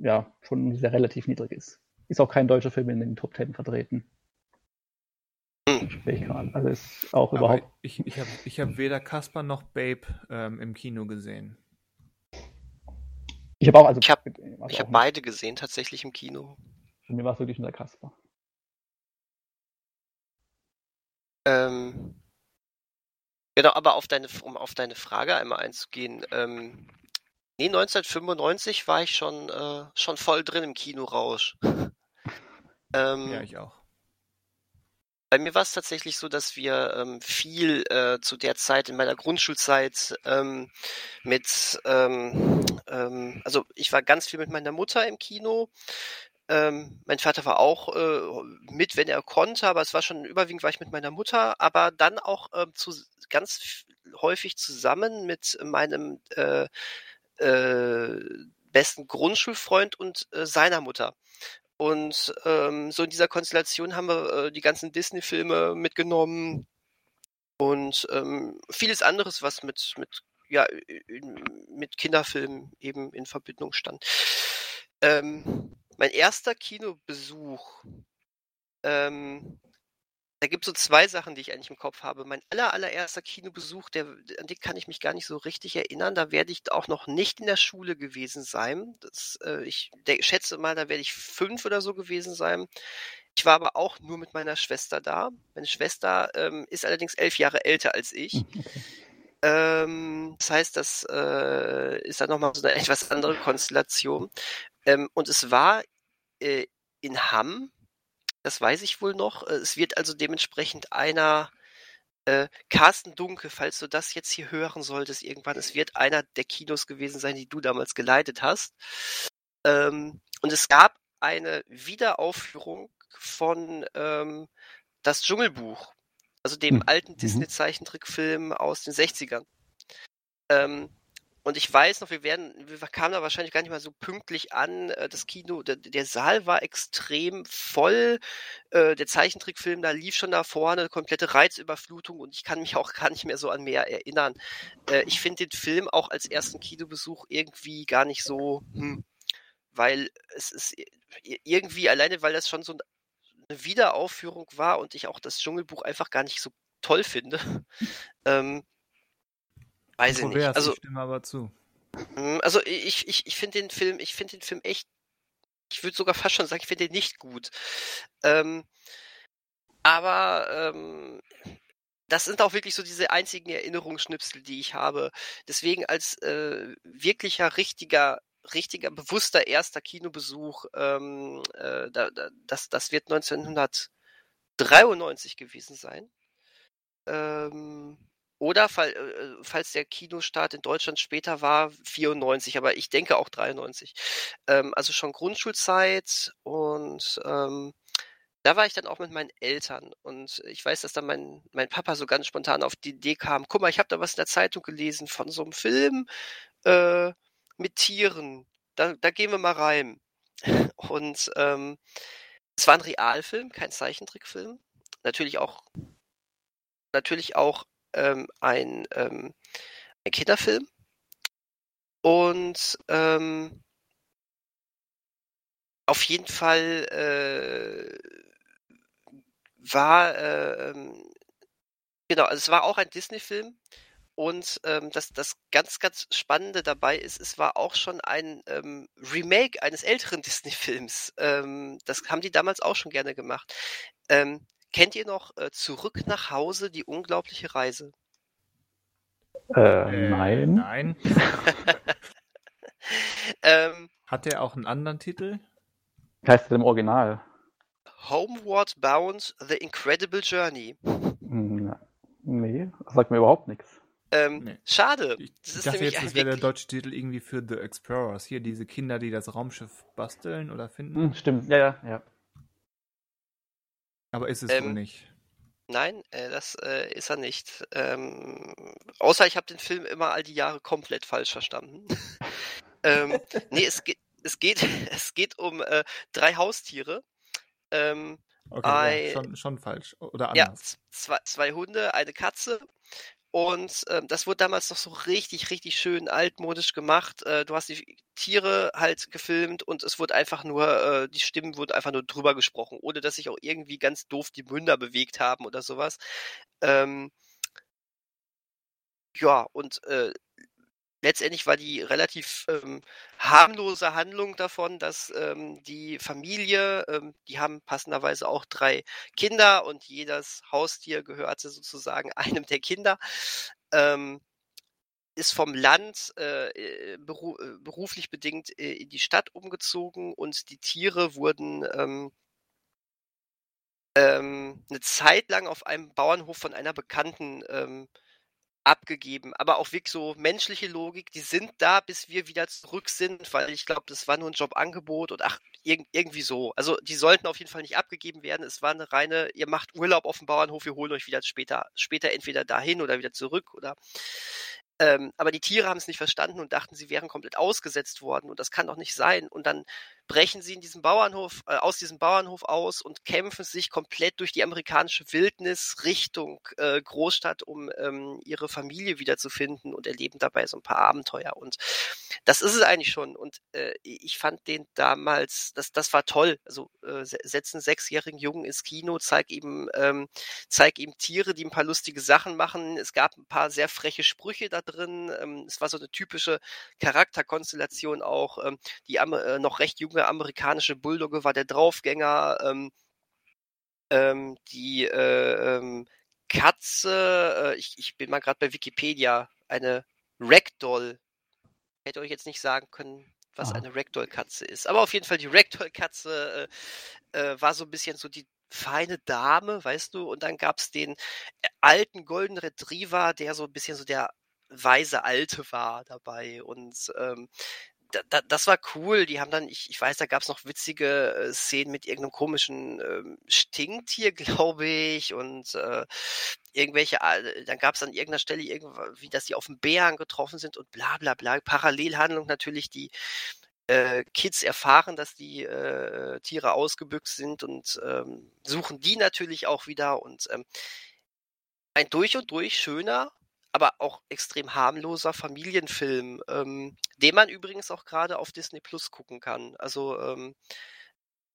ja, schon sehr relativ niedrig ist. Ist auch kein deutscher Film in den Top 10 vertreten.
Hm.
Ich gerade. Also ist auch
Aber
überhaupt.
ich, ich habe ich hab weder Casper noch Babe ähm, im Kino gesehen.
Ich habe auch, also
Ich hab-
also
habe
nicht.
beide gesehen, tatsächlich im Kino.
Für mich war es wirklich nur der Kasper.
Ähm, genau, aber auf deine, um auf deine Frage einmal einzugehen. Ähm, nee, 1995 war ich schon, äh, schon voll drin im Kinorausch. ähm,
Ja, ich auch.
Bei mir war es tatsächlich so, dass wir ähm, viel äh, zu der Zeit in meiner Grundschulzeit ähm, mit, ähm, ähm, also ich war ganz viel mit meiner Mutter im Kino. Ähm, mein Vater war auch äh, mit, wenn er konnte, aber es war schon überwiegend war ich mit meiner Mutter, aber dann auch ähm, zu, ganz häufig zusammen mit meinem äh, äh, besten Grundschulfreund und äh, seiner Mutter. Und ähm, so in dieser Konstellation haben wir äh, die ganzen Disney-Filme mitgenommen und ähm, vieles anderes, was mit, mit ja, mit Kinderfilmen eben in Verbindung stand. Ähm, mein erster Kinobesuch, ähm, da gibt es so zwei Sachen, die ich eigentlich im Kopf habe. Mein aller, allererster Kinobesuch, der, an den kann ich mich gar nicht so richtig erinnern. Da werde ich auch noch nicht in der Schule gewesen sein. Das, äh, ich der, schätze mal, da werde ich fünf oder so gewesen sein. Ich war aber auch nur mit meiner Schwester da. Meine Schwester ähm, ist allerdings elf Jahre älter als ich. Hm. Ähm, das heißt, das äh, ist dann nochmal so eine etwas andere Konstellation. Ähm, und es war äh, in Hamm, das weiß ich wohl noch. Äh, es wird also dementsprechend einer äh, Carsten Dunke, falls du das jetzt hier hören solltest irgendwann, es wird einer der Kinos gewesen sein, die du damals geleitet hast. Ähm, und es gab eine Wiederaufführung von ähm, Das Dschungelbuch, also dem mhm. alten Disney-Zeichentrickfilm aus den 60ern. Ähm, und ich weiß noch, wir werden, wir kamen da wahrscheinlich gar nicht mal so pünktlich an. Äh, das Kino, der, der Saal war extrem voll. Äh, der Zeichentrickfilm, da lief schon da vorne komplette Reizüberflutung und ich kann mich auch gar nicht mehr so an mehr erinnern. Äh, ich finde den Film auch als ersten Kinobesuch irgendwie gar nicht so, hm, weil es ist irgendwie alleine, weil das schon so eine Wiederaufführung war und ich auch das Dschungelbuch einfach gar nicht so toll finde. ähm, Weiß ich nicht. Also,
ich stimme aber zu.
Hm, also ich, ich, ich finde den Film, ich finde den Film echt, ich würde sogar fast schon sagen, ich finde den nicht gut. Ähm, aber ähm, das sind auch wirklich so diese einzigen Erinnerungsschnipsel, die ich habe. Deswegen als äh, wirklicher, richtiger, richtiger, bewusster erster Kinobesuch, ähm, äh, da, da, das, das wird 1993 gewesen sein. Ähm, oder äh, äh, falls der Kinostart in Deutschland später war, 94, aber ich denke auch 93. Ähm, also schon Grundschulzeit und ähm, da war ich dann auch mit meinen Eltern und ich weiß, dass dann mein, mein Papa so ganz spontan auf die Idee kam, guck mal, ich habe da was in der Zeitung gelesen von so einem Film äh, mit Tieren. Da, da gehen wir mal rein. Und ähm, es war ein Realfilm, kein Zeichentrickfilm. Natürlich auch natürlich auch ähm, ein, ähm, ein Kinderfilm. Und ähm, auf jeden Fall äh, war äh, genau, also es war auch ein Disney-Film. Und ähm, das, das ganz, ganz Spannende dabei ist, es war auch schon ein ähm, Remake eines älteren Disney-Films. Ähm, das haben die damals auch schon gerne gemacht. Ähm, Kennt ihr noch äh, Zurück nach Hause, die unglaubliche Reise?
Äh, äh nein.
Nein. ähm, Hat der auch einen anderen Titel?
Wie heißt der im Original?
Homeward Bound, The Incredible Journey.
Hm, nee, das sagt mir überhaupt nichts.
Ähm, nee. Schade.
Ich, ich dachte jetzt, das wäre der deutsche Titel irgendwie für The Explorers. Hier diese Kinder, die das Raumschiff basteln oder finden.
Hm, stimmt, ja, ja, ja.
Aber ist es ähm, wohl nicht.
Nein, äh, das äh, ist er nicht. Ähm, außer ich habe den Film immer all die Jahre komplett falsch verstanden. ähm, nee, es geht, es geht, es geht um äh, drei Haustiere. Ähm,
okay, ein, ja, schon, schon falsch. Oder anders.
Ja, zwei, zwei Hunde, eine Katze und ähm, das wurde damals noch so richtig, richtig schön altmodisch gemacht. Äh, du hast die Tiere halt gefilmt und es wurde einfach nur, äh, die Stimmen wurden einfach nur drüber gesprochen, ohne dass sich auch irgendwie ganz doof die Münder bewegt haben oder sowas. Ähm, ja, und äh, letztendlich war die relativ ähm, harmlose Handlung davon, dass ähm, die Familie, ähm, die haben passenderweise auch drei Kinder und jedes Haustier gehörte sozusagen einem der Kinder. Ähm, ist vom Land äh, äh beru äh, beruflich bedingt äh, in die Stadt umgezogen und die Tiere wurden ähm, ähm, eine Zeit lang auf einem Bauernhof von einer Bekannten ähm, abgegeben. Aber auch wirklich so menschliche Logik, die sind da, bis wir wieder zurück sind, weil ich glaube, das war nur ein Jobangebot und ach, irg irgendwie so. Also die sollten auf jeden Fall nicht abgegeben werden. Es war eine reine, ihr macht Urlaub auf dem Bauernhof, wir holen euch wieder später, später entweder dahin oder wieder zurück oder ähm, aber die Tiere haben es nicht verstanden und dachten, sie wären komplett ausgesetzt worden und das kann doch nicht sein. Und dann brechen sie in diesem Bauernhof, äh, aus diesem Bauernhof aus und kämpfen sich komplett durch die amerikanische Wildnis Richtung äh, Großstadt, um ähm, ihre Familie wiederzufinden und erleben dabei so ein paar Abenteuer. Und das ist es eigentlich schon. Und äh, ich fand den damals, das, das war toll. Also äh, setzen sechsjährigen Jungen ins Kino, zeig ihm, ähm, zeig ihm Tiere, die ein paar lustige Sachen machen. Es gab ein paar sehr freche Sprüche da drin. Ähm, es war so eine typische Charakterkonstellation auch. Ähm, die äh, noch recht junge amerikanische Bulldogge war der Draufgänger. Ähm, ähm, die äh, ähm, Katze, äh, ich, ich bin mal gerade bei Wikipedia, eine Ragdoll. Hätte euch jetzt nicht sagen können, was ah. eine Ragdoll-Katze ist. Aber auf jeden Fall die Ragdoll-Katze äh, äh, war so ein bisschen so die feine Dame, weißt du, und dann gab's den äh, alten Golden Retriever, der so ein bisschen so der weise Alte war dabei und ähm, da, da, das war cool. Die haben dann, ich, ich weiß, da gab's noch witzige äh, Szenen mit irgendeinem komischen ähm, Stinktier, glaube ich, und äh, irgendwelche, äh, dann gab's an irgendeiner Stelle irgendwie, dass die auf den Bären getroffen sind und bla bla bla. Parallelhandlung natürlich, die äh, Kids erfahren, dass die äh, Tiere ausgebüxt sind und ähm, suchen die natürlich auch wieder und ähm, ein durch und durch schöner, aber auch extrem harmloser Familienfilm, ähm, den man übrigens auch gerade auf Disney Plus gucken kann. Also ähm,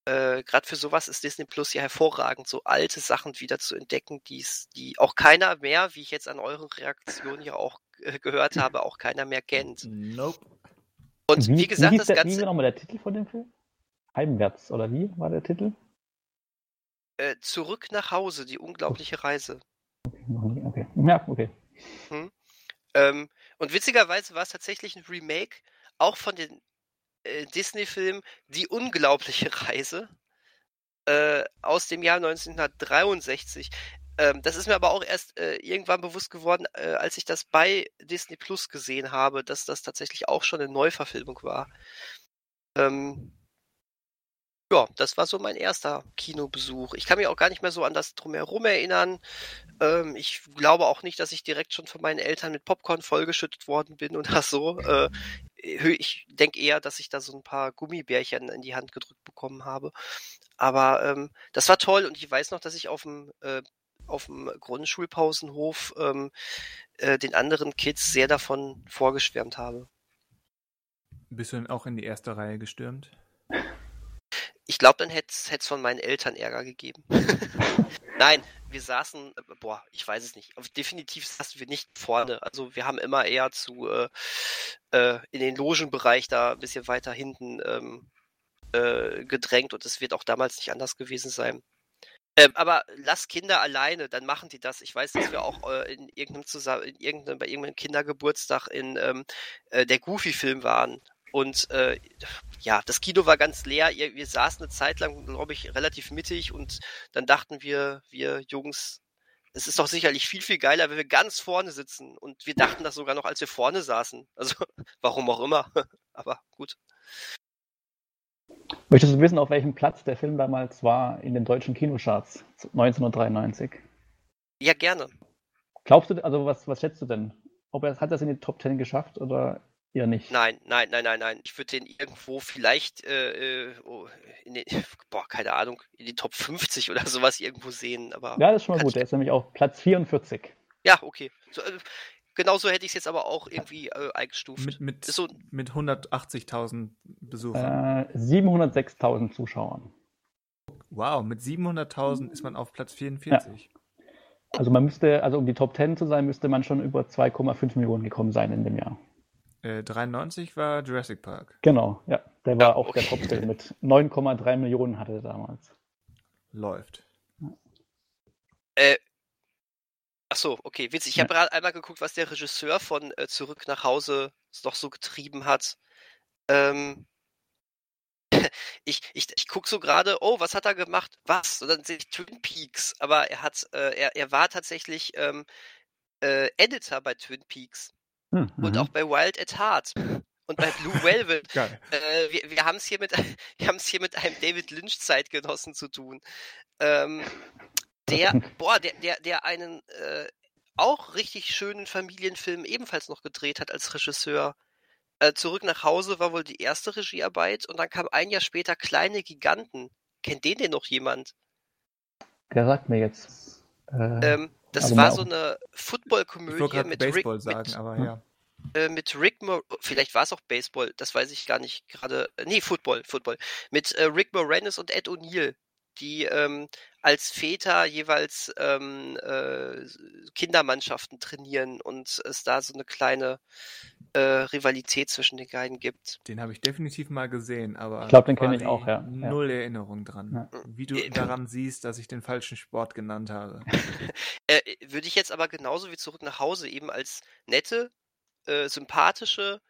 äh, gerade für sowas ist Disney Plus ja hervorragend, so alte Sachen wieder zu entdecken, die's, die auch keiner mehr, wie ich jetzt an euren Reaktionen ja auch äh, gehört habe, auch keiner mehr kennt.
Nope.
Und wie, wie gesagt, wie das der, Ganze. Wie war nochmal der Titel von dem Film? Heimwärts, oder wie war der Titel?
Äh, zurück nach Hause, die unglaubliche Reise.
Okay, okay. Ja, okay.
Hm. Ähm, und witzigerweise war es tatsächlich ein Remake, auch von den äh, Disney-Film Die unglaubliche Reise äh, aus dem Jahr 1963. Ähm, das ist mir aber auch erst äh, irgendwann bewusst geworden, äh, als ich das bei Disney Plus gesehen habe, dass das tatsächlich auch schon eine Neuverfilmung war. Ähm, ja, das war so mein erster Kinobesuch. Ich kann mich auch gar nicht mehr so an das drumherum erinnern. Ähm, ich glaube auch nicht, dass ich direkt schon von meinen Eltern mit Popcorn vollgeschüttet worden bin oder so. Äh, ich denke eher, dass ich da so ein paar Gummibärchen in die Hand gedrückt bekommen habe. Aber ähm, das war toll und ich weiß noch, dass ich auf dem äh, auf dem Grundschulpausenhof ähm, äh, den anderen Kids sehr davon vorgeschwärmt habe.
Bist du denn auch in die erste Reihe gestürmt?
Ich glaube, dann hätte es von meinen Eltern Ärger gegeben. Nein, wir saßen, boah, ich weiß es nicht. Definitiv saßen wir nicht vorne. Also wir haben immer eher zu äh, äh, in den Logenbereich da ein bisschen weiter hinten ähm, äh, gedrängt und es wird auch damals nicht anders gewesen sein. Ähm, aber lass Kinder alleine, dann machen die das. Ich weiß, dass wir auch äh, in irgendeinem zusammen, in irgendeinem, bei irgendeinem Kindergeburtstag in ähm, äh, der Goofy-Film waren und äh, ja, das Kino war ganz leer. Wir saßen eine Zeit lang, glaube ich, relativ mittig und dann dachten wir, wir Jungs, es ist doch sicherlich viel, viel geiler, wenn wir ganz vorne sitzen. Und wir dachten das sogar noch, als wir vorne saßen. Also, warum auch immer. Aber gut.
Möchtest du wissen, auf welchem Platz der Film damals war in den deutschen Kinocharts 1993?
Ja, gerne.
Glaubst du, also was, was schätzt du denn? Ob er hat das in die Top 10 geschafft oder ja nicht.
Nein, nein, nein, nein, nein. Ich würde den irgendwo vielleicht äh, äh oh, in den, boah, keine Ahnung, in die Top 50 oder sowas irgendwo sehen. Aber
ja, das ist schon mal gut. Der ist nämlich auf Platz 44.
Ja, okay. So, äh, genauso hätte ich es jetzt aber auch irgendwie äh, eingestuft.
Mit, mit, so, mit 180.000 Besuchern.
Äh, 706.000 Zuschauern.
Wow, mit 700.000 ist man auf Platz 44. Ja.
Also man müsste, also um die Top 10 zu sein, müsste man schon über 2,5 Millionen gekommen sein in dem Jahr.
93 äh, war Jurassic Park.
Genau, ja. Der war ja, auch okay. der Topfilm mit 9,3 Millionen hatte er damals.
Läuft.
Äh, ach so, okay, witzig. Ich ja. habe gerade einmal geguckt, was der Regisseur von äh, Zurück nach Hause noch so getrieben hat. Ähm, ich, ich, ich gucke so gerade, oh, was hat er gemacht? Was? Und dann sehe ich Twin Peaks. Aber er hat, äh, er, er war tatsächlich ähm, äh, Editor bei Twin Peaks. Mhm. Und auch bei Wild at Heart und bei Blue Velvet. äh, wir wir haben es hier, mit, hier mit einem David Lynch-Zeitgenossen zu tun. Ähm, der, boah, der, der, der einen äh, auch richtig schönen Familienfilm ebenfalls noch gedreht hat als Regisseur. Äh, Zurück nach Hause war wohl die erste Regiearbeit und dann kam ein Jahr später Kleine Giganten. Kennt den denn noch jemand?
Der sagt mir jetzt. Äh,
Ähm, das
aber
war so eine Football-Komödie mit
Baseball
Rick,
sagen,
mit,
aber
Ja.
ja.
äh, mit Rick Mo vielleicht war es auch Baseball, das weiß ich gar nicht gerade. äh, Nee, Football, Football. Mit äh, Rick Moranis und Ed O'Neill, die ähm, als Väter jeweils ähm, äh, Kindermannschaften trainieren und es da so eine kleine äh, Rivalität zwischen den beiden gibt.
Den habe ich definitiv mal gesehen, aber
Ich glaub, den kenn ich auch, ja. Ja.
Null Erinnerung dran.
Ja.
Wie du daran siehst, dass ich den falschen Sport genannt habe.
Äh, würde ich jetzt aber genauso wie zurück nach Hause eben als nette, äh, sympathische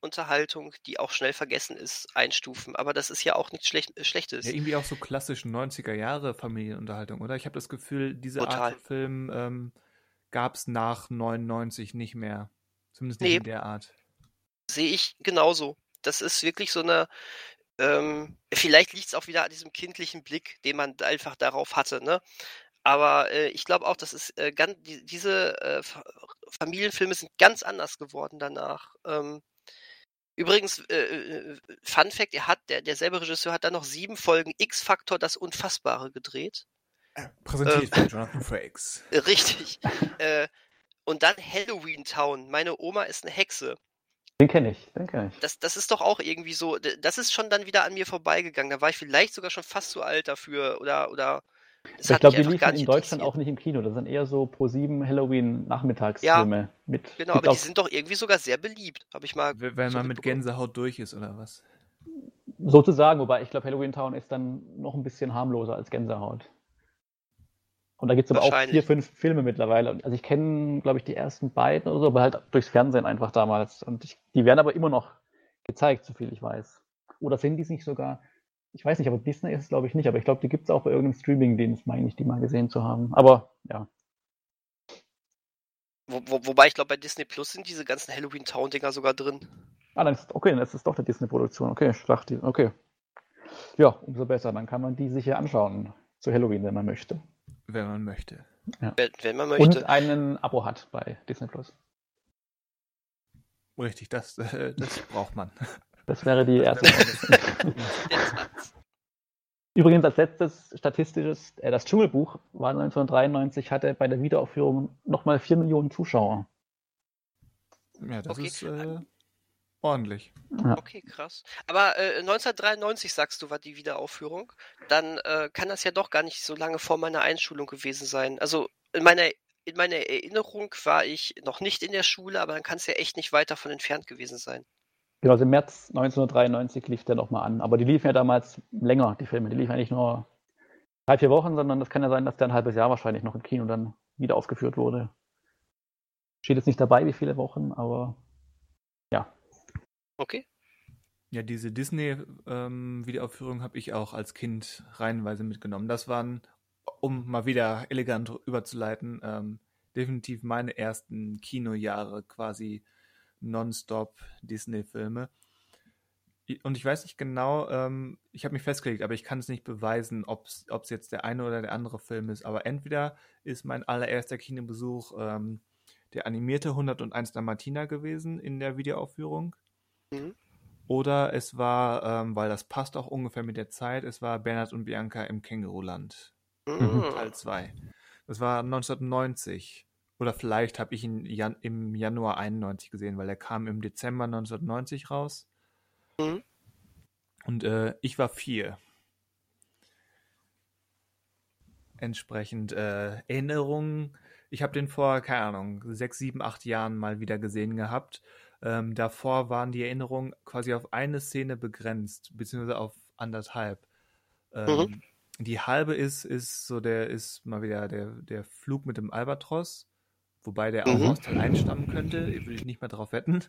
Familienunterhaltung, die auch schnell vergessen ist, einstufen. Aber das ist ja auch nichts Schlech äh, Schlechtes.
Ja, irgendwie auch so klassisch 90er Jahre Familienunterhaltung, oder? Ich habe das Gefühl, diese
Total.
Art von Film ähm, gab es nach 99 nicht mehr. Zumindest nicht
Nee.
in der Art.
Sehe ich genauso. Das ist wirklich so eine, ähm, vielleicht liegt es auch wieder an diesem kindlichen Blick, den man einfach darauf hatte, ne? Aber äh, ich glaube auch, das ist äh, ganz, die, diese äh, Fa- Familienfilme sind ganz anders geworden danach. Ähm, übrigens, äh, äh, Fun Fact, er hat, der, derselbe Regisseur hat dann noch sieben Folgen X-Factor das Unfassbare gedreht.
Präsentiert von Jonathan Frakes.
Äh, Richtig. äh, und dann Halloween Town. Meine Oma ist eine Hexe.
Den kenne ich, den kenne ich.
Das, das ist doch auch irgendwie so, das ist schon dann wieder an mir vorbeigegangen. Da war ich vielleicht sogar schon fast zu alt dafür oder, oder das
ich glaube, die liefen in Deutschland auch nicht im Kino. Das sind eher so pro 7 Halloween-Nachmittagsfilme. mit
Genau,
gibt
aber die sind doch irgendwie sogar sehr beliebt, habe ich mal.
Wenn
so
man mit. Gänsehaut durch ist, oder was?
Sozusagen, wobei ich glaube, Halloween Town ist dann noch ein bisschen harmloser als Gänsehaut. Und da gibt es aber auch vier, fünf Filme mittlerweile. Also ich kenne, glaube ich, die ersten beiden oder so, aber halt durchs Fernsehen einfach damals. Und ich, die werden aber immer noch gezeigt, soviel ich weiß. Oder sind die es nicht sogar? Ich weiß nicht, aber Disney ist es, glaube ich, nicht. Aber ich glaube, die gibt es auch bei irgendeinem Streaming-Dienst, meine ich, die mal gesehen zu haben. Aber ja.
Wo, wo, wobei ich glaube, bei Disney Plus sind diese ganzen Halloween Town-Dinger sogar drin.
Ah, dann ist, okay, dann ist es doch eine Disney-Produktion. Okay, ich dachte, okay. Ja, umso besser. Dann kann man die sich ja anschauen zu Halloween, wenn man möchte.
Wenn man möchte.
Wenn, wenn man
Und
möchte.
einen Abo hat bei Disney Plus.
Richtig, das, äh, das braucht man.
Das wäre die erste. Übrigens als letztes statistisches, äh, das Dschungelbuch war 1993, hatte bei der Wiederaufführung nochmal 4 Millionen Zuschauer.
Ja, das
Okay.
ist äh, ordentlich.
Okay, krass. Aber äh, 1993 sagst du, war die Wiederaufführung. Dann äh, kann das ja doch gar nicht so lange vor meiner Einschulung gewesen sein. Also in meiner, in meiner Erinnerung war ich noch nicht in der Schule, aber dann kann es ja echt nicht weit davon entfernt gewesen sein.
Genau, also im März 1993 lief der nochmal an. Aber die liefen ja damals länger, die Filme. Die liefen ja nicht nur drei, vier Wochen, sondern das kann ja sein, dass der ein halbes Jahr wahrscheinlich noch im Kino dann wieder aufgeführt wurde. Steht jetzt nicht dabei, wie viele Wochen, aber
Okay.
Ja, diese Disney-Wiederaufführung habe ich auch als Kind reihenweise mitgenommen. Das waren, um mal wieder elegant überzuleiten, ähm, definitiv meine ersten Kinojahre, quasi nonstop Disney-Filme. Und ich weiß nicht genau, ähm, ich habe mich festgelegt, aber ich kann es nicht beweisen, ob es jetzt der eine oder der andere Film ist. Aber entweder ist mein allererster Kinobesuch ähm, der animierte 101 Dalmatiner gewesen in der Wiederaufführung.
Mhm.
Oder es war, ähm, weil das passt auch ungefähr mit der Zeit, es war Bernhard und Bianca im Känguruland,
Mhm.
Teil 2. Das war 1990. Oder vielleicht habe ich ihn Jan im Januar 91 gesehen, weil er kam im Dezember 1990 raus.
Mhm.
Und äh, ich war vier. Entsprechend äh, Erinnerungen. Ich habe den vor, keine Ahnung, sechs, sieben, acht Jahren mal wieder gesehen gehabt. Ähm, davor waren die Erinnerungen quasi auf eine Szene begrenzt, beziehungsweise auf anderthalb. Ähm, Die halbe ist, ist so der, ist mal wieder der, der Flug mit dem Albatros, wobei der auch
Mhm.
aus Teil 1 stammen könnte, will ich nicht mehr drauf wetten.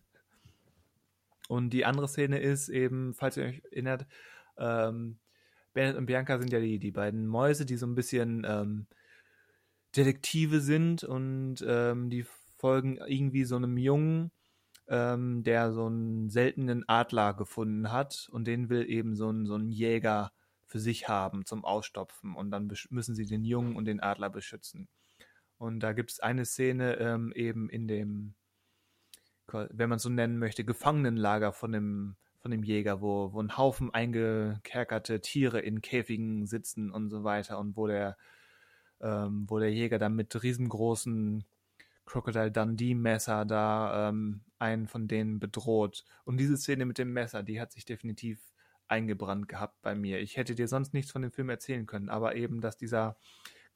Und die andere Szene ist eben, falls ihr euch erinnert, ähm, Bennett und Bianca sind ja die, die beiden Mäuse, die so ein bisschen ähm, Detektive sind und ähm, die folgen irgendwie so einem Jungen, ähm, der so einen seltenen Adler gefunden hat und den will eben so ein, so ein Jäger für sich haben zum Ausstopfen und dann müssen sie den Jungen und den Adler beschützen. Und da gibt es eine Szene ähm, eben in dem wenn man so nennen möchte, Gefangenenlager von dem, von dem Jäger, wo, wo ein Haufen eingekerkerte Tiere in Käfigen sitzen und so weiter und wo der, ähm, wo der Jäger dann mit riesengroßen Crocodile Dundee Messer da ähm, einen von denen bedroht. Und diese Szene mit dem Messer, die hat sich definitiv eingebrannt gehabt bei mir. Ich hätte dir sonst nichts von dem Film erzählen können, aber eben, dass dieser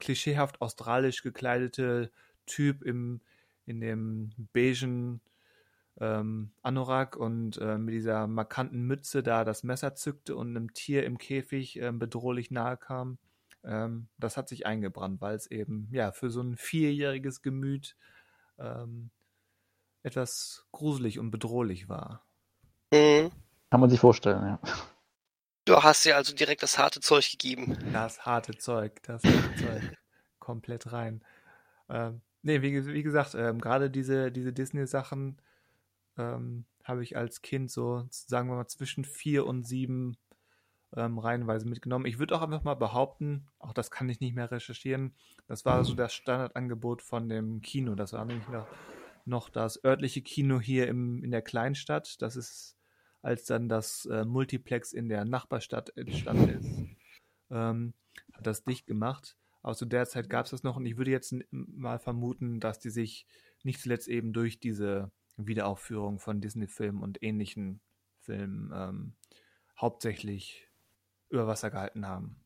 klischeehaft australisch gekleidete Typ im, in dem beigen ähm, Anorak und äh, mit dieser markanten Mütze da das Messer zückte und einem Tier im Käfig äh, bedrohlich nahe kam, ähm, das hat sich eingebrannt, weil es eben ja für so ein vierjähriges Gemüt ähm, etwas gruselig und bedrohlich war.
Mhm. Kann man sich vorstellen, ja.
Du hast dir also direkt das harte Zeug gegeben.
Das harte Zeug, das harte Zeug. Komplett rein. Ähm, nee, wie, wie gesagt, ähm, gerade diese, diese Disney-Sachen ähm, habe ich als Kind so, sagen wir mal, zwischen vier und sieben ähm, reihenweise mitgenommen. Ich würde auch einfach mal behaupten, auch das kann ich nicht mehr recherchieren, das war so das Standardangebot von dem Kino. Das war nämlich noch, noch das örtliche Kino hier im, in der Kleinstadt. Das ist als dann das äh, Multiplex in der Nachbarstadt entstanden ist, ähm, hat das dicht gemacht. Aber zu der Zeit gab es das noch und ich würde jetzt mal vermuten, dass die sich nicht zuletzt eben durch diese Wiederaufführung von Disney-Filmen und ähnlichen Filmen ähm, hauptsächlich über Wasser gehalten haben.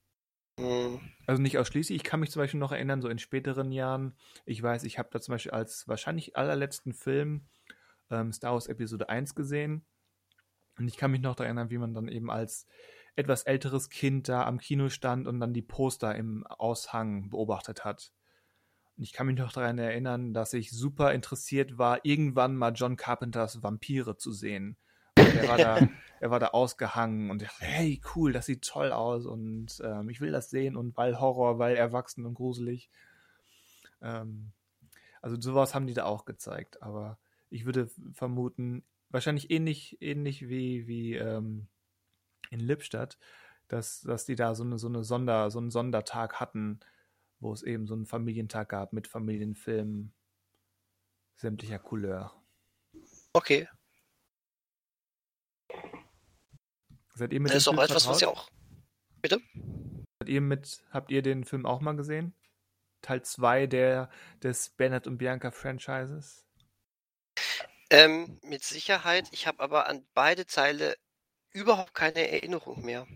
Mhm. Also nicht ausschließlich. Ich kann mich zum Beispiel noch erinnern, so in späteren Jahren, ich weiß, ich habe da zum Beispiel als wahrscheinlich allerletzten Film ähm, Star Wars Episode 1 gesehen und ich kann mich noch daran erinnern, wie man dann eben als etwas älteres Kind da am Kino stand und dann die Poster im Aushang beobachtet hat. Und ich kann mich noch daran erinnern, dass ich super interessiert war, irgendwann mal John Carpenters Vampire zu sehen. Und er war da, er war da ausgehangen und dachte, hey, cool, das sieht toll aus und ähm, ich will das sehen und weil Horror, weil erwachsen und gruselig. Ähm, also sowas haben die da auch gezeigt, aber ich würde vermuten, wahrscheinlich ähnlich, ähnlich wie, wie ähm, in Lippstadt, dass, dass die da so eine, so eine Sonder, so einen Sondertag hatten, wo es eben so einen Familientag gab mit Familienfilmen sämtlicher Couleur.
Okay.
Seid ihr mit
das ist auch etwas, was ja auch. Bitte?
Seid ihr mit, habt ihr den Film auch mal gesehen? Teil 2 des Bernhard und Bianca Franchises?
Ähm, mit Sicherheit. Ich habe aber an beide Teile überhaupt keine Erinnerung mehr.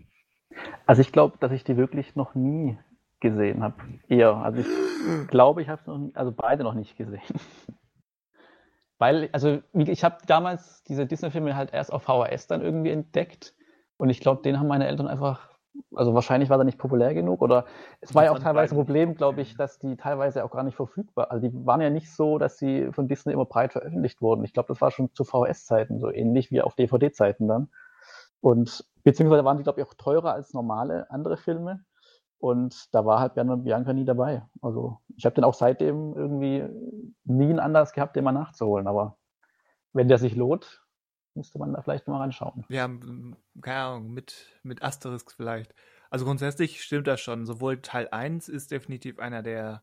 Also ich glaube, dass ich die wirklich noch nie gesehen habe. Eher. Also ich glaube, ich habe noch nie, also beide noch nicht gesehen. Weil, also ich habe damals diese Disney-Filme halt erst auf VHS dann irgendwie entdeckt und ich glaube, den haben meine Eltern einfach also wahrscheinlich war er nicht populär genug oder es war ja auch teilweise ein Problem, glaube ich, dass die teilweise auch gar nicht verfügbar, also die waren ja nicht so, dass sie von Disney immer breit veröffentlicht wurden. Ich glaube, das war schon zu VHS-Zeiten so ähnlich wie auf DVD-Zeiten dann. Und beziehungsweise waren die, glaube ich, auch teurer als normale andere Filme. Und da war halt Björn und Bianca nie dabei. Also ich habe den auch seitdem irgendwie nie einen Anlass gehabt, den mal nachzuholen. Aber wenn der sich lohnt, müsste man da vielleicht mal reinschauen.
Ja, keine Ahnung, mit, mit Asterisk vielleicht. Also grundsätzlich stimmt das schon. Sowohl Teil 1 ist definitiv einer der,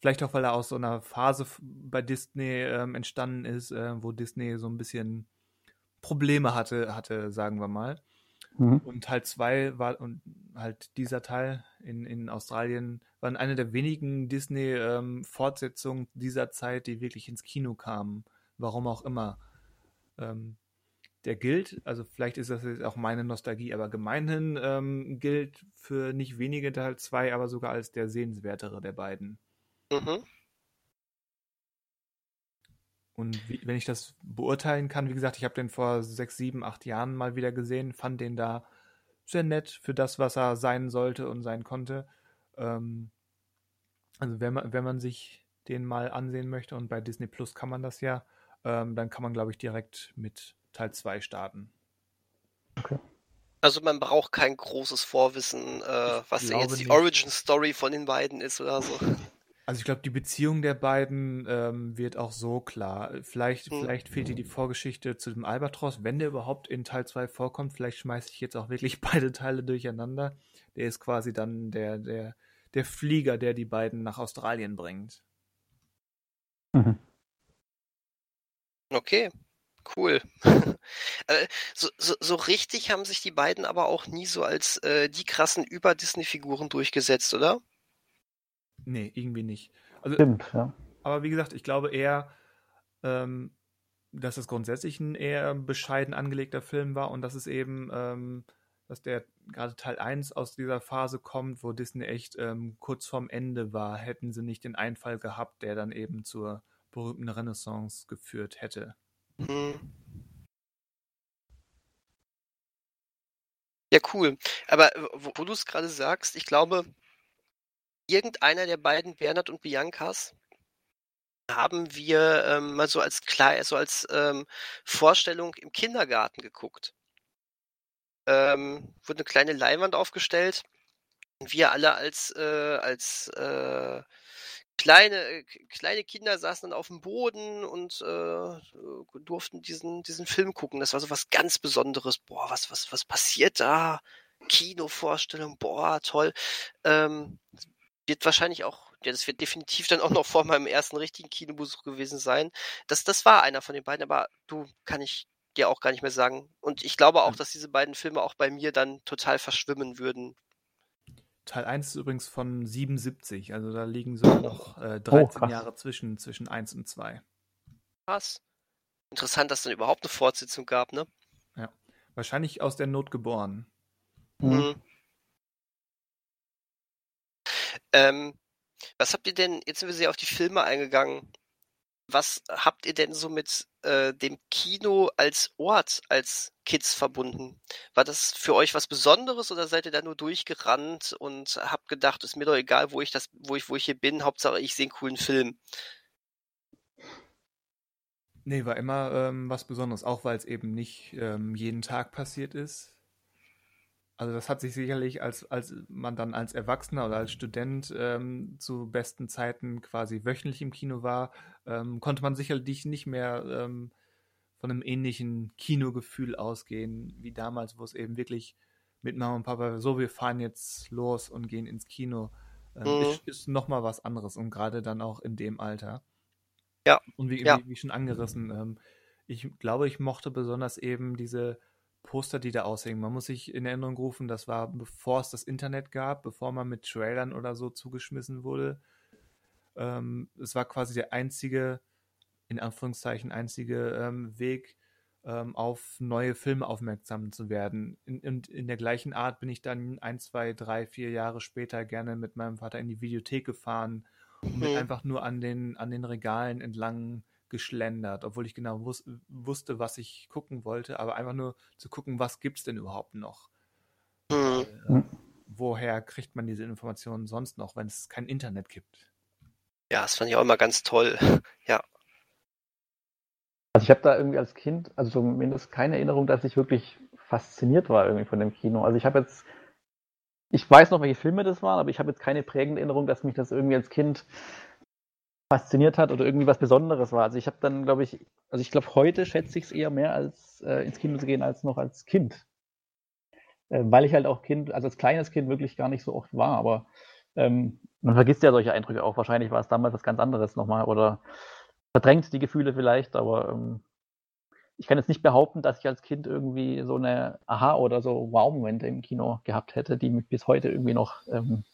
vielleicht auch weil er aus so einer Phase bei Disney ähm, entstanden ist, äh, wo Disney so ein bisschen Probleme hatte, hatte, sagen wir mal. Mhm. Und Teil 2 war, und halt dieser Teil in, in Australien, waren eine der wenigen Disney-Fortsetzungen ähm, dieser Zeit, die wirklich ins Kino kamen. Warum auch immer ähm, der gilt, also vielleicht ist das jetzt auch meine Nostalgie, aber gemeinhin ähm, gilt für nicht wenige Teil 2, aber sogar als der sehenswertere der beiden. Mhm. Und wie, wenn ich das beurteilen kann, wie gesagt, ich habe den vor sechs, sieben, acht Jahren mal wieder gesehen, fand den da sehr nett für das, was er sein sollte und sein konnte. Ähm, also wenn man, wenn man sich den mal ansehen möchte und bei Disney Plus kann man das ja, ähm, dann kann man, glaube ich, direkt mit Teil 2 starten.
Okay. Also man braucht kein großes Vorwissen, äh, was ja jetzt die Origin Story von den beiden ist oder so.
Also ich glaube, die Beziehung der beiden ähm, wird auch so klar. Vielleicht, hm. vielleicht fehlt dir die Vorgeschichte zu dem Albatros, wenn der überhaupt in Teil 2 vorkommt. Vielleicht schmeiße ich jetzt auch wirklich beide Teile durcheinander. Der ist quasi dann der, der, der Flieger, der die beiden nach Australien bringt. Mhm.
Okay, cool. Äh, so, so, so richtig haben sich die beiden aber auch nie so als äh, die krassen Über-Disney-Figuren durchgesetzt, oder?
Nee, irgendwie nicht. Also,
Stimmt, ja.
aber wie gesagt, ich glaube eher, ähm, dass es grundsätzlich ein eher bescheiden angelegter Film war und dass es eben, ähm, dass der gerade Teil 1 aus dieser Phase kommt, wo Disney echt ähm, kurz vorm Ende war, hätten sie nicht den Einfall gehabt, der dann eben zur berühmten Renaissance geführt hätte.
Hm. Ja, cool. Aber wo, wo du es gerade sagst, ich glaube, irgendeiner der beiden, Bernhard und Biancas, haben wir ähm, mal so als so als ähm, Vorstellung im Kindergarten geguckt. Ähm, wurde eine kleine Leinwand aufgestellt und wir alle als äh, als äh, kleine äh, kleine Kinder saßen dann auf dem Boden und äh, durften diesen diesen Film gucken. Das war so was ganz Besonderes. Boah, was was was passiert da? Kinovorstellung, boah, toll. Ähm, wird wahrscheinlich auch, ja, das wird definitiv dann auch noch vor meinem ersten richtigen Kinobesuch gewesen sein. Das, das war einer von den beiden, aber du kann ich dir auch gar nicht mehr sagen. Und ich glaube auch, dass diese beiden Filme auch bei mir dann total verschwimmen würden.
Teil 1 ist übrigens von 77, also da liegen sogar noch äh, 13
Oh,
Jahre zwischen, zwischen 1 und 2.
Krass. Interessant, dass es dann überhaupt eine Fortsetzung gab, ne?
Wahrscheinlich aus der Not geboren.
Mhm.
Mhm. Ähm, was habt ihr denn, jetzt sind wir sehr auf die Filme eingegangen. Was habt ihr denn so mit äh, dem Kino als Ort, als Kids verbunden? War das für euch was Besonderes oder seid ihr da nur durchgerannt und habt gedacht, ist mir doch egal, wo ich das, wo ich, wo ich hier bin, Hauptsache ich sehe einen coolen Film?
Nee, war immer ähm, was Besonderes, auch weil es eben nicht ähm, jeden Tag passiert ist. Also das hat sich sicherlich, als, als man dann als Erwachsener oder als Student ähm, zu besten Zeiten quasi wöchentlich im Kino war, ähm, konnte man sicherlich nicht mehr ähm, von einem ähnlichen Kinogefühl ausgehen wie damals, wo es eben wirklich mit Mama und Papa so, wir fahren jetzt los und gehen ins Kino, ähm,
Mhm.
ist, ist nochmal was anderes und gerade dann auch in dem Alter.
Ja,
Und wie,
ja.
wie, wie schon angerissen, ähm, ich glaube, ich mochte besonders eben diese Poster, die da aushängen. Man muss sich in Erinnerung rufen, das war bevor es das Internet gab, bevor man mit Trailern oder so zugeschmissen wurde. Ähm, es war quasi der einzige, in Anführungszeichen, einzige ähm, Weg, ähm, auf neue Filme aufmerksam zu werden. In, in, in der gleichen Art bin ich dann ein, zwei, drei, vier Jahre später gerne mit meinem Vater in die Videothek gefahren und
Mhm.
einfach nur an den, an den Regalen entlang geschlendert, obwohl ich genau wus wusste, was ich gucken wollte, aber einfach nur zu gucken, was gibt's denn überhaupt noch?
Hm.
Äh, woher kriegt man diese Informationen sonst noch, wenn es kein Internet gibt?
Ja, das fand ich auch immer ganz toll. Ja.
Also ich habe da irgendwie als Kind, also zumindest keine Erinnerung, dass ich wirklich fasziniert war irgendwie von dem Kino. Also ich habe jetzt, ich weiß noch, welche Filme das waren, aber ich habe jetzt keine prägende Erinnerung, dass mich das irgendwie als Kind fasziniert hat oder irgendwie was Besonderes war. Also ich habe dann, glaube ich, also ich glaube, heute schätze ich es eher mehr als äh, ins Kino zu gehen als noch als Kind. Äh, weil ich halt auch Kind, also als kleines Kind wirklich gar nicht so oft war, aber ähm, man vergisst ja solche Eindrücke auch. Wahrscheinlich war es damals was ganz anderes nochmal oder verdrängt die Gefühle vielleicht, aber ähm, ich kann jetzt nicht behaupten, dass ich als Kind irgendwie so eine Aha- oder so Wow-Momente im Kino gehabt hätte, die mich bis heute irgendwie noch ähm,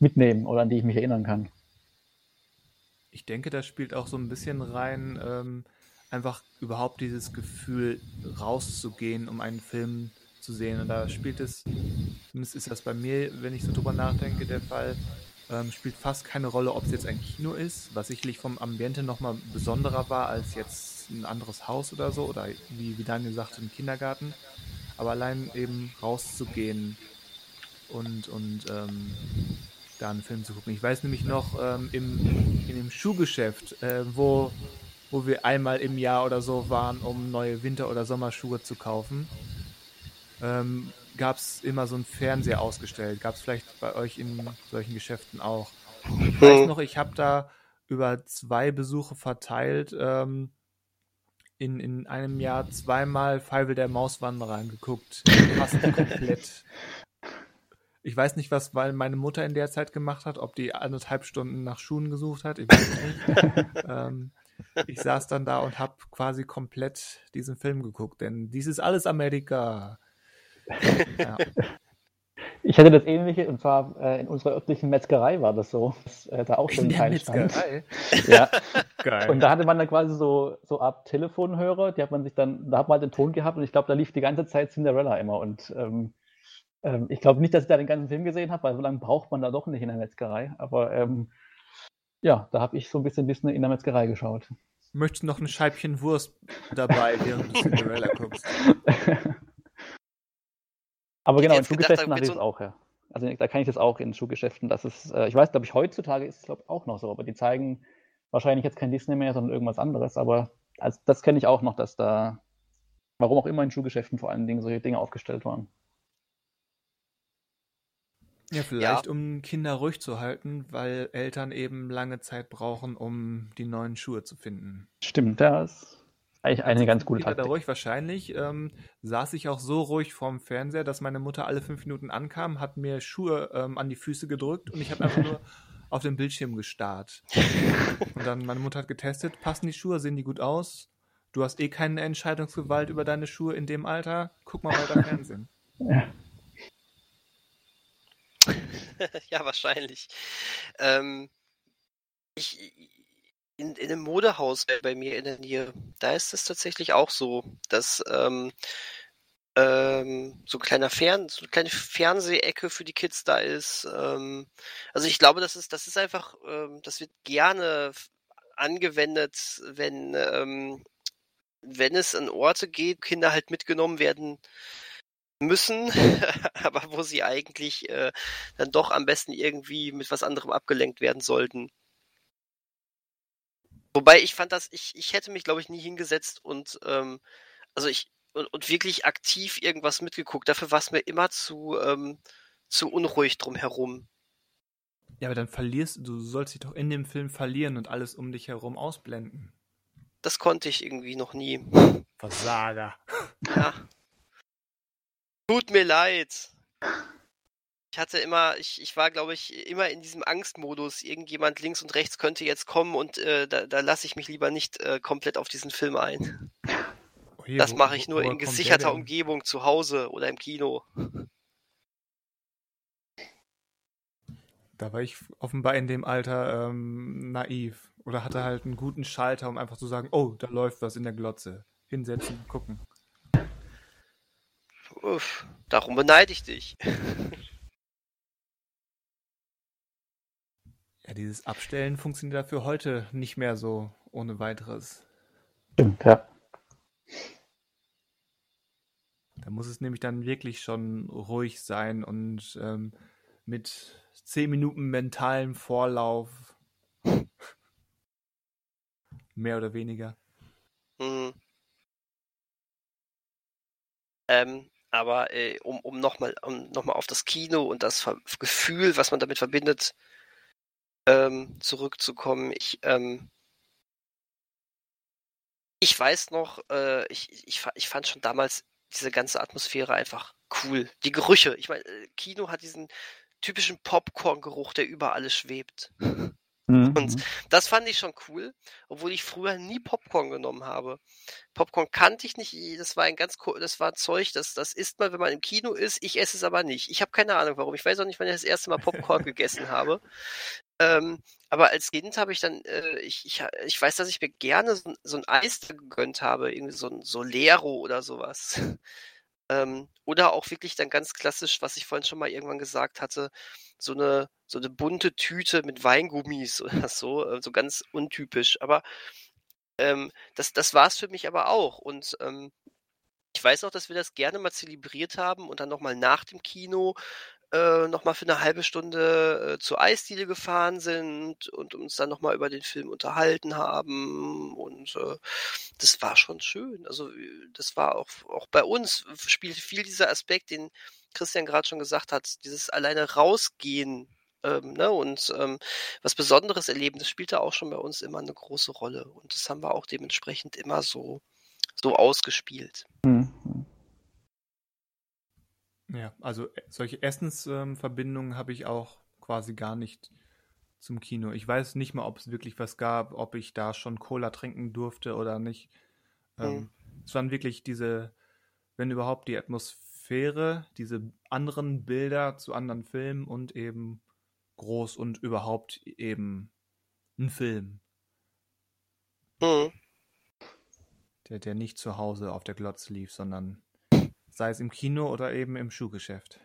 mitnehmen oder an die ich mich erinnern kann.
Ich denke, das spielt auch so ein bisschen rein, ähm, einfach überhaupt dieses Gefühl rauszugehen, um einen Film zu sehen. Und da spielt es, zumindest ist das bei mir, wenn ich so drüber nachdenke, der Fall, ähm, spielt fast keine Rolle, ob es jetzt ein Kino ist, was sicherlich vom Ambiente nochmal besonderer war als jetzt ein anderes Haus oder so, oder wie, wie Daniel sagte, im Kindergarten. Aber allein eben rauszugehen und, und ähm, da einen Film zu gucken. Ich weiß nämlich noch ähm, im, in dem Schuhgeschäft, äh, wo, wo wir einmal im Jahr oder so waren, um neue Winter- oder Sommerschuhe zu kaufen, ähm, gab es immer so einen Fernseher ausgestellt. Gab es vielleicht bei euch in solchen Geschäften auch. Ich weiß
Hm.
noch, ich habe da über zwei Besuche verteilt ähm, in, in einem Jahr zweimal Feivel der Mauswanderer angeguckt. Fast komplett. Ich weiß nicht, was weil meine Mutter in der Zeit gemacht hat, ob die anderthalb Stunden nach Schuhen gesucht hat. Ich weiß es nicht. ähm, ich saß dann da und habe quasi komplett diesen Film geguckt, denn dies ist alles Amerika.
Ja. Ich hatte das ähnliche, und zwar äh, in unserer örtlichen Metzgerei war das so, dass äh, da auch schon ein Teil stand. Ja. Geil. Und da hatte man dann quasi so, so Art Telefonhörer, die hat man sich dann, da hat man halt den Ton gehabt und ich glaube, da lief die ganze Zeit Cinderella immer. Und ähm, ähm, ich glaube nicht, dass ich da den ganzen Film gesehen habe, weil so lange braucht man da doch nicht in der Metzgerei. Aber ähm, ja, da habe ich so ein bisschen Disney in der Metzgerei geschaut.
Möchtest du noch ein Scheibchen Wurst dabei, während du Cinderella guckst?
Aber genau, in Schuhgeschäften habe ich es auch, ja. Also da kann ich das auch in Schuhgeschäften. Das ist, äh, ich weiß, glaube ich, heutzutage ist es glaube auch noch so, aber die zeigen wahrscheinlich jetzt kein Disney mehr, sondern irgendwas anderes. Aber also, das kenne ich auch noch, dass da, warum auch immer in Schuhgeschäften vor allen Dingen solche Dinge aufgestellt waren.
Ja, vielleicht ja. um Kinder ruhig zu halten, weil Eltern eben lange Zeit brauchen, um die neuen Schuhe zu finden.
Stimmt, das eigentlich eine ganz coole Taktik.
Da ruhig wahrscheinlich ähm, saß ich auch so ruhig vorm Fernseher, dass meine Mutter alle fünf Minuten ankam, hat mir Schuhe ähm, an die Füße gedrückt und ich habe einfach nur auf den Bildschirm gestarrt. Und dann meine Mutter hat getestet, passen die Schuhe, sehen die gut aus? Du hast eh keine Entscheidungsgewalt über deine Schuhe in dem Alter. Guck mal weiter Fernsehen. Ja.
ja, wahrscheinlich. Ähm, ich, in, in einem Modehaus bei mir in der Nähe, da ist es tatsächlich auch so, dass ähm, ähm, so ein kleiner Fern, so eine kleine Fernsehecke für die Kids da ist. Ähm, also ich glaube, das ist, das ist einfach, ähm, das wird gerne angewendet, wenn, ähm, wenn es an Orte geht, Kinder halt mitgenommen werden müssen, aber wo sie eigentlich äh, dann doch am besten irgendwie mit was anderem abgelenkt werden sollten. Wobei ich fand das, ich, ich hätte mich, glaube ich, nie hingesetzt und ähm, also ich und, und wirklich aktiv irgendwas mitgeguckt. Dafür war es mir immer zu, ähm, zu unruhig drumherum.
Ja, aber dann verlierst du, sollst dich doch in dem Film verlieren und alles um dich herum ausblenden.
Das konnte ich irgendwie noch nie.
Versager.
Ja. Tut mir leid. Ich hatte immer, ich, ich war, glaube ich, immer in diesem Angstmodus. Irgendjemand links und rechts könnte jetzt kommen und äh, da, da lasse ich mich lieber nicht äh, komplett auf diesen Film ein. Oh je, das mache ich nur in gesicherter Umgebung zu Hause oder im Kino.
Da war ich offenbar in dem Alter ähm, naiv. Oder hatte halt einen guten Schalter, um einfach zu sagen, oh, da läuft was in der Glotze. Hinsetzen, gucken.
Uff, darum beneide ich dich.
Ja, dieses Abstellen funktioniert dafür heute nicht mehr so ohne weiteres.
Stimmt, ja.
Da muss es nämlich dann wirklich schon ruhig sein und ähm, mit zehn Minuten mentalem Vorlauf. Mehr oder weniger.
Mhm. Ähm, aber äh, um, um nochmal um noch auf das Kino und das Gefühl, was man damit verbindet, ähm, zurückzukommen. Ich, ähm, ich weiß noch, äh, ich, ich, ich fand schon damals diese ganze Atmosphäre einfach cool. Die Gerüche. Ich meine, äh, Kino hat diesen typischen Popcorn-Geruch, der über alles schwebt. Mhm. Und mhm. das fand ich schon cool, obwohl ich früher nie Popcorn genommen habe. Popcorn kannte ich nicht, das war ein ganz das war Zeug, das, das isst man, wenn man im Kino ist, ich esse es aber nicht. Ich habe keine Ahnung warum. Ich weiß auch nicht, wann ich das erste Mal Popcorn gegessen habe. Ähm, aber als Kind habe ich dann, äh, ich, ich, ich weiß, dass ich mir gerne so, so ein Eis gegönnt habe, irgendwie so ein Solero oder sowas. ähm, oder auch wirklich dann ganz klassisch, was ich vorhin schon mal irgendwann gesagt hatte, so eine, so eine bunte Tüte mit Weingummis oder so, äh, so ganz untypisch. Aber ähm, das, das war es für mich aber auch. Und ähm, ich weiß auch, dass wir das gerne mal zelebriert haben und dann nochmal nach dem Kino äh, nochmal für eine halbe Stunde äh, zur Eisdiele gefahren sind und uns dann nochmal über den Film unterhalten haben. Und äh, das war schon schön. Also äh, das war auch, auch bei uns, spielt viel dieser Aspekt, den Christian gerade schon gesagt hat, dieses alleine rausgehen ähm, ne, und ähm, was Besonderes erleben, das spielte auch schon bei uns immer eine große Rolle. Und das haben wir auch dementsprechend immer so, so ausgespielt. Mhm.
Ja, also äh, solche Essensverbindungen ähm, habe ich auch quasi gar nicht zum Kino. Ich weiß nicht mal, ob es wirklich was gab, ob ich da schon Cola trinken durfte oder nicht.
Mhm.
Ähm, es waren wirklich diese, wenn überhaupt, die Atmosphäre, diese anderen Bilder zu anderen Filmen und eben groß und überhaupt eben ein Film,
Mhm.
der, der nicht zu Hause auf der Glotze lief, sondern sei es im Kino oder eben im Schuhgeschäft.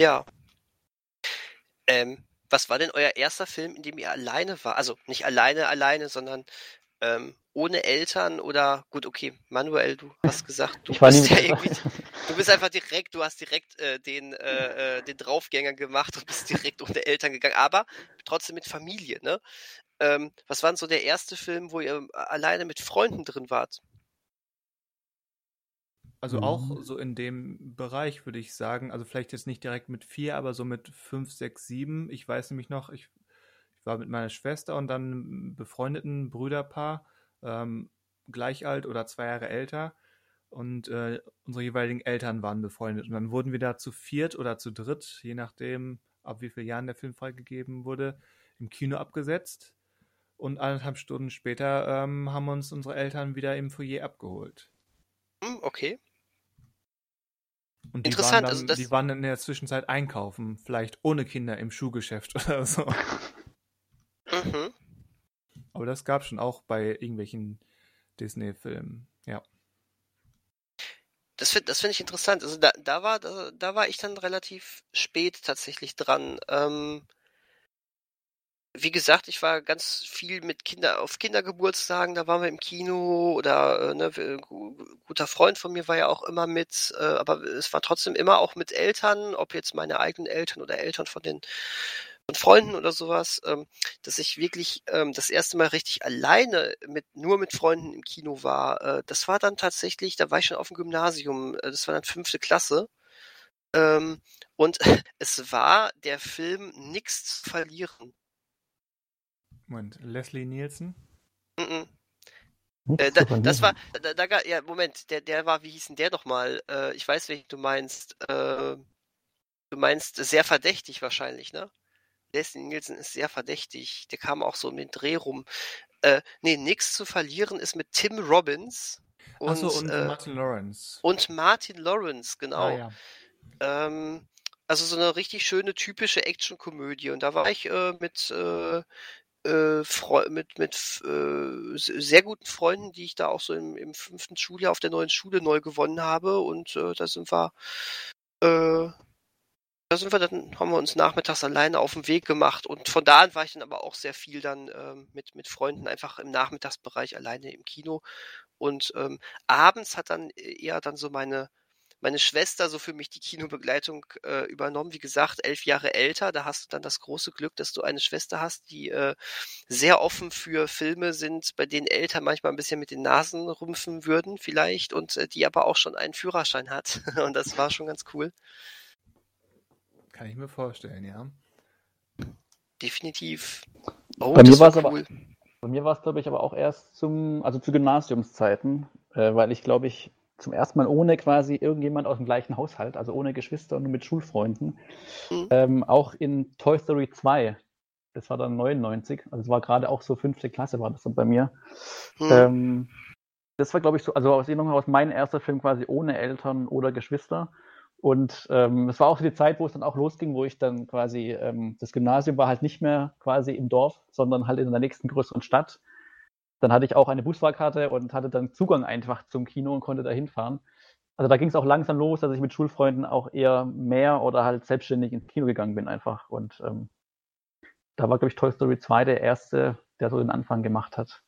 Ja. Ähm, was war denn euer erster Film, in dem ihr alleine war? Also nicht alleine, alleine, sondern ähm, ohne Eltern oder gut, okay, Manuel, du hast gesagt, du bist ja irgendwie, du bist einfach direkt, du hast direkt äh, den, äh, äh, den Draufgänger gemacht und bist direkt ohne Eltern gegangen, aber trotzdem mit Familie, ne? Ähm, was war denn so der erste Film, wo ihr alleine mit Freunden drin wart?
Also
Mhm.
auch so in dem Bereich würde ich sagen, also vielleicht jetzt nicht direkt mit vier, aber so mit fünf, sechs, sieben. Ich weiß nämlich noch, ich, ich war mit meiner Schwester und dann einem befreundeten Brüderpaar, ähm, gleich alt oder zwei Jahre älter. Und äh, unsere jeweiligen Eltern waren befreundet. Und dann wurden wir da zu viert oder zu dritt, je nachdem, ab wie vielen Jahren der Film freigegeben wurde, im Kino abgesetzt. Und eineinhalb Stunden später ähm, haben uns unsere Eltern wieder im Foyer abgeholt.
Hm, okay.
Und die
Interessant,
waren dann,
also das-
die waren in der Zwischenzeit einkaufen, vielleicht ohne Kinder im Schuhgeschäft oder so.
Mhm.
Aber das gab schon auch bei irgendwelchen Disney-Filmen. Ja.
Das finde das find ich interessant. Also da, da war da, da war ich dann relativ spät tatsächlich dran. Ähm, wie gesagt, ich war ganz viel mit Kinder auf Kindergeburtstagen, da waren wir im Kino oder äh, ne, gu- guter Freund von mir war ja auch immer mit, äh, aber es war trotzdem immer auch mit Eltern, ob jetzt meine eigenen Eltern oder Eltern von den von Freunden oder sowas, ähm, dass ich wirklich ähm, das erste Mal richtig alleine mit nur mit Freunden im Kino war. Äh, das war dann tatsächlich, da war ich schon auf dem Gymnasium, äh, das war dann fünfte Klasse. Ähm, und es war der Film Nix zu verlieren.
Moment, Leslie Nielsen?
Mhm.
Nichts
Äh, da, das war, da, da, ja, Moment, der, der war, wie hieß denn der nochmal? Äh, ich weiß, welchen du meinst. Äh, du meinst sehr verdächtig wahrscheinlich, ne? Leslie Nielsen ist sehr verdächtig. Der kam auch so um den Dreh rum. Äh, nee, nix zu verlieren ist mit Tim Robbins und,
Achso, und
äh,
Martin Lawrence.
und Martin Lawrence, genau.
Ah, ja.
Ähm, also so eine richtig schöne typische Actionkomödie. Und da war ich äh, mit äh, äh, mit mit äh, sehr guten Freunden, die ich da auch so im, im fünften Schuljahr auf der neuen Schule neu gewonnen habe. Und äh, da sind wir da sind wir dann, haben wir uns nachmittags alleine auf den Weg gemacht und von da an war ich dann aber auch sehr viel dann ähm, mit, mit Freunden einfach im Nachmittagsbereich alleine im Kino. Und ähm, abends hat dann eher dann so meine, meine Schwester so für mich die Kinobegleitung äh, übernommen. Wie gesagt, elf Jahre älter. Da hast du dann das große Glück, dass du eine Schwester hast, die äh, sehr offen für Filme sind, bei denen Eltern manchmal ein bisschen mit den Nasen rümpfen würden vielleicht und äh, die aber auch schon einen Führerschein hat. Und das war schon ganz cool.
Kann ich mir vorstellen, ja.
Definitiv. Oh,
Bei mir
war
aber-
cool.
Bei mir war es, glaube ich, aber auch erst zum, also zu Gymnasiumszeiten, äh, weil ich, glaube ich, zum ersten Mal ohne quasi irgendjemand aus dem gleichen Haushalt, also ohne Geschwister und nur mit Schulfreunden,
Mhm.
ähm, auch in Toy Story 2, das war dann 99, also es war gerade auch so fünfte Klasse war das dann bei mir.
Hm.
Ähm, das war, glaube ich, so, also aus Erinnerung heraus mein erster Film quasi ohne Eltern oder Geschwister. Und ähm, es war auch die Zeit, wo es dann auch losging, wo ich dann quasi, ähm, das Gymnasium war halt nicht mehr quasi im Dorf, sondern halt in der nächsten größeren Stadt. Dann hatte ich auch eine Busfahrkarte und hatte dann Zugang einfach zum Kino und konnte da hinfahren. Also da ging es auch langsam los, dass ich mit Schulfreunden auch eher mehr oder halt selbstständig ins Kino gegangen bin einfach. Und ähm, da war, glaube ich, Toy Story 2 der erste, der so den Anfang gemacht hat.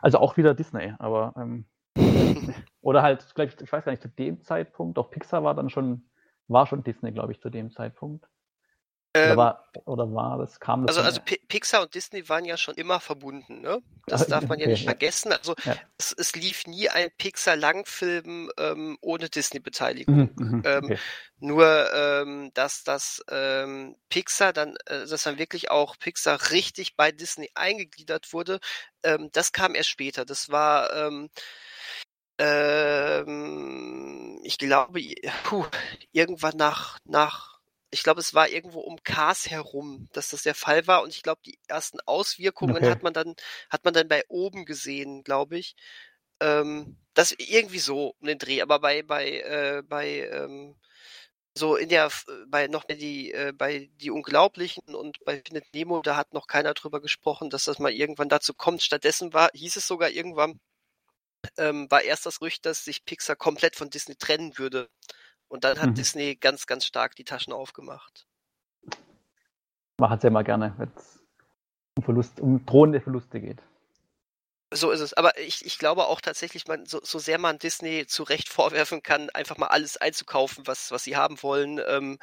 Also auch wieder Disney, aber ähm, oder halt, ich, ich weiß gar nicht, zu dem Zeitpunkt, auch Pixar war dann schon, war schon Disney, glaube ich, zu dem Zeitpunkt. Oder
Ähm,
war, oder war das, kam das
also, also Pi- Pixar und Disney waren ja schon immer verbunden, ne? Das
Ah,
darf man ja nicht vergessen. Also
Ja.
es, es lief nie ein Pixar-Langfilm ähm, ohne Disney-Beteiligung.
Mhm, mhm,
ähm,
okay.
Nur, ähm, dass das ähm, Pixar dann, äh, dass dann wirklich auch Pixar richtig bei Disney eingegliedert wurde, ähm, das kam erst später. Das war, ähm, ähm, ich glaube, puh, irgendwann nach nach ich glaube, es war irgendwo um Cars herum, dass das der Fall war. Und ich glaube, die ersten Auswirkungen
Okay.
hat man dann, hat man dann bei oben gesehen, glaube ich. Ähm, das irgendwie so um den Dreh, aber bei, bei, äh, bei, ähm, so in der, F- bei noch die, äh, bei die Unglaublichen und bei Findet Nemo, da hat noch keiner drüber gesprochen, dass das mal irgendwann dazu kommt. Stattdessen war, hieß es sogar irgendwann, ähm, war erst das Gerücht, dass sich Pixar komplett von Disney trennen würde. Und dann hat
Mhm.
Disney ganz, ganz stark die Taschen aufgemacht.
Machen sie ja mal gerne, wenn es um, Verlust, um drohende Verluste geht.
So ist es. Aber ich, ich glaube auch tatsächlich, man, so, so sehr man Disney zu Recht vorwerfen kann, einfach mal alles einzukaufen, was, was sie haben wollen. Ähm,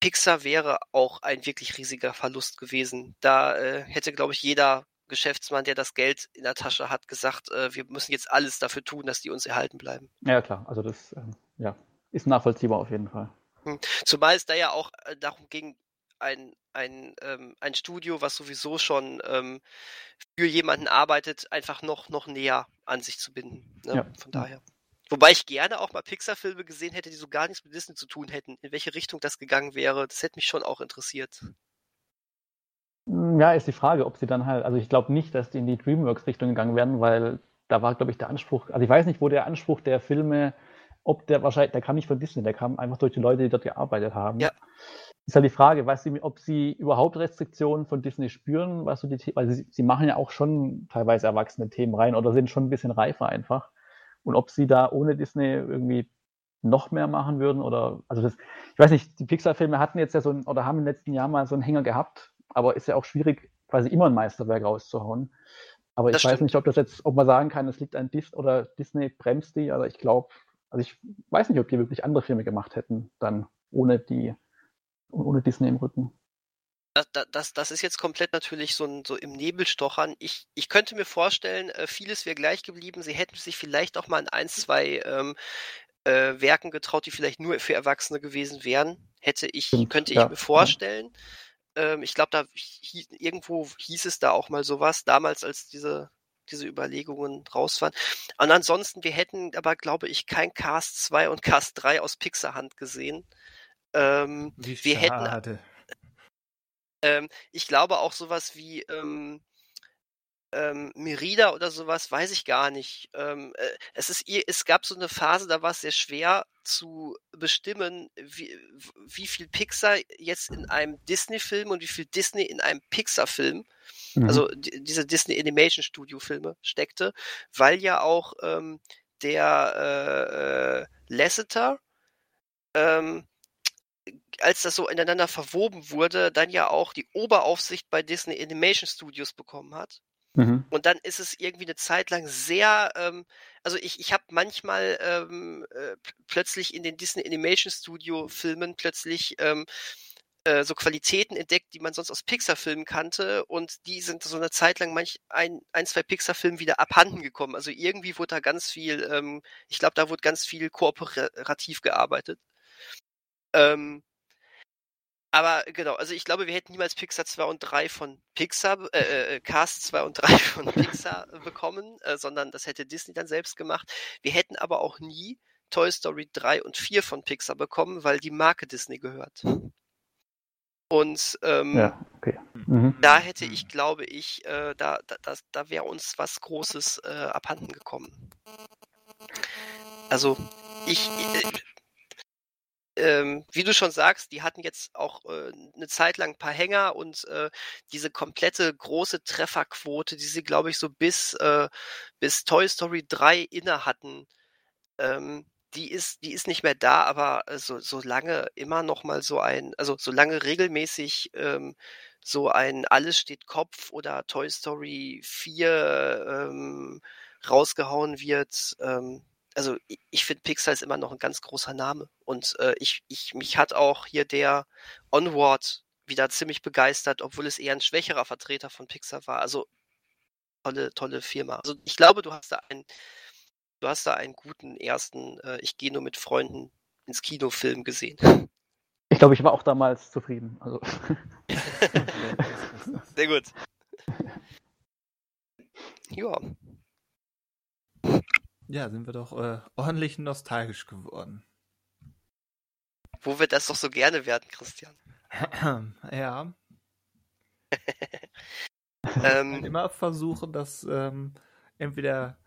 Pixar wäre auch ein wirklich riesiger Verlust gewesen. Da äh, hätte, glaube ich, jeder Geschäftsmann, der das Geld in der Tasche hat, gesagt, äh, wir müssen jetzt alles dafür tun, dass die uns erhalten bleiben.
Ja, klar, also das ähm, ja, ist nachvollziehbar auf jeden Fall.
Zumal es da ja auch äh, darum ging, ein, ein, ähm, ein Studio, was sowieso schon ähm, für jemanden arbeitet, einfach noch, noch näher an sich zu binden. Ne?
Ja.
Von daher. Wobei ich gerne auch mal Pixar-Filme gesehen hätte, die so gar nichts mit Disney zu tun hätten. In welche Richtung das gegangen wäre, das hätte mich schon auch interessiert.
Ja, ist die Frage, ob sie dann halt, also ich glaube nicht, dass die in die DreamWorks-Richtung gegangen werden, weil da war, glaube ich, der Anspruch, also ich weiß nicht, wo der Anspruch der Filme, ob der wahrscheinlich, der kam nicht von Disney, der kam einfach durch die Leute, die dort gearbeitet haben.
Ja.
Ist halt die Frage, weiß sie, ob sie überhaupt Restriktionen von Disney spüren, was so die, weil sie, sie machen ja auch schon teilweise erwachsene Themen rein oder sind schon ein bisschen reifer einfach. Und ob sie da ohne Disney irgendwie noch mehr machen würden oder, also das, ich weiß nicht, die Pixar-Filme hatten jetzt ja so ein, oder haben im letzten Jahr mal so einen Hänger gehabt, aber ist ja auch schwierig, quasi immer ein Meisterwerk rauszuhauen. Aber ich
Das
weiß
stimmt.
nicht, ob das jetzt, ob man sagen kann, es liegt an Dis oder Disney bremst die, aber ich glaube, also ich weiß nicht, ob die wirklich andere Filme gemacht hätten, dann ohne die, ohne Disney im Rücken.
Das, das, das ist jetzt komplett natürlich so, ein, so im Nebel stochern. Ich, ich könnte mir vorstellen, äh, vieles wäre gleich geblieben. Sie hätten sich vielleicht auch mal in ein, zwei ähm, äh, Werken getraut, die vielleicht nur für Erwachsene gewesen wären. Hätte ich,
Stimmt,
könnte ich
ja,
mir
ja.
Ähm, ich glaube, da hie, irgendwo hieß es da auch mal sowas, damals, als diese, diese Überlegungen raus waren. Und ansonsten, wir hätten aber, glaube ich, kein Cast 2 und Cast 3 aus Pixar-Hand gesehen. Ähm,
Wie
Wir hätten-
schade.
ähm, ich glaube auch sowas wie ähm, ähm, Merida oder sowas, weiß ich gar nicht. Ähm, äh, es ist, es gab so eine Phase, da war es sehr schwer zu bestimmen, wie, wie viel Pixar jetzt in einem Disney-Film und wie viel Disney in einem Pixar-Film,
Mhm.
also die, diese Disney Animation Studio Filme steckte, weil ja auch ähm, der äh, äh, Lasseter ähm, als das so ineinander verwoben wurde, dann ja auch die Oberaufsicht bei Disney Animation Studios bekommen hat.
Mhm.
Und dann ist es irgendwie eine Zeit lang sehr, ähm, also ich, ich habe manchmal ähm, äh, pl- plötzlich in den Disney Animation Studio Filmen plötzlich ähm, äh, so Qualitäten entdeckt, die man sonst aus Pixar-Filmen kannte und die sind so eine Zeit lang manch ein, ein zwei Pixar-Filmen wieder abhanden gekommen. Also irgendwie wurde da ganz viel, ähm, ich glaube, da wurde ganz viel kooperativ gearbeitet. Ähm, aber genau, also ich glaube, wir hätten niemals Pixar 2 und 3 von Pixar, äh, äh, Cast 2 und 3 von Pixar bekommen, äh, sondern das hätte Disney dann selbst gemacht. Wir hätten aber auch nie Toy Story 3 und 4 von Pixar bekommen, weil die Marke Disney gehört. Und ähm,
Ja, okay. Mhm.
da hätte ich, glaube ich, äh, da, da, da, da wäre uns was Großes äh, abhanden gekommen. Also, ich, äh, ähm, wie du schon sagst, die hatten jetzt auch äh, eine Zeit lang ein paar Hänger und äh, diese komplette große Trefferquote, die sie, glaube ich, so bis, äh, bis Toy Story 3 inne hatten, ähm, die ist, die ist nicht mehr da, aber äh, so, solange immer noch mal so ein, also solange regelmäßig ähm, so ein Alles steht Kopf oder Toy Story 4 ähm, rausgehauen wird, ähm, also ich, finde Pixar ist immer noch ein ganz großer Name und äh, ich, ich mich hat auch hier der Onward wieder ziemlich begeistert, obwohl es eher ein schwächerer Vertreter von Pixar war. Also tolle, tolle Firma. Also ich glaube, du hast da einen, du hast da einen guten ersten, äh, ich gehe nur mit Freunden ins Kinofilm gesehen.
Ich glaube, ich war auch damals zufrieden. Also,
Sehr gut. Ja,
Ja, sind wir doch äh, ordentlich nostalgisch geworden.
Wo wir das doch so gerne werden, Christian.
ja.
ähm,
immer versuchen, das ähm, entweder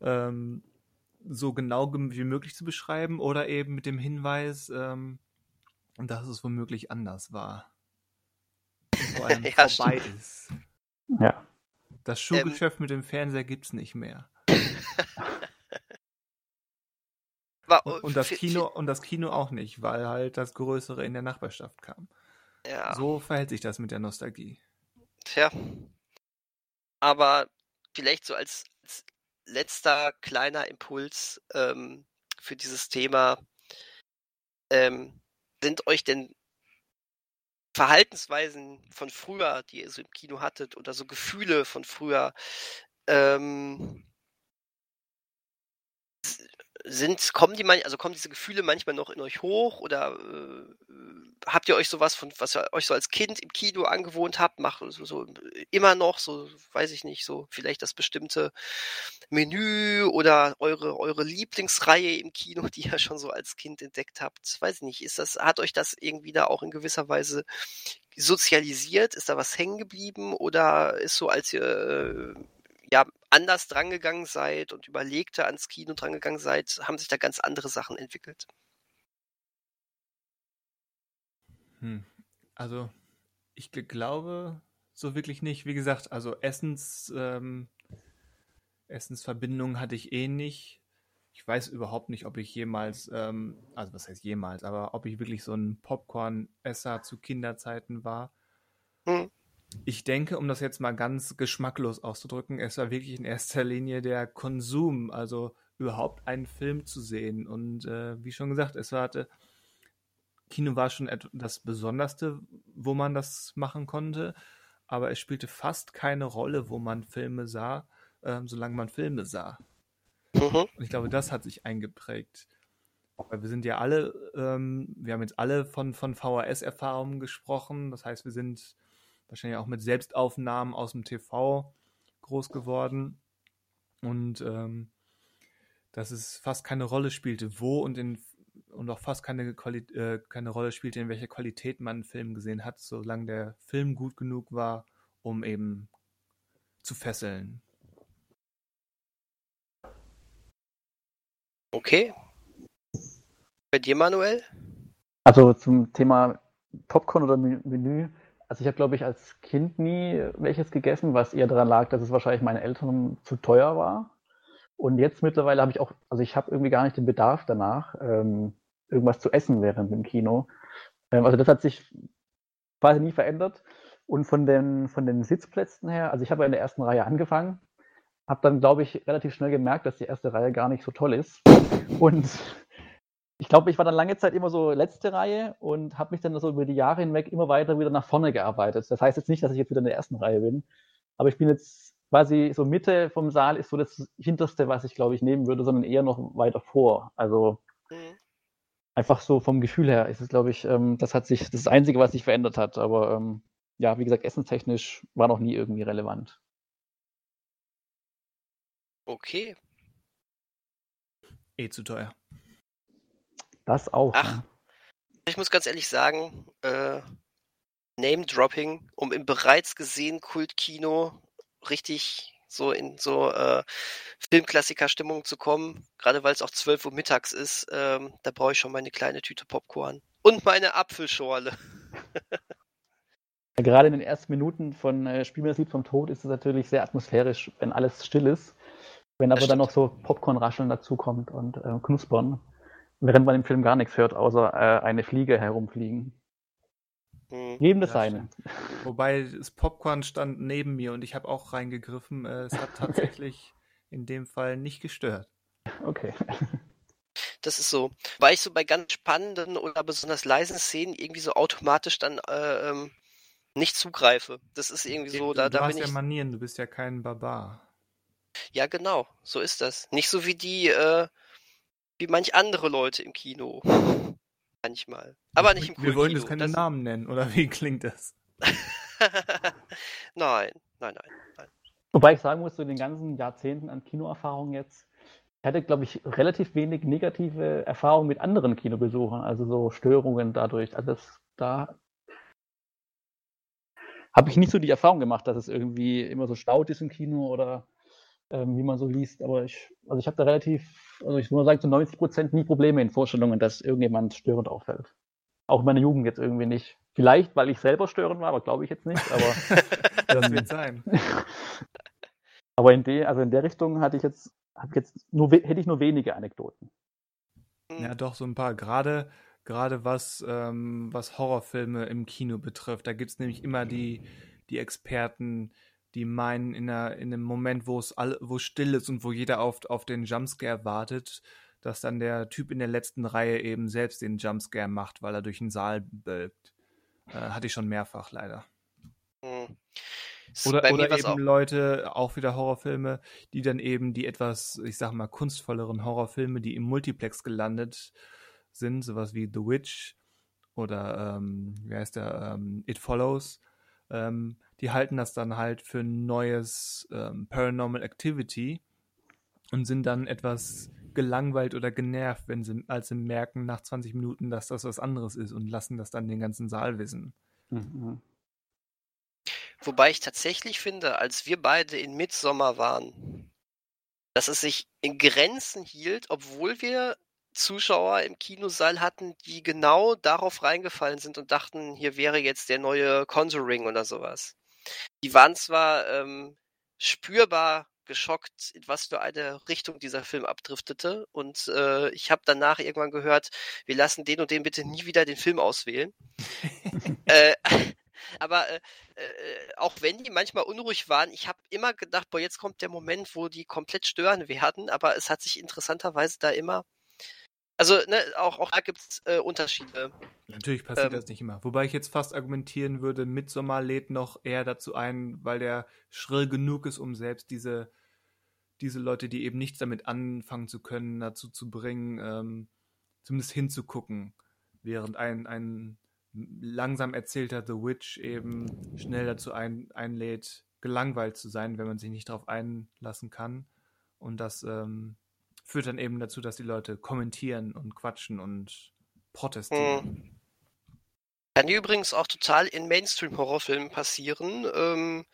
ähm, so genau wie möglich zu beschreiben oder eben mit dem Hinweis, ähm, dass es womöglich anders war. Und vor allem
Ja,
vorbei ist.
Ja.
Das Schuhgeschäft mit dem Fernseher gibt's nicht mehr.
war,
Und, und das Kino und das Kino auch nicht, weil halt das Größere in der Nachbarschaft kam.
Ja.
So verhält sich das mit der Nostalgie.
Tja. Aber vielleicht so als, als letzter kleiner Impuls ähm, für dieses Thema. Ähm, sind euch denn Verhaltensweisen von früher, die ihr so im Kino hattet, oder so Gefühle von früher, ähm, sind, kommen die man, also kommen diese Gefühle manchmal noch in euch hoch oder äh, habt ihr euch sowas von, was ihr euch so als Kind im Kino angewohnt habt, macht so, so immer noch, so, weiß ich nicht, so vielleicht das bestimmte Menü oder eure, eure Lieblingsreihe im Kino, die ihr schon so als Kind entdeckt habt. Weiß ich nicht, ist das, hat euch das irgendwie da auch in gewisser Weise sozialisiert? Ist da was hängen geblieben oder ist so, als ihr äh, ja anders drangegangen seid und überlegter ans Kino drangegangen seid, haben sich da ganz andere Sachen entwickelt?
Hm. Also, ich gl- glaube so wirklich nicht. Wie gesagt, also Essens, ähm, Essensverbindung hatte ich eh nicht. Ich weiß überhaupt nicht, ob ich jemals, ähm, also was heißt jemals, aber ob ich wirklich so ein Popcorn-Esser zu Kinderzeiten war.
Hm.
Ich denke, um das jetzt mal ganz geschmacklos auszudrücken, es war wirklich in erster Linie der Konsum, also überhaupt einen Film zu sehen. Und äh, wie schon gesagt, es war, hatte, Kino war schon das Besonderste, wo man das machen konnte, aber es spielte fast keine Rolle, wo man Filme sah, ähm, solange man Filme sah.
Mhm.
Und ich glaube, das hat sich eingeprägt. Weil wir sind ja alle, ähm, wir haben jetzt alle von, von VHS-Erfahrungen gesprochen. Das heißt, wir sind wahrscheinlich auch mit Selbstaufnahmen aus dem TV groß geworden. Und ähm, dass es fast keine Rolle spielte, wo und in und auch fast keine, Quali äh, keine Rolle spielte, in welcher Qualität man einen Film gesehen hat, solange der Film gut genug war, um eben zu fesseln.
Okay. Bei dir, Manuel?
Also zum Thema Popcorn oder Menü- Menü. Also ich habe, glaube ich, als Kind nie welches gegessen, was eher daran lag, dass es wahrscheinlich meinen Eltern zu teuer war. Und jetzt mittlerweile habe ich auch, also ich habe irgendwie gar nicht den Bedarf danach, ähm, irgendwas zu essen während dem Kino. Ähm, also das hat sich quasi nie verändert. Und von den, von den Sitzplätzen her, also ich habe ja in der ersten Reihe angefangen, habe dann, glaube ich, relativ schnell gemerkt, dass die erste Reihe gar nicht so toll ist. Und ich glaube, ich war dann lange Zeit immer so letzte Reihe und habe mich dann so über die Jahre hinweg immer weiter wieder nach vorne gearbeitet. Das heißt jetzt nicht, dass ich jetzt wieder in der ersten Reihe bin, aber ich bin jetzt quasi so Mitte vom Saal ist so das hinterste, was ich glaube ich nehmen würde, sondern eher noch weiter vor. Also
Mhm.
einfach so vom Gefühl her ist es, glaube ich, ähm, das hat sich, das ist das Einzige, was sich verändert hat. Aber ähm, ja, wie gesagt, essenstechnisch war noch nie irgendwie relevant.
Okay.
Eh zu teuer.
Das auch.
Ach.
ja.
Ich muss ganz ehrlich sagen, äh, Name-Dropping, um im bereits gesehenen Kultkino richtig so in so äh, Filmklassiker-Stimmung zu kommen, gerade weil es auch 12 Uhr mittags ist, ähm, da brauche ich schon meine kleine Tüte Popcorn. Und meine Apfelschorle.
Gerade in den ersten Minuten von äh, Spiel mir das Lied vom Tod ist es natürlich sehr atmosphärisch, wenn alles still ist. Wenn aber dann noch so Popcorn-Rascheln dazukommt und äh, Knuspern, während man im Film gar nichts hört, außer äh, eine Fliege herumfliegen.
Hm.
Jedem das
Ja,
seine.
Wobei das Popcorn stand neben mir und ich habe auch reingegriffen. Äh, Es hat tatsächlich in dem Fall nicht gestört.
Okay.
Das ist so. Weil ich so bei ganz spannenden oder besonders leisen Szenen irgendwie so automatisch dann äh, ähm, nicht zugreife. Das ist irgendwie so, da,
du
da
hast
bin
ja
ich.
Manieren, du bist ja kein Barbar.
Ja, genau, so ist das. Nicht so wie die, äh, wie manch andere Leute im Kino. Manchmal. Aber nicht im
Wir wollen jetzt keine Namen nennen, oder wie klingt das?
nein, nein, nein, nein.
Wobei ich sagen muss, so in den ganzen Jahrzehnten an Kinoerfahrung jetzt, ich hatte, glaube ich, relativ wenig negative Erfahrungen mit anderen Kinobesuchern, also so Störungen dadurch. Also das, da habe ich nicht so die Erfahrung gemacht, dass es irgendwie immer so staut ist im Kino oder ähm, wie man so liest. Aber ich, also ich habe da relativ, also ich muss sagen, zu 90 Prozent nie Probleme in Vorstellungen, dass irgendjemand störend auffällt. Auch in meiner Jugend jetzt irgendwie nicht. Vielleicht, weil ich selber störend war, aber glaube ich jetzt nicht. Aber
das wird sein.
aber in der, also in der Richtung hatte ich jetzt, hab jetzt nur, hätte ich nur wenige Anekdoten.
Ja, doch, so ein paar. Gerade gerade was, ähm, was Horrorfilme im Kino betrifft. Da gibt es nämlich immer die, die Experten, die meinen, in, einer, in einem Moment, wo es all, wo still ist und wo jeder auf, auf den Jumpscare wartet, dass dann der Typ in der letzten Reihe eben selbst den Jumpscare macht, weil er durch den Saal bölkt. Äh, hatte ich schon mehrfach leider. Mhm. Oder, oder eben auch. Leute, auch wieder Horrorfilme, die dann eben die etwas, ich sag mal, kunstvolleren Horrorfilme, die im Multiplex gelandet sind, sowas wie The Witch oder ähm, wie heißt der, ähm, It Follows, ähm, die halten das dann halt für ein neues ähm, Paranormal Activity und sind dann etwas gelangweilt oder genervt, wenn sie, als sie merken nach 20 Minuten, dass das was anderes ist und lassen das dann den ganzen Saal wissen. Mhm.
Wobei ich tatsächlich finde, als wir beide in Midsommer waren, dass es sich in Grenzen hielt, obwohl wir Zuschauer im Kinosaal hatten, die genau darauf reingefallen sind und dachten, hier wäre jetzt der neue Conjuring oder sowas. Die waren zwar ähm, spürbar geschockt, in was für eine Richtung dieser Film abdriftete. Und äh, ich habe danach irgendwann gehört, wir lassen den und den bitte nie wieder den Film auswählen. äh, aber äh, äh, auch wenn die manchmal unruhig waren, ich habe immer gedacht, boah, jetzt kommt der Moment, wo die komplett stören werden. Aber es hat sich interessanterweise da immer also, ne, auch, auch da gibt es äh, Unterschiede.
Natürlich passiert ähm, das nicht immer. Wobei ich jetzt fast argumentieren würde, Midsommar lädt noch eher dazu ein, weil der schrill genug ist, um selbst diese, diese Leute, die eben nichts damit anfangen zu können, dazu zu bringen, ähm, zumindest hinzugucken. Während ein, ein langsam erzählter The Witch eben schnell dazu ein, einlädt, gelangweilt zu sein, wenn man sich nicht darauf einlassen kann. Und das ähm, führt dann eben dazu, dass die Leute kommentieren und quatschen und protestieren. Hm.
Kann übrigens auch total in Mainstream-Horrorfilmen passieren. Ähm,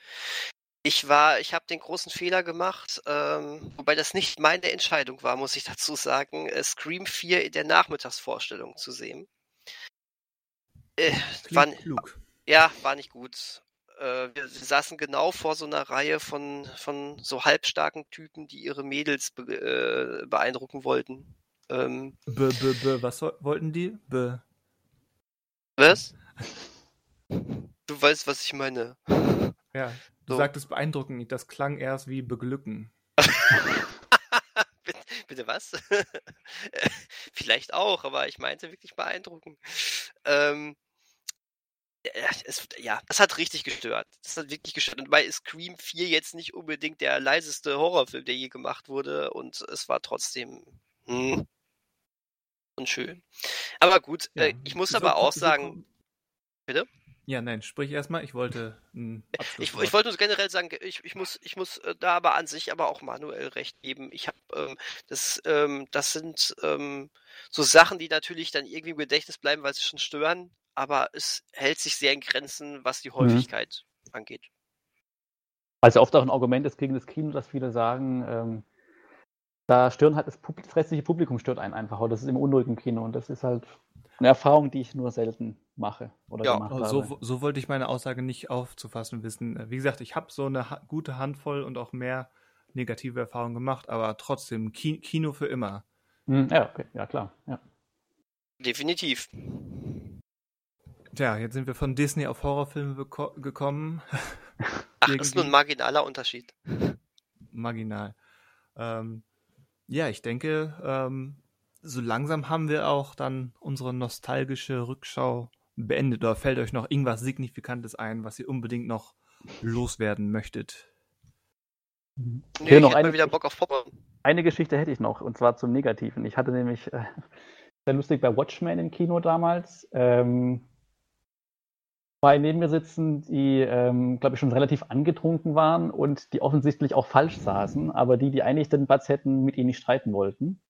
ich war, ich habe den großen Fehler gemacht, ähm, wobei das nicht meine Entscheidung war, muss ich dazu sagen, äh, Scream 4 in der Nachmittagsvorstellung zu sehen. Äh, war. Ja, war nicht gut äh, wir, saßen genau vor so einer Reihe von, von so halbstarken Typen, die ihre Mädels be, äh, beeindrucken wollten. Ähm,
be, be, be, was wollten die? Be.
Was? Du weißt, was ich meine.
Ja, du so. sagtest beeindrucken, das klang erst wie beglücken.
bitte, bitte was? Vielleicht auch, aber ich meinte wirklich beeindrucken. Ähm, es, ja, das hat richtig gestört. Das hat wirklich gestört. Und bei Scream 4 jetzt nicht unbedingt der leiseste Horrorfilm, der je gemacht wurde. Und es war trotzdem hm, unschön. Aber gut, ja, äh, ich muss aber auch sagen. Bitte?
Ja, nein, sprich erstmal. Ich wollte
Ich, ich wollte nur generell sagen, ich, ich muss, ich muss äh, da aber an sich aber auch manuell recht geben. Ich habe ähm, das, ähm, das sind ähm, so Sachen, die natürlich dann irgendwie im Gedächtnis bleiben, weil sie schon stören aber es hält sich sehr in Grenzen, was die mhm. Häufigkeit mhm. angeht.
Also oft auch ein Argument ist gegen das Kino, dass viele sagen, ähm, da stören halt das, Publikum, das restliche Publikum stört einen einfach, oder das ist im unruhigen Kino und das ist halt eine Erfahrung, die ich nur selten mache oder
ja, gemacht so, habe. So wollte ich meine Aussage nicht aufzufassen wissen. Wie gesagt, ich habe so eine ha gute Handvoll und auch mehr negative Erfahrungen gemacht, aber trotzdem Ki Kino für immer.
Mhm, ja, okay, ja klar, ja.
Definitiv.
Tja, jetzt sind wir von Disney auf Horrorfilme gekommen.
Ach, das ist nur ein marginaler Unterschied.
Marginal. Ähm, ja, ich denke, ähm, so langsam haben wir auch dann unsere nostalgische Rückschau beendet. Oder fällt euch noch irgendwas Signifikantes ein, was ihr unbedingt noch loswerden möchtet?
Nee, Hier noch eine, wieder Bock auf Popcorn. Eine Geschichte hätte ich noch, und zwar zum Negativen. Ich hatte nämlich äh, sehr lustig bei Watchmen im Kino damals. Ähm, zwei neben mir sitzen, die, ähm, glaube ich, schon relativ angetrunken waren und die offensichtlich auch falsch saßen, aber die, die eigentlich den Platz hätten, mit ihnen nicht streiten wollten.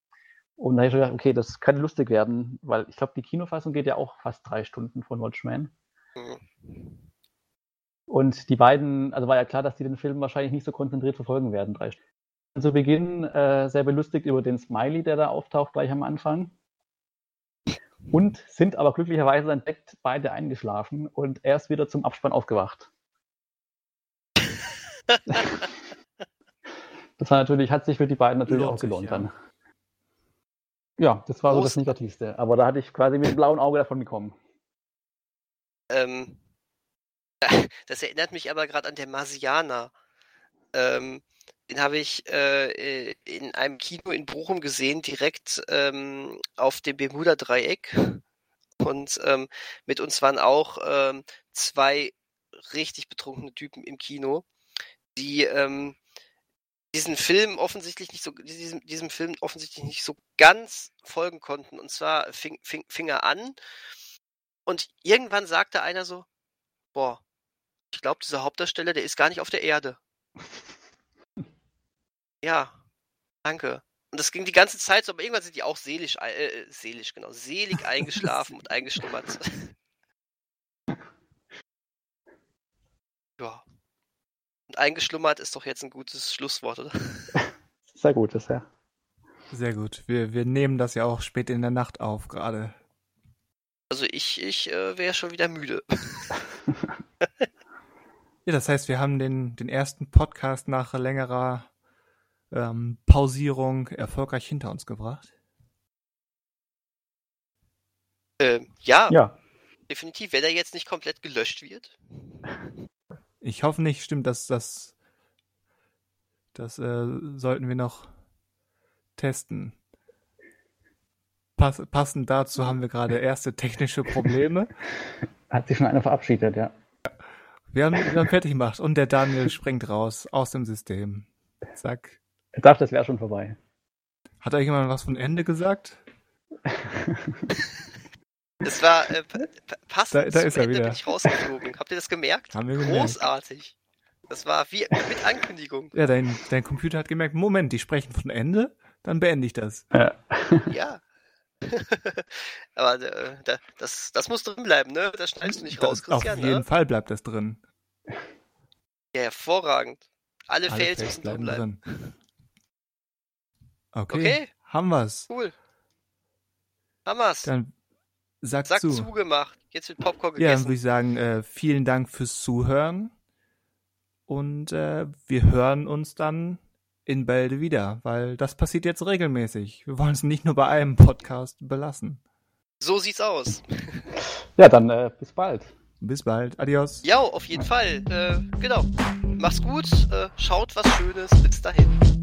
Und da habe ich gedacht, okay, das könnte lustig werden, weil ich glaube, die Kinofassung geht ja auch fast drei Stunden von Watchmen. Mhm. Und die beiden, also war ja klar, dass die den Film wahrscheinlich nicht so konzentriert verfolgen werden, drei Stunden. Zu Beginn äh, sehr belustigt über den Smiley, der da auftaucht gleich am Anfang. Und sind aber glücklicherweise entdeckt beide eingeschlafen und erst wieder zum Abspann aufgewacht. das war natürlich, hat sich für die beiden natürlich Lohnt auch gelohnt sich, ja. dann. Ja, das war Groß. so das Negativste. Aber da hatte ich quasi mit dem blauen Auge davon gekommen.
Ähm, das erinnert mich aber gerade an der Marsianer. Ähm, den habe ich äh, in einem Kino in Bochum gesehen, direkt ähm, auf dem Bermuda-Dreieck. Und ähm, mit uns waren auch ähm, zwei richtig betrunkene Typen im Kino, die ähm, diesen Film offensichtlich nicht so, diesem, diesem Film offensichtlich nicht so ganz folgen konnten. Und zwar fing, fing, fing er an und irgendwann sagte einer so, boah, ich glaube, dieser Hauptdarsteller, der ist gar nicht auf der Erde. Ja, danke. Und das ging die ganze Zeit so, aber irgendwann sind die auch seelisch, äh, äh seelisch, genau, selig eingeschlafen und eingeschlummert. ja. Und eingeschlummert ist doch jetzt ein gutes Schlusswort, oder?
Sehr gutes, ja.
Sehr gut. Wir, wir nehmen das ja auch spät in der Nacht auf, gerade.
Also ich, ich äh, wäre schon wieder müde.
ja, das heißt, wir haben den, den ersten Podcast nach längerer ähm, Pausierung erfolgreich hinter uns gebracht.
Ähm, ja, ja, definitiv. Wenn er jetzt nicht komplett gelöscht wird.
Ich hoffe nicht, stimmt, dass das. Das äh, sollten wir noch testen. Pass, passend dazu haben wir gerade erste technische Probleme.
Hat sich schon einer verabschiedet, ja.
Wir haben, wir haben fertig gemacht und der Daniel springt raus aus dem System. Zack.
Ich dachte, das wäre schon vorbei.
Hat da jemand was von Ende gesagt?
Das war äh, passend
da, da ist er
Ende
wieder.
bin ich rausgeflogen. Habt ihr das gemerkt?
Haben wir
gemerkt. Großartig. Das war wie mit Ankündigung.
Ja, dein, dein Computer hat gemerkt, Moment, die sprechen von Ende, dann beende ich das.
Ja.
ja. Aber äh, das, das muss drin bleiben, ne? Das schneidest du nicht raus, Christian.
Auf jeden
ne?
Fall bleibt das drin.
Ja, hervorragend. Alle, Alle Fails müssen drin bleiben. Drin.
Okay. okay. Haben wir's.
Cool. Haben wir's.
Dann sag,
sag
zu.
zugemacht. Jetzt wird Popcorn gegessen.
Ja, dann würde ich sagen, äh, vielen Dank fürs Zuhören. Und äh, wir hören uns dann in Bälde wieder, weil das passiert jetzt regelmäßig. Wir wollen es nicht nur bei einem Podcast belassen.
So sieht's aus.
Ja, dann äh, bis bald.
Bis bald. Adios.
Ja, auf jeden Fall. Äh, genau. Mach's gut. Äh, schaut was Schönes. Bis dahin.